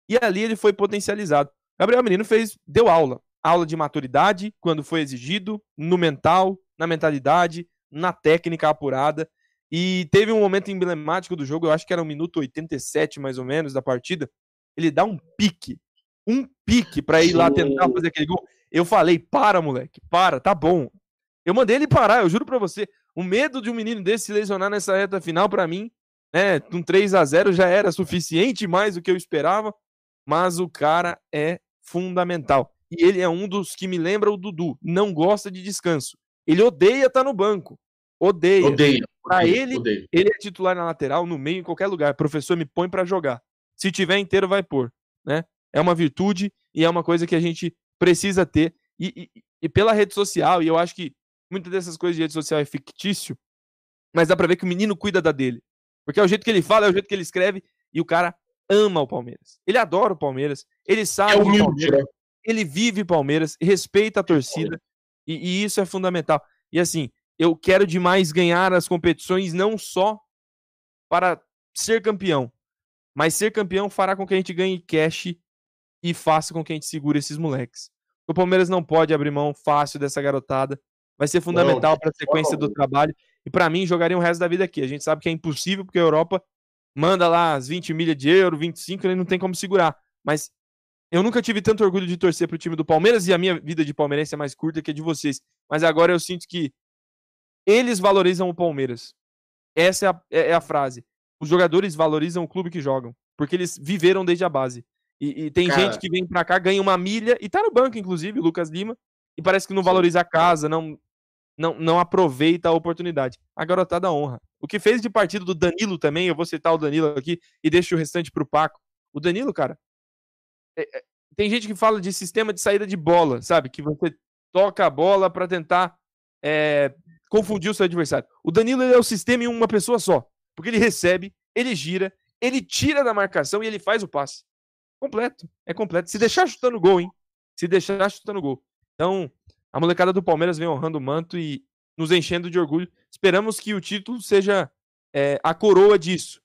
E ali ele foi potencializado. Gabriel Menino fez, deu aula, aula de maturidade quando foi exigido, no mental, na mentalidade, na técnica apurada. E teve um momento emblemático do jogo, eu acho que era o minuto 87 mais ou menos da partida. Ele dá um pique, um pique para ir lá tentar fazer aquele gol. Eu falei: "Para, moleque, para, tá bom". Eu mandei ele parar, eu juro para você. O medo de um menino desse se lesionar nessa reta final para mim, né, um 3 a 0 já era suficiente mais do que eu esperava, mas o cara é fundamental. E ele é um dos que me lembra o Dudu, não gosta de descanso. Ele odeia estar tá no banco. Odeia. Odeia. Para ele, odeio. ele é titular na lateral, no meio, em qualquer lugar. O professor me põe para jogar. Se tiver inteiro, vai pôr. Né? É uma virtude e é uma coisa que a gente precisa ter. E, e, e pela rede social, e eu acho que muitas dessas coisas de rede social é fictício, mas dá pra ver que o menino cuida da dele. Porque é o jeito que ele fala, é o jeito que ele escreve, e o cara ama o Palmeiras. Ele adora o Palmeiras. Ele sabe É humilde, Palmeiras, né? ele vive Palmeiras, respeita a torcida. E, e isso é fundamental. E assim, eu quero demais ganhar as competições não só para ser campeão, mas ser campeão fará com que a gente ganhe cash e faça com que a gente segure esses moleques. O Palmeiras não pode abrir mão fácil dessa garotada. Vai ser fundamental para a sequência do trabalho. E para mim, jogaria o resto da vida aqui. A gente sabe que é impossível, porque a Europa manda lá as 20 milhas de euro, 25, ele não tem como segurar. Mas eu nunca tive tanto orgulho de torcer pro time do Palmeiras e a minha vida de palmeirense é mais curta que a de vocês. Mas agora eu sinto que eles valorizam o Palmeiras. Essa é a, é- é a frase. Os jogadores valorizam o clube que jogam, porque eles viveram desde a base. E, e tem Cara. gente que vem pra cá, ganha uma milha, e tá no banco, inclusive, o Lucas Lima, e parece que não valoriza a casa, não, não, não aproveita a oportunidade. A garotada honra. O que fez de partido do Danilo também, eu vou citar o Danilo aqui e deixo o restante pro Paco. O Danilo, cara, é- é- tem gente que fala de sistema de saída de bola, sabe? Que você toca a bola pra tentar é, confundir o seu adversário. O Danilo é o sistema em uma pessoa só. Porque ele recebe, ele gira, ele tira da marcação e ele faz o passe. Completo. É completo. Se deixar chutando gol, hein? Se deixar chutando gol. Então, a molecada do Palmeiras vem honrando o manto e nos enchendo de orgulho. Esperamos que o título seja é, a coroa disso.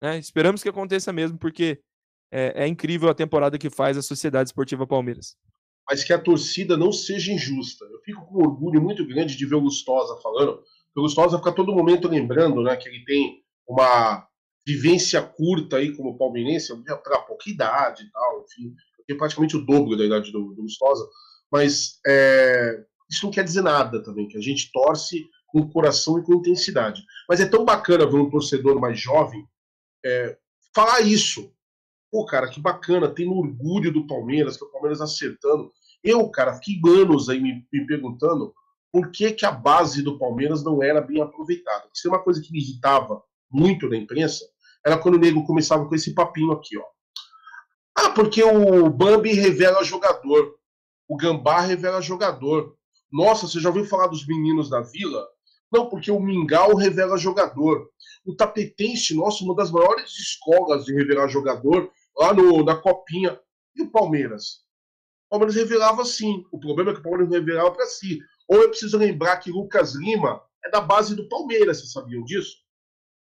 né? Esperamos que aconteça mesmo, porque é, é incrível a temporada que faz a Sociedade Esportiva Palmeiras. Mas que a torcida não seja injusta. Eu fico com orgulho muito grande de ver o Gustosa falando. O Gustosa fica todo momento lembrando né, que ele tem uma vivência curta aí como palmeirense, para pouca idade e tal, enfim, praticamente o dobro da idade do, do mas é, isso não quer dizer nada também, que a gente torce com coração e com intensidade. Mas é tão bacana ver um torcedor mais jovem é, falar isso. Pô, cara, que bacana, tem orgulho do Palmeiras, que o Palmeiras acertando. Eu, cara, fiquei anos aí me, me perguntando por que, que a base do Palmeiras não era bem aproveitada. Porque se tem uma coisa que me irritava muito na imprensa, era quando o nego começava com esse papinho aqui, ó. Ah, porque o Bambi revela jogador. O Gambá revela jogador. Nossa, você já ouviu falar dos meninos da Vila? Não, porque o Mingau revela jogador. O Tapetense, nossa, uma das maiores escolas de revelar jogador, lá no, na Copinha. E o Palmeiras? O Palmeiras revelava sim. O problema é que o Palmeiras revelava para si. Ou eu preciso lembrar que Lucas Lima é da base do Palmeiras, vocês sabiam disso?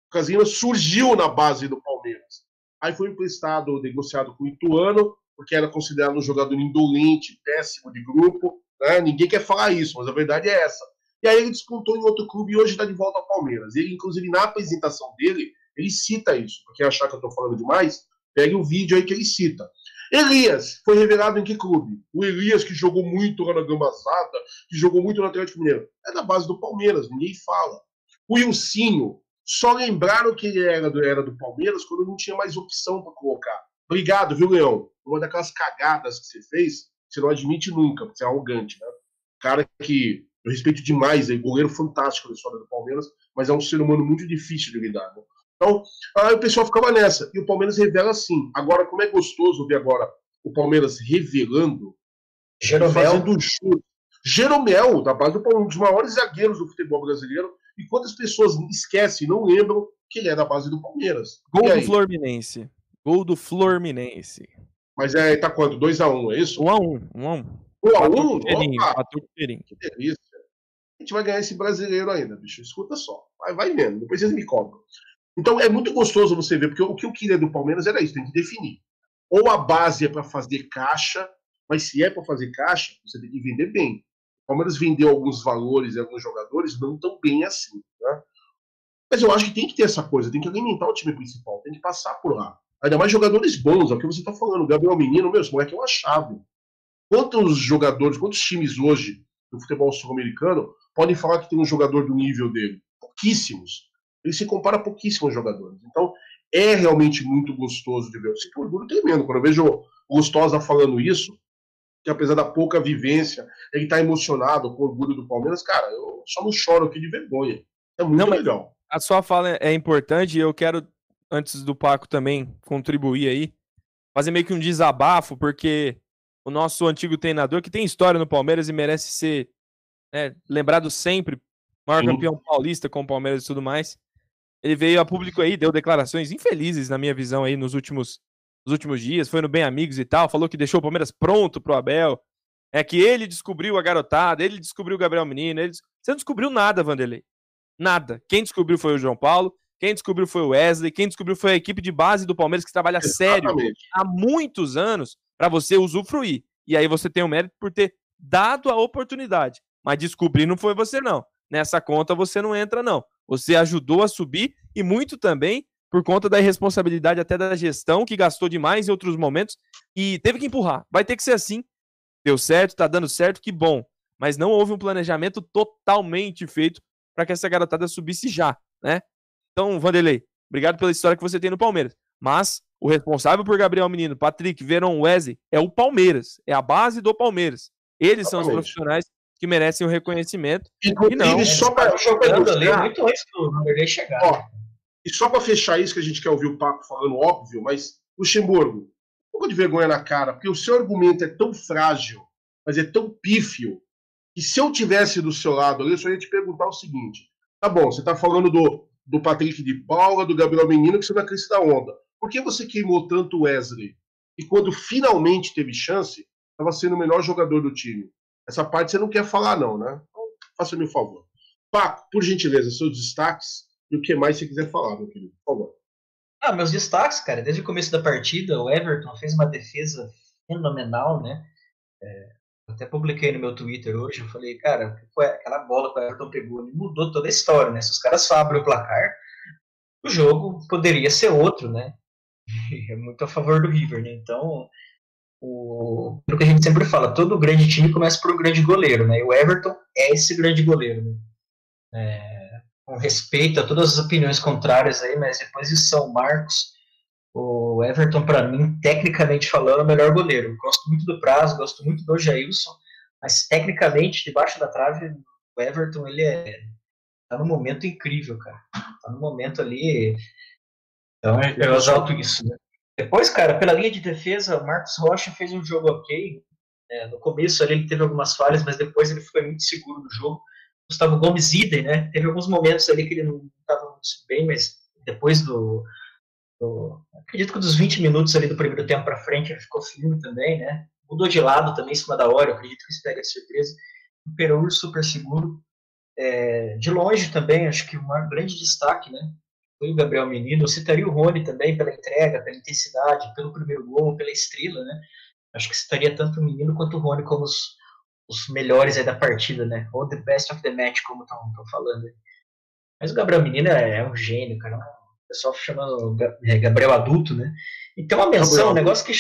Lucas Lima surgiu na base do Palmeiras. Aí foi emprestado, negociado com o Ituano, porque era considerado um jogador indolente, péssimo de grupo. Né? Ninguém quer falar isso, mas a verdade é essa. E aí ele despontou em outro clube e hoje está de volta ao Palmeiras. Ele, inclusive, na apresentação dele, ele cita isso. Porque achar que eu estou falando demais, pegue o vídeo aí que ele cita. Elias foi revelado em que clube? O Elias, que jogou muito lá na Gambazada, que jogou muito no Atlético Mineiro. É da base do Palmeiras, ninguém fala. O Ilcinho, só lembraram que ele era do, era do Palmeiras quando não tinha mais opção para colocar. Obrigado, viu, Leão? Uma daquelas cagadas que você fez, você não admite nunca, porque você é arrogante, né? Cara que eu respeito demais, é goleiro fantástico da história do Palmeiras, mas é um ser humano muito difícil de lidar. Né? Então, aí o pessoal ficava nessa. E o Palmeiras revela sim. Agora, como é gostoso ver agora o Palmeiras revelando, Jeromel, fazendo chute. Jeromel, da base do Palmeiras, um dos maiores zagueiros do futebol brasileiro. E quantas pessoas esquecem, não lembram que ele é da base do Palmeiras. Gol do? Fluminense. Gol do Fluminense. Mas é, tá quanto? 2x1, um, é isso? 1 a 1 1 a 1 1x1? Um cheirinho, Opa, fator cheirinho. que delícia. A gente vai ganhar esse brasileiro ainda, bicho. Escuta só. Vai, vai vendo, depois vocês me cobram. Então é muito gostoso você ver, porque o que eu queria do Palmeiras era isso, tem que definir. Ou a base é para fazer caixa, mas se é para fazer caixa, você tem que vender bem. O Palmeiras vendeu alguns valores e alguns jogadores não tão bem assim. Né? Mas eu acho que tem que ter essa coisa, tem que alimentar o time principal, tem que passar por lá. Ainda mais jogadores bons, é o que você está falando. O Gabriel Menino, meu, esse moleque é uma chave. Quantos jogadores, quantos times hoje do futebol sul-americano podem falar que tem um jogador do nível dele? Pouquíssimos. Ele se compara a pouquíssimos jogadores. Então, é realmente muito gostoso de ver. Eu sinto um orgulho tremendo quando eu vejo o Gustosa falando isso, que apesar da pouca vivência, ele está emocionado com o orgulho do Palmeiras. Cara, eu só não choro aqui de vergonha. É muito Não, legal. A sua fala é importante e eu quero, antes do Paco também contribuir aí, fazer meio que um desabafo, porque o nosso antigo treinador, que tem história no Palmeiras e merece ser né, lembrado sempre, maior Sim. campeão paulista com o Palmeiras e tudo mais, Ele veio a público aí, deu declarações infelizes, na minha visão, aí, nos últimos, nos últimos dias. Foi no Bem Amigos e tal. Falou que deixou o Palmeiras pronto pro Abel. É que ele descobriu a garotada, ele descobriu o Gabriel Menino. Ele... Você não descobriu nada, Vanderlei. Nada. Quem descobriu foi o João Paulo. Quem descobriu foi o Wesley. Quem descobriu foi a equipe de base do Palmeiras, que trabalha Exatamente. sério há muitos anos para você usufruir. E aí você tem o mérito por ter dado a oportunidade. Mas descobrir não foi você, não. Nessa conta você não entra, não. Você ajudou a subir e muito também por conta da irresponsabilidade até da gestão, que gastou demais em outros momentos e teve que empurrar. Vai ter que ser assim. Deu certo, tá dando certo, que bom. Mas não houve um planejamento totalmente feito para que essa garotada subisse já, né? Então, Vanderlei, obrigado pela história que você tem no Palmeiras. Mas o responsável por Gabriel Menino, Patrick, Verón, Wesley é o Palmeiras, é a base do Palmeiras. Eles são os profissionais que merecem o reconhecimento. Inclusive, e não, só para ilustrar, muito antes do Vanderlei chegar. Ó, e só para fechar isso, que a gente quer ouvir o Paco falando óbvio, mas, Luxemburgo, um pouco de vergonha na cara, porque o seu argumento é tão frágil, mas é tão pífio, que se eu tivesse do seu lado ali, eu só ia te perguntar o seguinte: tá bom, você tá falando do, do Patrick de Paula, do Gabriel Menino, que você na crise da onda. Por que você queimou tanto o Wesley? E quando finalmente teve chance, estava sendo o melhor jogador do time. Essa parte você não quer falar, não, né? Então, faça-me um favor. Paco, por gentileza, seus destaques e o que mais você quiser falar, meu querido, por favor. Ah, meus destaques, cara, desde o começo da partida, o Everton fez uma defesa fenomenal, né? É, até publiquei no meu Twitter hoje, eu falei, cara, aquela bola que o Everton pegou, mudou toda a história, né? Se os caras abrem o placar, o jogo poderia ser outro, né? É muito a favor do River, né? Então, o, o que a gente sempre fala, todo grande time começa por um grande goleiro, né? E o Everton é esse grande goleiro, né? É, com respeito a todas as opiniões contrárias aí, mas depois de São Marcos, o Everton, para mim, tecnicamente falando, é o melhor goleiro. Gosto muito do prazo, gosto muito do Jailson, mas tecnicamente, debaixo da trave, o Everton, ele é. tá num momento incrível, cara. Tá num momento ali então eu exalto isso. Né? Depois, cara, pela linha de defesa, o Marcos Rocha fez um jogo ok. É, no começo ali ele teve algumas falhas, mas depois ele foi muito seguro no jogo. Gustavo Gomes idem, né? Teve alguns momentos ali que ele não estava muito bem, mas depois do, do, acredito que dos 20 minutos ali do primeiro tempo para frente ele ficou firme também, né? Mudou de lado também em cima da hora, eu acredito que isso pega de surpresa. O Perur super seguro. É, de longe também, acho que um grande destaque, né? Foi o Gabriel Menino. Eu citaria o Rony também pela entrega, pela intensidade, pelo primeiro gol, pela estrela, né? Acho que citaria tanto o Menino quanto o Rony como os, os melhores aí da partida, né? Ou the best of the match, como estão falando. Mas o Gabriel Menino é, é um gênio, cara. O pessoal chama é, Gabriel adulto, né? E tem uma menção, um negócio que,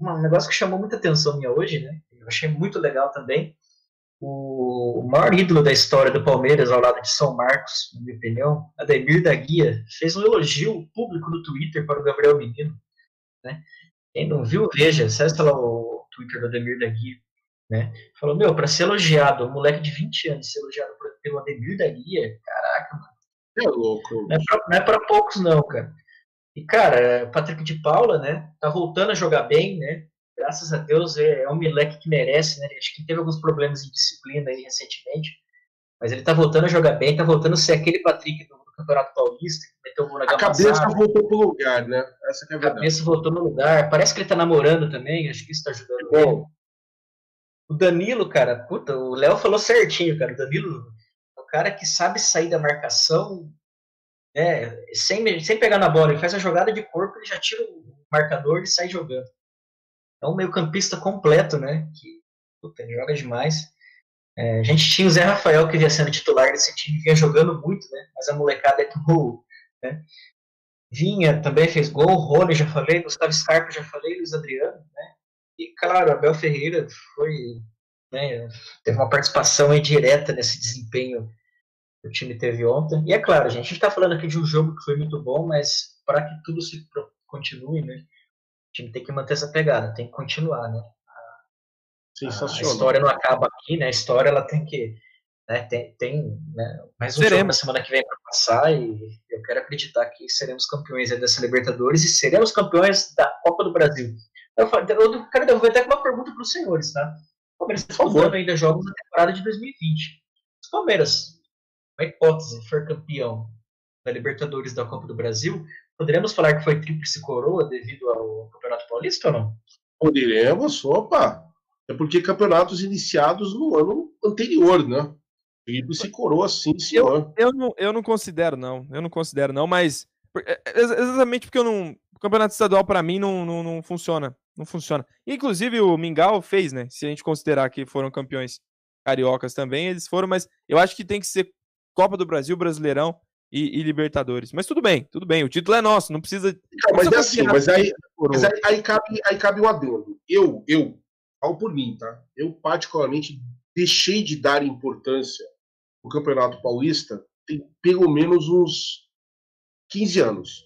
um negócio que chamou muita atenção minha hoje, né? Eu achei muito legal também o maior ídolo da história do Palmeiras ao lado de São Marcos, na minha opinião, Ademir da Guia, fez um elogio público no Twitter para o Gabriel Menino. Né? Quem não viu, veja, acessa lá o Twitter do Ademir da Guia. Né? Falou, meu, para ser elogiado, um moleque de 20 anos ser elogiado pelo Ademir da Guia, caraca, mano. É louco. Não é para é poucos, não, cara. E, cara, Patrick de Paula, né, tá voltando a jogar bem, né, graças a Deus, é, é um moleque que merece, né? Acho que teve alguns problemas de disciplina aí recentemente, mas ele tá voltando a jogar bem, tá voltando a ser aquele Patrick do, Campeonato Paulista, que meteu o gol na A cabeça voltou pro lugar, né? Essa é a, a cabeça voltou no lugar. Parece que ele tá namorando também, acho que isso tá ajudando bom. ele. O Danilo, cara, puta, o Léo falou certinho, cara. O Danilo é o cara que sabe sair da marcação, né, sem, sem pegar na bola. Ele faz a jogada de corpo, ele já tira o marcador e sai jogando é um meio-campista completo, né? Que puta, joga demais. É, a gente tinha o Zé Rafael que vinha sendo titular desse time, vinha jogando muito, né? Mas a molecada é tudo, né? Vinha, também fez gol, Rony, já falei, Gustavo Scarpa, já falei, Luiz Adriano, né? E, claro, Abel Ferreira foi, né, teve uma participação aí direta nesse desempenho que o time teve ontem. E é claro, gente, a gente está falando aqui de um jogo que foi muito bom, mas para que tudo se continue, né? Time tem que manter essa pegada, tem que continuar, né? Sensacional. A história não acaba aqui, né? A história ela tem que. Né, tem, tem né, mais um seremos. jogo na semana que vem para passar e eu quero acreditar que seremos campeões dessa Libertadores e seremos campeões da Copa do Brasil. Eu, eu quero devolver até uma pergunta para os senhores, tá? O Palmeiras está faltando ainda jogos na temporada de 2020. Se o Palmeiras, uma hipótese, for campeão, da Libertadores da Copa do Brasil, poderemos falar que foi tríplice coroa devido ao Campeonato Paulista ou não? Poderemos, opa! É porque campeonatos iniciados no ano anterior, né? Tríplice coroa, sim, senhor. Eu, eu, não, eu não considero, não. Eu não considero, não, mas. É, é, exatamente porque eu não. O campeonato estadual, para mim, não, não, não funciona. Não funciona. Inclusive, o Mingau fez, né? Se a gente considerar que foram campeões cariocas também, eles foram, mas eu acho que tem que ser Copa do Brasil, Brasileirão e, e Libertadores. Mas tudo bem, tudo bem. O título é nosso, não precisa. Não, mas é assim, mas aí, mas aí, aí, cabe, aí cabe um adendo. Eu, eu, ao por mim, tá? Eu, particularmente, deixei de dar importância no Campeonato Paulista tem pelo menos uns 15 anos.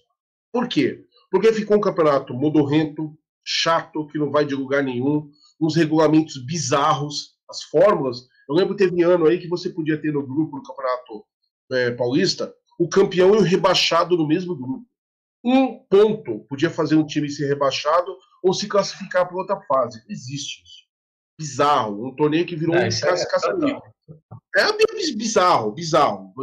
Por quê? Porque ficou um campeonato modorrento, chato, que não vai de lugar nenhum, uns regulamentos bizarros, as fórmulas. Eu lembro que teve ano aí que você podia ter no grupo do Campeonato é, Paulista o campeão e o rebaixado no mesmo grupo. Um ponto podia fazer um time ser rebaixado ou se classificar para outra fase. Existe isso. Bizarro. Um torneio que virou não, um caça-caça-níquel. É, é bizarro, bizarro.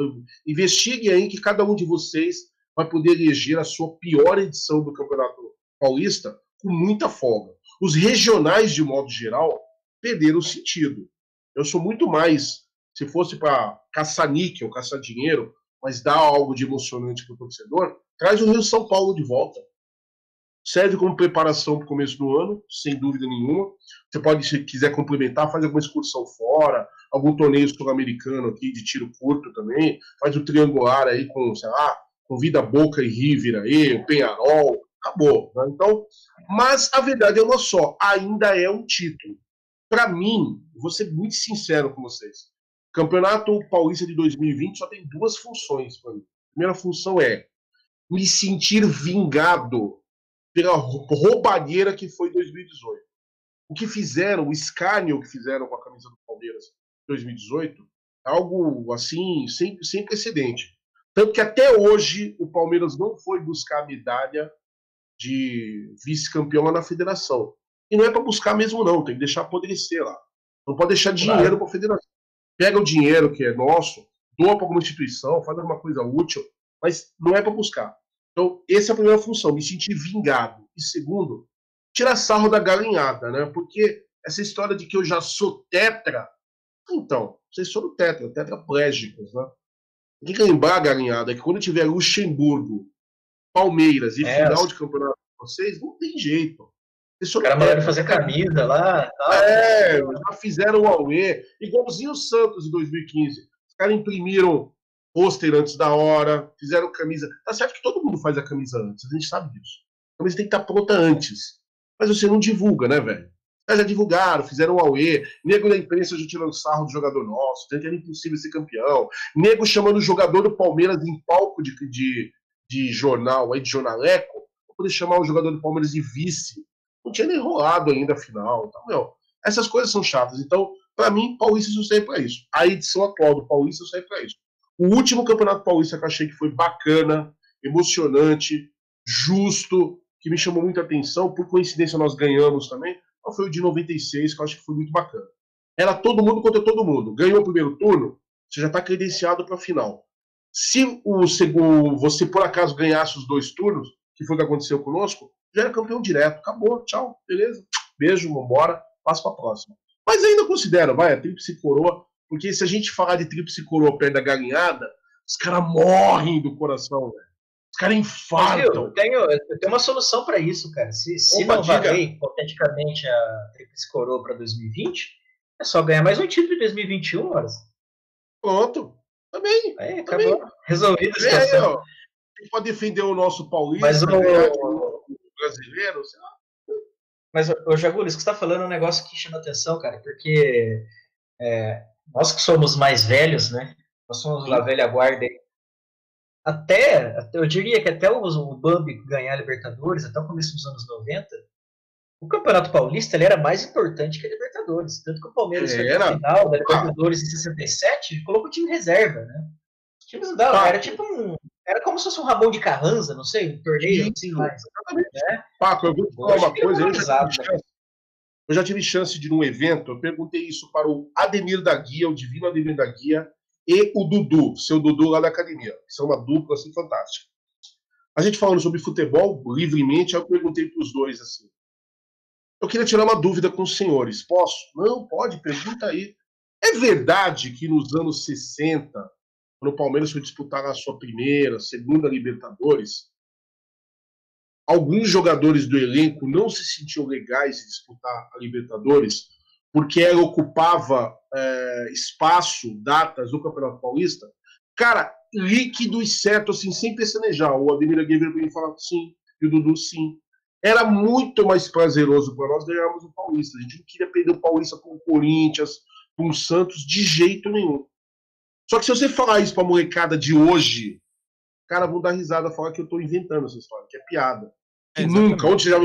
Investiguem aí que cada um de vocês vai poder eleger a sua pior edição do Campeonato Paulista com muita folga. Os regionais, de modo geral, perderam o sentido. Eu sou muito mais, se fosse para caçar níquel, caçar dinheiro, mas dar algo de emocionante para o torcedor, traz o Rio São Paulo de volta. Serve como preparação para o começo do ano, sem dúvida nenhuma. Você pode, se quiser complementar, faz alguma excursão fora, algum torneio sul-americano aqui de tiro curto também, faz o triangular aí com, sei lá, convida Boca e River aí, o Penharol, acabou. Né? Então, mas a verdade é uma só, ainda é um título. Para mim, vou ser muito sincero com vocês. Campeonato Paulista de 2020 só tem duas funções para mim. A primeira função é me sentir vingado pela roubalheira que foi 2018. O que fizeram, o escárnio que fizeram com a camisa do Palmeiras em 2018, é algo assim, sem, sem precedente. Tanto que até hoje o Palmeiras não foi buscar a medalha de vice-campeão lá na federação. E não é para buscar mesmo, não, tem que deixar apodrecer lá. Não pode deixar dinheiro claro. para a federação. Pega o dinheiro que é nosso, doa para alguma instituição, faz alguma coisa útil, mas não é para buscar. Então, essa é a primeira função, me sentir vingado. E segundo, tirar sarro da galinhada, né? Porque essa história de que eu já sou tetra, então, vocês foram tetra, tetraplégicos, né? Tem que lembrar, galinhada, que quando tiver Luxemburgo Palmeiras e é, final de campeonato com vocês, não tem jeito. Os caras mandaram fazer camisa lá. Tal. É, já fizeram o Aue, igualzinho o Santos em 2015. Os caras imprimiram pôster antes da hora, fizeram camisa. Tá certo que todo mundo faz a camisa antes, a gente sabe disso. A camisa tem que estar tá pronta antes. Mas você não divulga, né, velho? já divulgaram, fizeram o Aue, nego da imprensa já tirando sarro do jogador nosso, que era impossível ser campeão, nego chamando o jogador do Palmeiras em palco de, de, de jornal, aí de jornaleco, pra poder chamar o jogador do Palmeiras de vice. Não tinha nem rolado ainda a final. Então, meu, essas coisas são chatas. Então, para mim, Paulista só serve para isso. A edição atual do Paulista só serve para isso. O último Campeonato Paulista que eu achei que foi bacana, emocionante, justo, que me chamou muita atenção, por coincidência nós ganhamos também, foi o de 96, que eu acho que foi muito bacana. Era todo mundo contra todo mundo. Ganhou o primeiro turno, você já está credenciado para a final. Se o segundo, você por acaso ganhasse os dois turnos, que foi o que aconteceu conosco, já era campeão direto. Acabou, tchau, beleza. Beijo, vambora, passa para a próxima. Mas ainda considero, vai, a tríplice coroa, porque se a gente falar de tríplice coroa perto da galinhada, os caras morrem do coração, velho. Os caras infartam. Eu tenho, eu tenho uma solução para isso, cara. Se, se Opa, não valer hipoteticamente a tríplice coroa para 2020, é só ganhar mais um título de 2021, horas. Pronto. Também. Aí, acabou. Também. Resolvido a situação. É, pode defender o nosso paulista, Mas o... brasileiro, sei lá. Mas, ô Jagulho, isso que você está falando é um negócio que chama atenção, cara, porque é, nós que somos mais velhos, né? Nós somos da velha guarda. Até, eu diria que até o, o Bambi ganhar a Libertadores, até o começo dos anos 90, o Campeonato Paulista ele era mais importante que a Libertadores. Tanto que o Palmeiras foi no final da Libertadores em 67 colocou o time reserva, né? O time não dava, era tipo um. Era como se fosse um rabão de carranza, não sei, um torneio assim mais. Né? Paco, eu vou te falar uma coisa. Eu já, chance, eu já tive chance de ir num evento, eu perguntei isso para o Ademir da Guia, o divino Ademir da Guia, e o Dudu, seu Dudu lá da academia. São uma dupla assim fantástica. A gente falando sobre futebol livremente, eu perguntei para os dois assim. Eu queria tirar uma dúvida com os senhores. Posso? Não, pode, pergunta aí. É verdade que nos anos 60, quando o Palmeiras foi disputar a sua primeira, segunda Libertadores, alguns jogadores do elenco não se sentiam legais em disputar a Libertadores porque ela ocupava é, espaço, datas do Campeonato Paulista? Cara, líquido e certo, assim, sem pestanejar. O Ademir Guerreiro fala sim, e o Dudu sim era muito mais prazeroso para nós ganharmos o Paulista. A gente não queria perder o Paulista com o Corinthians, com o Santos, de jeito nenhum. Só que se você falar isso para a molecada de hoje, cara, vão dar risada, falar que eu estou inventando essa história, que é piada. Que é, nunca, onde, já,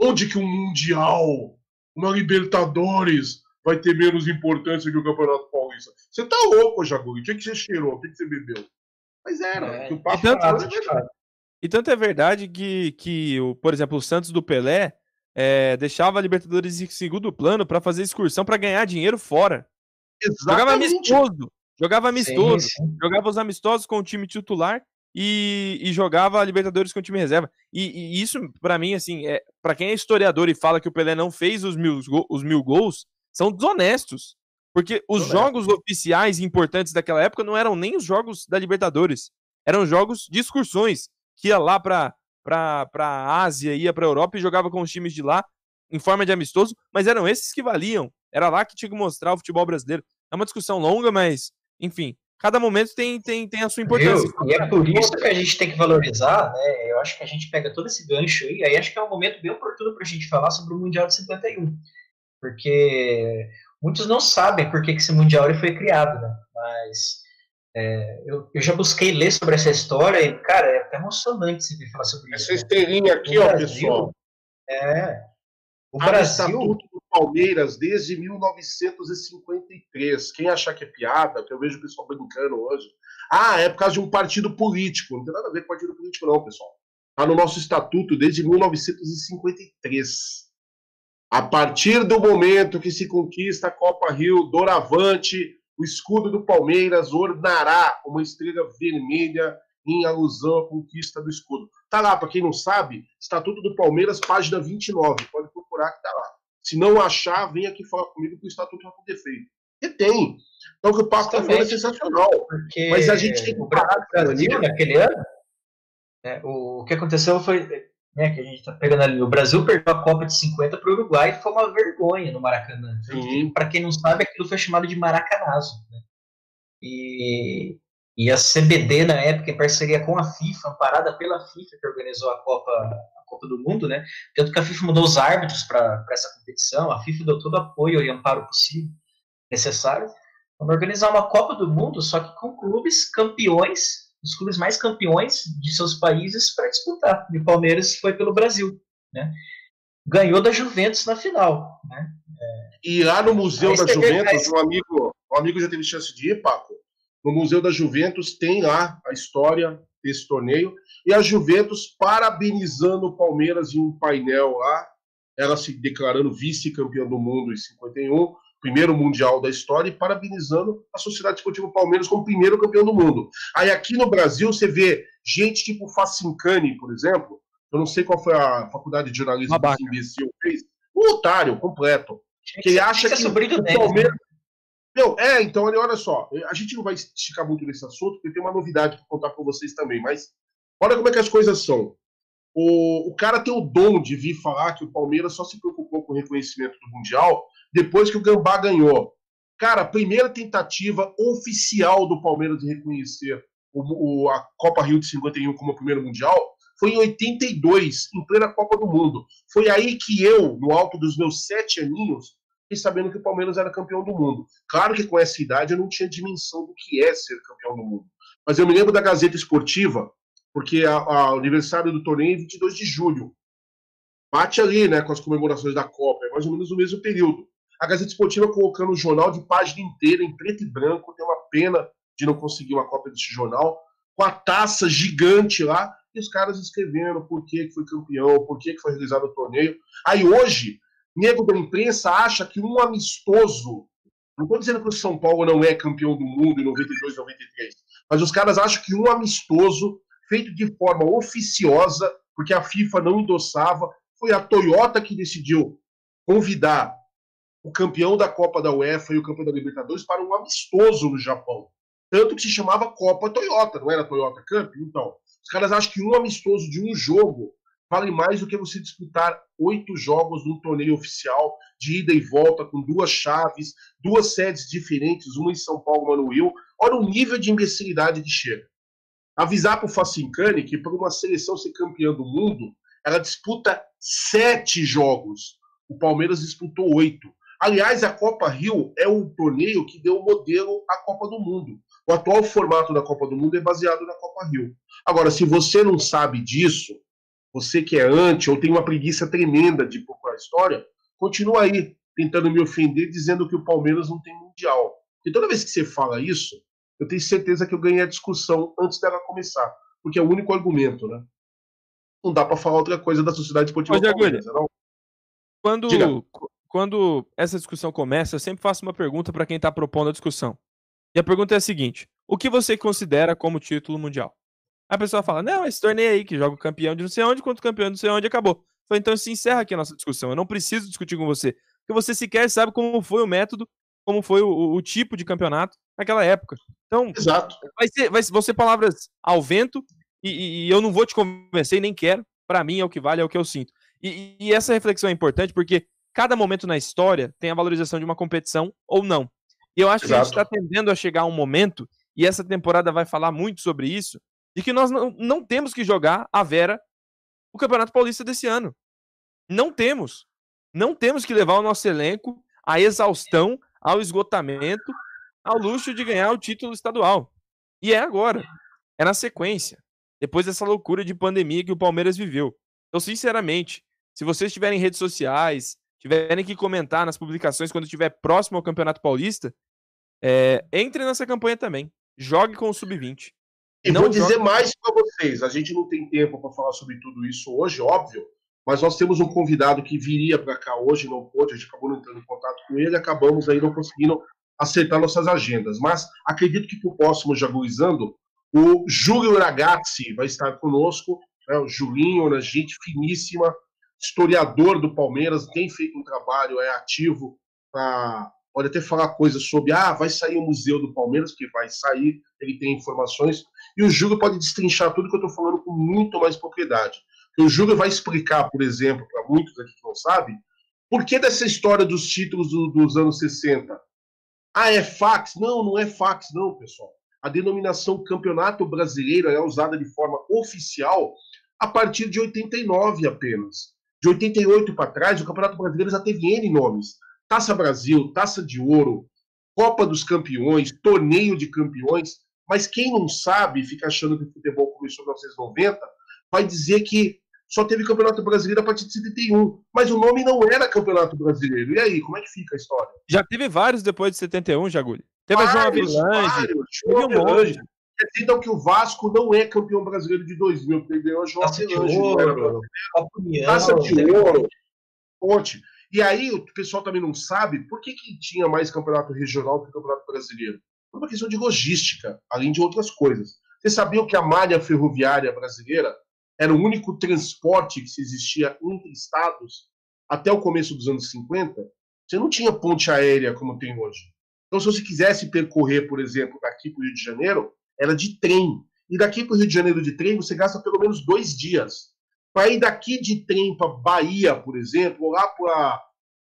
onde que um Mundial, uma Libertadores vai ter menos importância que o Campeonato Paulista? Você tá louco, Jaguri? O que, que você cheirou? O que, que você bebeu? Mas era, é, o papo tanto, era verdade. E tanto é verdade que, que o, por exemplo, o Santos do Pelé é, deixava a Libertadores em segundo plano para fazer excursão para ganhar dinheiro fora. Exatamente. Jogava amistoso. Jogava amistoso. Sim, sim. Jogava os amistosos com o time titular e, e jogava a Libertadores com o time reserva. E, e isso, para mim, assim, é, para quem é historiador e fala que o Pelé não fez os mil, os mil gols, são desonestos. Porque os jogos oficiais importantes daquela época não eram nem os jogos da Libertadores. Eram jogos de excursões que ia lá para a Ásia, ia para a Europa e jogava com os times de lá em forma de amistoso, mas eram esses que valiam. Era lá que tinha que mostrar o futebol brasileiro. É uma discussão longa, mas, enfim, cada momento tem, tem, tem a sua importância. Eu, e é por isso que a gente tem que valorizar, né? Eu acho que a gente pega todo esse gancho aí, aí acho que é um momento bem oportuno para a gente falar sobre o Mundial de 51. Porque muitos não sabem por que, que esse Mundial foi criado, né? Mas é, eu, eu, já busquei ler sobre essa história e, cara, é até emocionante se ver falar sobre isso. Essa né? estrelinha aqui, ó, pessoal. É. O ah, Brasil. Palmeiras desde 1953. Quem achar que é piada, que eu vejo o pessoal brincando hoje. Ah, é por causa de um partido político. Não tem nada a ver com partido político, não, pessoal. Está no nosso estatuto desde 1953. A partir do momento que se conquista a Copa Rio, doravante, o escudo do Palmeiras ornará uma estrela vermelha em alusão à conquista do escudo. Tá lá, para quem não sabe, Estatuto do Palmeiras, página 29. Pode procurar que tá lá. Se não achar, vem aqui falar comigo que o Estatuto está com defeito. E tem. Então, o que o Passo está falando é sensacional. Porque Mas a gente tem que parar. O Brasil, naquele ano, é, o que aconteceu foi né, que a gente está pegando ali. O Brasil perdeu a Copa de 50 para o Uruguai e foi uma vergonha no Maracanã. Para quem não sabe, aquilo foi chamado de Maracanazo. Né? E, e a CBD, na época, em parceria com a FIFA, amparada pela FIFA, que organizou a Copa, Copa do Mundo, né? tanto que a FIFA mudou os árbitros para essa competição, a FIFA deu todo o apoio e amparo possível, necessário. Vamos organizar uma Copa do Mundo, só que com clubes campeões os clubes mais campeões de seus países para disputar. E o Palmeiras foi pelo Brasil, né? Ganhou da Juventus na final, né? É... E lá no Museu da Juventus, um amigo, um amigo já teve chance de ir, Paco. No Museu da Juventus tem lá a história desse torneio. E a Juventus parabenizando o Palmeiras em um painel lá, ela se declarando vice-campeã do mundo em 51 primeiro mundial da história, e parabenizando a Sociedade Esportiva Palmeiras como primeiro campeão do mundo. Aí aqui no Brasil você vê gente tipo Facincani, por exemplo, eu não sei qual foi a faculdade de jornalismo que esse imbecil fez, um otário completo, que ele acha que, que o Palmeiras... Meu, é, então olha só, a gente não vai esticar muito nesse assunto, porque tem uma novidade para contar para vocês também, mas olha como é que as coisas são. O, o cara tem o dom de vir falar que o Palmeiras só se preocupou com o reconhecimento do Mundial depois que o Gambá ganhou. Cara, primeira tentativa oficial do Palmeiras de reconhecer o, o, a Copa Rio de 51 como o primeiro mundial foi em 82, em plena Copa do Mundo. Foi aí que eu, no alto dos meus sete aninhos, sabendo que o Palmeiras era campeão do mundo. Claro que com essa idade eu não tinha dimensão do que é ser campeão do mundo. Mas eu me lembro da Gazeta Esportiva, porque o aniversário do torneio é 22 de julho. Bate ali, né, com as comemorações da Copa, é mais ou menos o mesmo período. A Gazeta Esportiva colocando o jornal de página inteira, em preto e branco, tem uma pena de não conseguir uma cópia desse jornal, com a taça gigante lá, e os caras escrevendo por que, que foi campeão, por que, que foi realizado o torneio. Aí hoje, nego da imprensa acha que um amistoso Não estou dizendo que o São Paulo não é campeão do mundo em 92, 93. Mas os caras acham que um amistoso, feito de forma oficiosa, porque a FIFA não endossava, foi a Toyota que decidiu convidar o campeão da Copa da UEFA e o campeão da Libertadores para um amistoso no Japão. Tanto que se chamava Copa Toyota, não era Toyota Cup? Então, os caras acham que um amistoso de um jogo vale mais do que você disputar oito jogos num torneio oficial, de ida e volta, com duas chaves, duas sedes diferentes, uma em São Paulo, uma no Rio. Olha o nível de imbecilidade que chega. Avisar para o Facincani que, para uma seleção ser campeã do mundo, ela disputa sete jogos. O Palmeiras disputou oito. Aliás, a Copa Rio é o torneio que deu o modelo à Copa do Mundo. O atual formato da Copa do Mundo é baseado na Copa Rio. Agora, se você não sabe disso, você que é anti ou tem uma preguiça tremenda de procurar história, continua aí tentando me ofender dizendo que o Palmeiras não tem mundial. E toda vez que você fala isso, eu tenho certeza que eu ganhei a discussão antes dela começar, porque é o único argumento, né? Não dá para falar outra coisa da sociedade esportiva Palmeiras, não. Quando, quando essa discussão começa, eu sempre faço uma pergunta para quem está propondo a discussão. E a pergunta é a seguinte: o que você considera como título mundial? A pessoa fala, não, esse torneio aí que joga o campeão de não sei onde contra o campeão de não sei onde acabou. Então se encerra aqui a nossa discussão. Eu não preciso discutir com você. Porque você sequer sabe como foi o método, como foi o, o tipo de campeonato naquela época. Então, Exato. Vai, ser, vai ser palavras ao vento e, e, eu não vou te convencer nem quero. Para mim é o que vale, é o que eu sinto. E, e essa reflexão é importante porque cada momento na história tem a valorização de uma competição ou não. E eu acho Exato. que a gente está tendendo a chegar a um momento, e essa temporada vai falar muito sobre isso, de que nós não, não temos que jogar a Vera o Campeonato Paulista desse ano. Não temos. Não temos que levar o nosso elenco à exaustão, ao esgotamento, ao luxo de ganhar o título estadual. E é agora. É na sequência. Depois dessa loucura de pandemia que o Palmeiras viveu. Então, sinceramente, se vocês tiverem redes sociais, tiverem que comentar nas publicações quando estiver próximo ao Campeonato Paulista, é, entre nessa campanha também. Jogue com o Sub-20. E não vou dizer joga... mais para vocês: a gente não tem tempo para falar sobre tudo isso hoje, óbvio, mas nós temos um convidado que viria para cá hoje, não pôde, a gente acabou não entrando em contato com ele, acabamos aí não conseguindo acertar nossas agendas. Mas acredito que para o próximo Jaguizando, o Júlio Ragazzi vai estar conosco, né, o Julinho, uma gente finíssima, historiador do Palmeiras, tem feito um trabalho, é ativo para pode até falar coisas sobre, ah, vai sair o Museu do Palmeiras, que vai sair, ele tem informações, e o Júlio pode destrinchar tudo que eu estou falando com muito mais propriedade. O Júlio vai explicar, por exemplo, para muitos aqui que não sabem, por que dessa história dos títulos do, dos anos 60? Ah, é fax? Não, não é fax, não, pessoal. A denominação Campeonato Brasileiro é usada de forma oficial a partir de 89 apenas. De 88 para trás, o Campeonato Brasileiro já teve N nomes. Taça Brasil, Taça de Ouro, Copa dos Campeões, Torneio de Campeões, mas quem não sabe, fica achando que o futebol começou em 1990, vai dizer que só teve Campeonato Brasileiro a partir de 71, mas o nome não era Campeonato Brasileiro. E aí, como é que fica a história? Já teve vários depois de 71, Jagulho. Teve vários, a João um monte. Quer dizer, então, que o Vasco não é campeão brasileiro de 2000, porque ele ganhou a João Avilande. Taça de Ouro, Ponte. E aí o pessoal também não sabe por que, que tinha mais campeonato regional que campeonato brasileiro. Por uma questão de logística, além de outras coisas. Vocês sabiam que a malha ferroviária brasileira era o único transporte que existia entre estados até o começo dos anos 50? Você não tinha ponte aérea como tem hoje. Então, se você quisesse percorrer, por exemplo, daqui para o Rio de Janeiro, era de trem. E daqui para o Rio de Janeiro de trem, você gasta pelo menos dois dias. Para ir daqui de trem para Bahia, por exemplo, ou lá para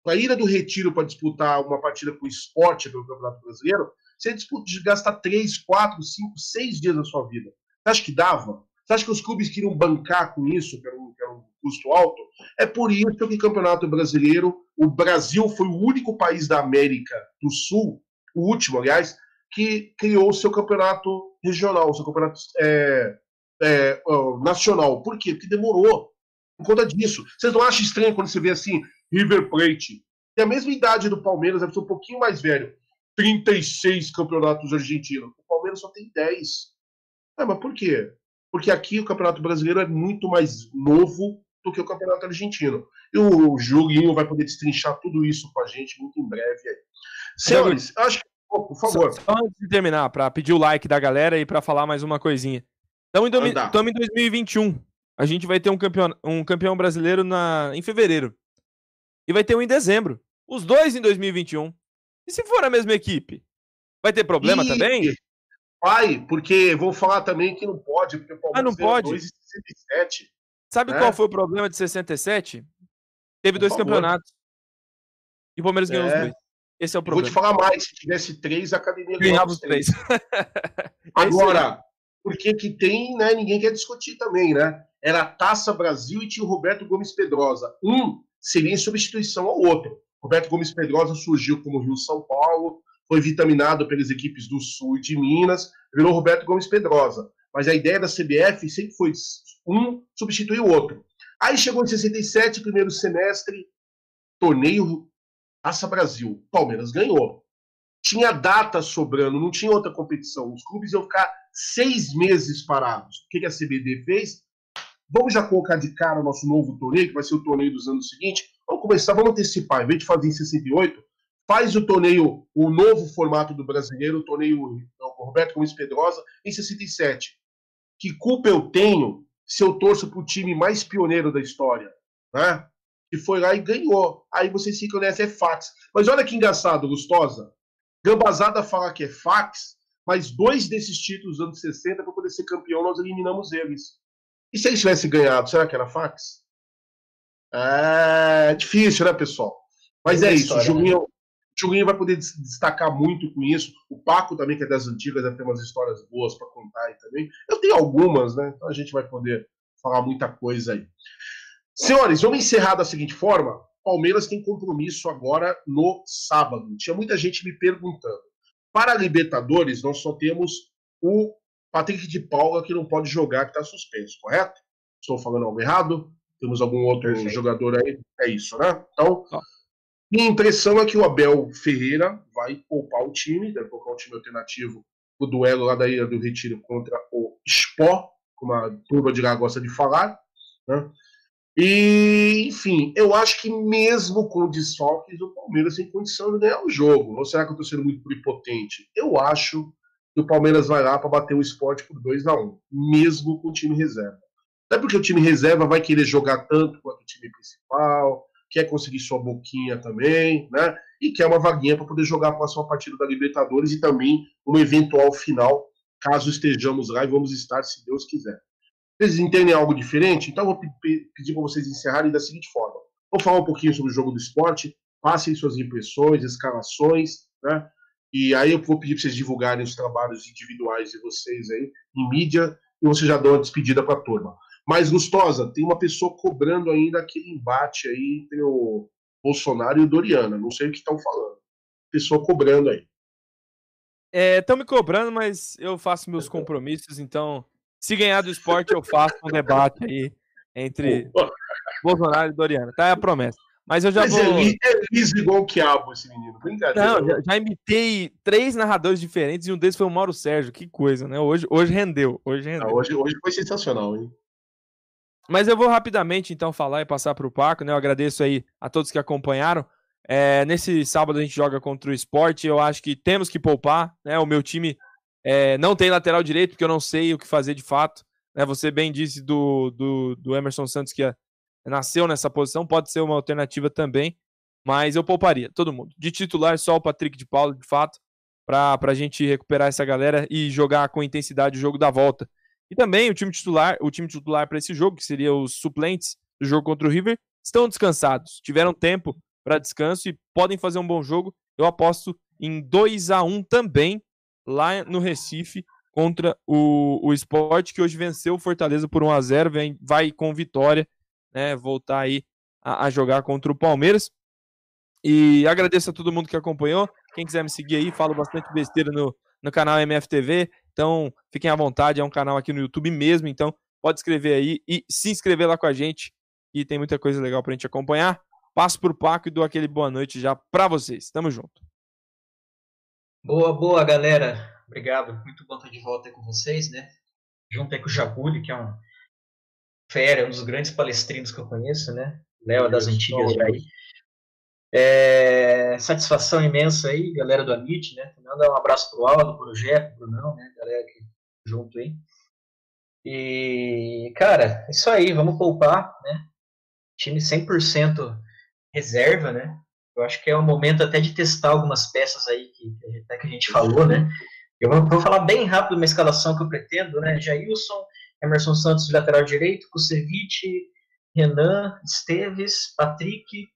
a Ilha do Retiro para disputar uma partida com esporte do Campeonato Brasileiro, você disputa, gasta três, quatro, cinco, seis dias da sua vida. Você acha que dava? Você acha que os clubes queriam bancar com isso, que era um, que era um custo alto? É por isso que o Campeonato Brasileiro, o Brasil foi o único país da América do Sul, o último, aliás, que criou o seu campeonato regional, o seu campeonato é, é, nacional. Por quê? Porque demorou. Por conta disso. Vocês não acham estranho quando você vê assim, River Plate? Tem a mesma idade do Palmeiras, deve ser um pouquinho mais velho. 36 campeonatos argentinos. O Palmeiras só tem 10. Ah, mas por quê? Porque aqui o Campeonato Brasileiro é muito mais novo do que o Campeonato Argentino. E o Julinho vai poder destrinchar tudo isso com a gente muito em breve. Senhores, acho que, por favor. Só, só antes de terminar, para pedir o like da galera e para falar mais uma coisinha. Estamos em, em 2021. A gente vai ter um campeão, um campeão brasileiro na, em fevereiro. E vai ter um em dezembro. Os dois em 2021. E se for a mesma equipe? Vai ter problema e... também? Vai, porque vou falar também que não pode, porque o Palmeiras ah, não pode. 2,67. Sabe né? qual foi o problema de 67? Teve Por dois favor. campeonatos. E o Palmeiras ganhou é. os dois. Esse é o problema. Vou te falar mais, se tivesse três, a academia ganhava os três. Agora, por que que tem, né? Ninguém quer discutir também, né? Era a Taça Brasil e tinha o Roberto Gomes Pedrosa. Um seria em substituição ao outro. Roberto Gomes Pedrosa surgiu como Rio São Paulo, foi vitaminado pelas equipes do Sul e de Minas, virou Roberto Gomes Pedrosa. Mas a ideia da CBF sempre foi um substituir o outro. Aí chegou em 67, primeiro semestre, torneio Taça Brasil. Palmeiras ganhou. Tinha data sobrando, não tinha outra competição. Os clubes iam ficar seis meses parados. O que a CBD fez? Vamos já colocar de cara o nosso novo torneio, que vai ser o torneio dos anos seguintes. Começar, vamos antecipar. Em vez de fazer em 68, faz o torneio, o novo formato do brasileiro, o torneio o Roberto Gomes Pedrosa, em 67. Que culpa eu tenho se eu torço para o time mais pioneiro da história, né? Que foi lá e ganhou. Aí vocês ficam nessa, é fax. Mas olha que engraçado, Gustosa. Gambazada fala que é fax, mas dois desses títulos dos anos 60, para poder ser campeão, nós eliminamos eles. E se eles tivessem ganhado, será que era fax? É difícil, né, pessoal? Mas é, é isso. História, o Julinho, né? Julinho vai poder destacar muito com isso. O Paco também, que é das antigas, deve ter umas histórias boas para contar aí também. Eu tenho algumas, né? Então a gente vai poder falar muita coisa aí. Senhores, vamos encerrar da seguinte forma. Palmeiras tem compromisso agora no sábado. Tinha muita gente me perguntando. Para a Libertadores, nós só temos o Patrick de Paula que não pode jogar, que está suspenso, correto? Estou falando algo errado? Temos algum outro Perfeito. jogador aí? É isso, né? Então, minha impressão é que o Abel Ferreira vai poupar o time, deve colocar um time alternativo o duelo lá da Ilha do Retiro contra o Sport, como a turma de lá gosta de falar. Né? E, enfim, eu acho que mesmo com desfalques, o Palmeiras tem condição de ganhar o jogo. Ou será que eu estou sendo muito prepotente? Eu acho que o Palmeiras vai lá para bater o esporte por 2 a 1 um, mesmo com o time reserva. Até porque o time reserva vai querer jogar tanto quanto o time principal, quer conseguir sua boquinha também, né? E quer uma vaguinha para poder jogar a próxima partida da Libertadores e também uma eventual final, caso estejamos lá e vamos estar, se Deus quiser. Vocês entendem algo diferente? Então, vou pedir para vocês encerrarem da seguinte forma: vou falar um pouquinho sobre o jogo do esporte, passem suas impressões, escalações, né? E aí eu vou pedir para vocês divulgarem os trabalhos individuais de vocês aí em mídia e você já dá uma despedida para a turma. Mas, Gustosa, tem uma pessoa cobrando ainda aquele embate aí entre o Bolsonaro e o Doriana. Não sei o que estão falando. Pessoa cobrando aí. Estão é, me cobrando, mas eu faço meus compromissos, então, se ganhar do esporte, eu faço um debate aí entre Bolsonaro e Doriana. Tá? É a promessa. Mas eu já Mas vou. É, é liso igual o quiabo esse menino. Brincadeira. Não, já, já, imitei três narradores diferentes e um deles foi o Mauro Sérgio. Que coisa, né? Hoje, hoje rendeu. Hoje rendeu. Não, hoje, hoje foi sensacional, hein? Mas eu vou rapidamente então falar e passar para o Paco, né? Eu agradeço aí a todos que acompanharam. É, nesse sábado a gente joga contra o esporte. Eu acho que temos que poupar, né? O meu time é, não tem lateral direito, porque eu não sei o que fazer de fato. Né? Você bem disse do, do, do Emerson Santos que nasceu nessa posição, pode ser uma alternativa também, mas eu pouparia todo mundo. De titular, só o Patrick de Paulo, de fato, para a gente recuperar essa galera e jogar com intensidade o jogo da volta. E também o time titular, o time titular para esse jogo, que seria os suplentes do jogo contra o River, estão descansados, tiveram tempo para descanso e podem fazer um bom jogo. Eu aposto em 2 a 1 também lá no Recife contra o, o Sport, que hoje venceu o Fortaleza por 1 a 0 vem, vai com vitória, né, voltar aí a, a jogar contra o Palmeiras. E agradeço a todo mundo que acompanhou. Quem quiser me seguir aí, falo bastante besteira no, no canal MFTV. Então, fiquem à vontade, é um canal aqui no YouTube mesmo, então pode escrever aí e se inscrever lá com a gente, e tem muita coisa legal pra gente acompanhar. Passo pro Paco e dou aquele boa noite já pra vocês. Tamo junto. Boa, boa, galera. Obrigado. Muito bom estar de volta com vocês, né? Junto aí com o Jabuli, que é um fera, um dos grandes palestrinos que eu conheço, né? Léo das antigas já aí. É, satisfação imensa aí, galera do Amit, né? Manda um abraço pro Aldo, pro Jeff, pro Brunão, né? Galera aqui junto aí. E, cara, é isso aí, vamos poupar, né? Time 100% reserva, né? Eu acho que é o momento até de testar algumas peças aí que, até que a gente falou, né? Eu vou, vou, falar bem rápido uma escalação que eu pretendo, né? Jailson, Emerson Santos lateral direito, Kusevich, Renan, Esteves, Patrick,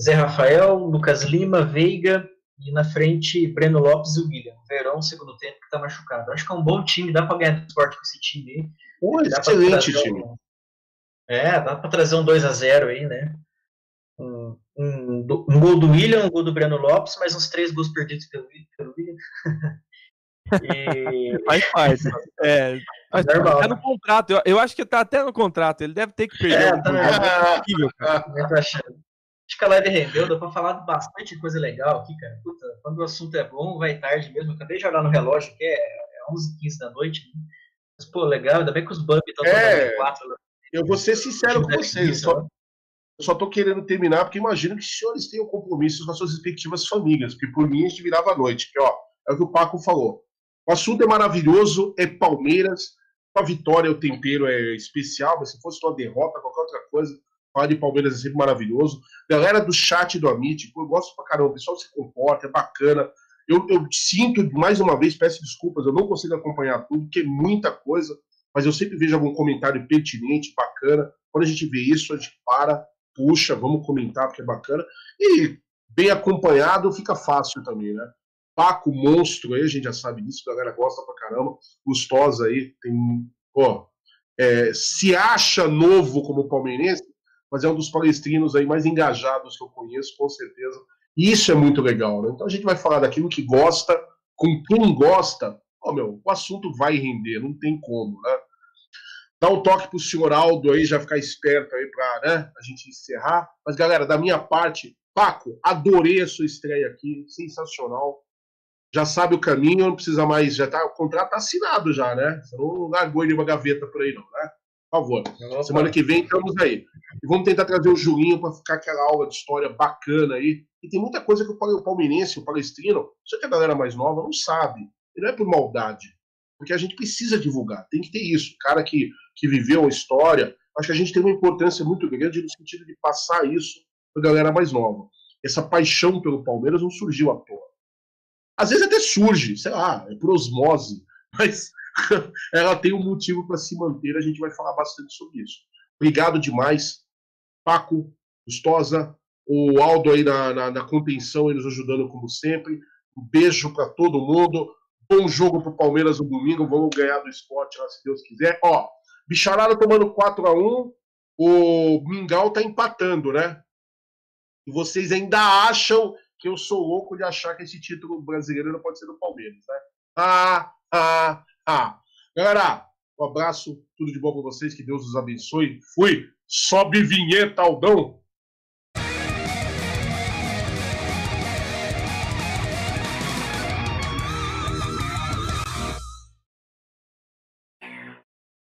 Zé Rafael, Lucas Lima, Veiga e na frente Breno Lopes e o William. Verão, segundo tempo, que tá machucado. Acho que é um bom time, dá para ganhar do esporte com esse time aí. Um excelente time. Um... É, dá para trazer um 2 a 0 aí, né? Um, um, um, gol do William, um gol do Breno Lopes, mais uns três gols perdidos pelo, pelo William. e... Faz parte. É, mas tá no contrato. Eu, eu, acho que tá até no contrato. Ele deve ter que perder. É, tá, é possível, cara. Acho que a live rendeu, deu pra falar bastante coisa legal aqui, cara. Puta, quando o assunto é bom, vai tarde mesmo. Eu acabei de olhar no relógio, que é, é 11h15 da noite. Né? Mas, pô, legal, ainda bem que os bugs estão é, 4. Eu vou ser sincero com vocês. Só, eu só tô querendo terminar, porque imagino que os senhores tenham compromissos com as suas respectivas famílias. Porque por mim a gente virava a noite. Que, ó, é o que o Paco falou. O assunto é maravilhoso, é Palmeiras. A vitória, o tempero é especial, mas se fosse uma derrota, qualquer outra coisa, falar de Palmeiras é sempre maravilhoso. Galera do chat do Amit, eu gosto pra caramba, o pessoal se comporta, é bacana. Eu, eu sinto, mais uma vez, peço desculpas, eu não consigo acompanhar tudo, porque é muita coisa, mas eu sempre vejo algum comentário pertinente, bacana. Quando a gente vê isso, a gente para, puxa, vamos comentar, porque é bacana. E bem acompanhado fica fácil também, né? Paco Monstro aí, a gente já sabe disso, a galera gosta pra caramba. Gustosa aí, tem. Pô, é, se acha novo como palmeirense, mas é um dos palestrinos aí mais engajados que eu conheço, com certeza. E isso é muito legal, né? Então a gente vai falar daquilo que gosta, com quem gosta. Ó, oh, meu, o assunto vai render, não tem como, né? Dá um toque pro senhor Aldo aí, já ficar esperto aí pra né, a gente encerrar. Mas, galera, da minha parte, Paco, adorei a sua estreia aqui, sensacional já sabe o caminho, não precisa mais, já tá, o contrato tá assinado já, né? Você não largou ele uma gaveta por aí, não, né? Por favor. Semana que vem estamos aí. E vamos tentar trazer o Julinho para ficar aquela aula de história bacana aí. E tem muita coisa que o palmeirense, o palestrino, só que a galera mais nova não sabe. E não é por maldade. Porque a gente precisa divulgar, tem que ter isso. O cara que, que viveu a história, acho que a gente tem uma importância muito grande no sentido de passar isso para a galera mais nova. Essa paixão pelo Palmeiras não surgiu à toa às vezes até surge, sei lá, é por osmose, mas ela tem um motivo para se manter. A gente vai falar bastante sobre isso. Obrigado demais, Paco, Gustosa, o Aldo aí na, na, na contenção, eles ajudando como sempre. Um beijo para todo mundo. Bom jogo para o Palmeiras no domingo. Vamos ganhar do esporte lá, se Deus quiser. Ó, Bicharada tomando 4 a 1 O Mingau tá empatando, né? E vocês ainda acham que eu sou louco de achar que esse título brasileiro não pode ser do Palmeiras, né? Ah, ah, ah. Galera, um abraço, tudo de bom para vocês, que Deus os abençoe. Fui, sobe vinheta, Aldão.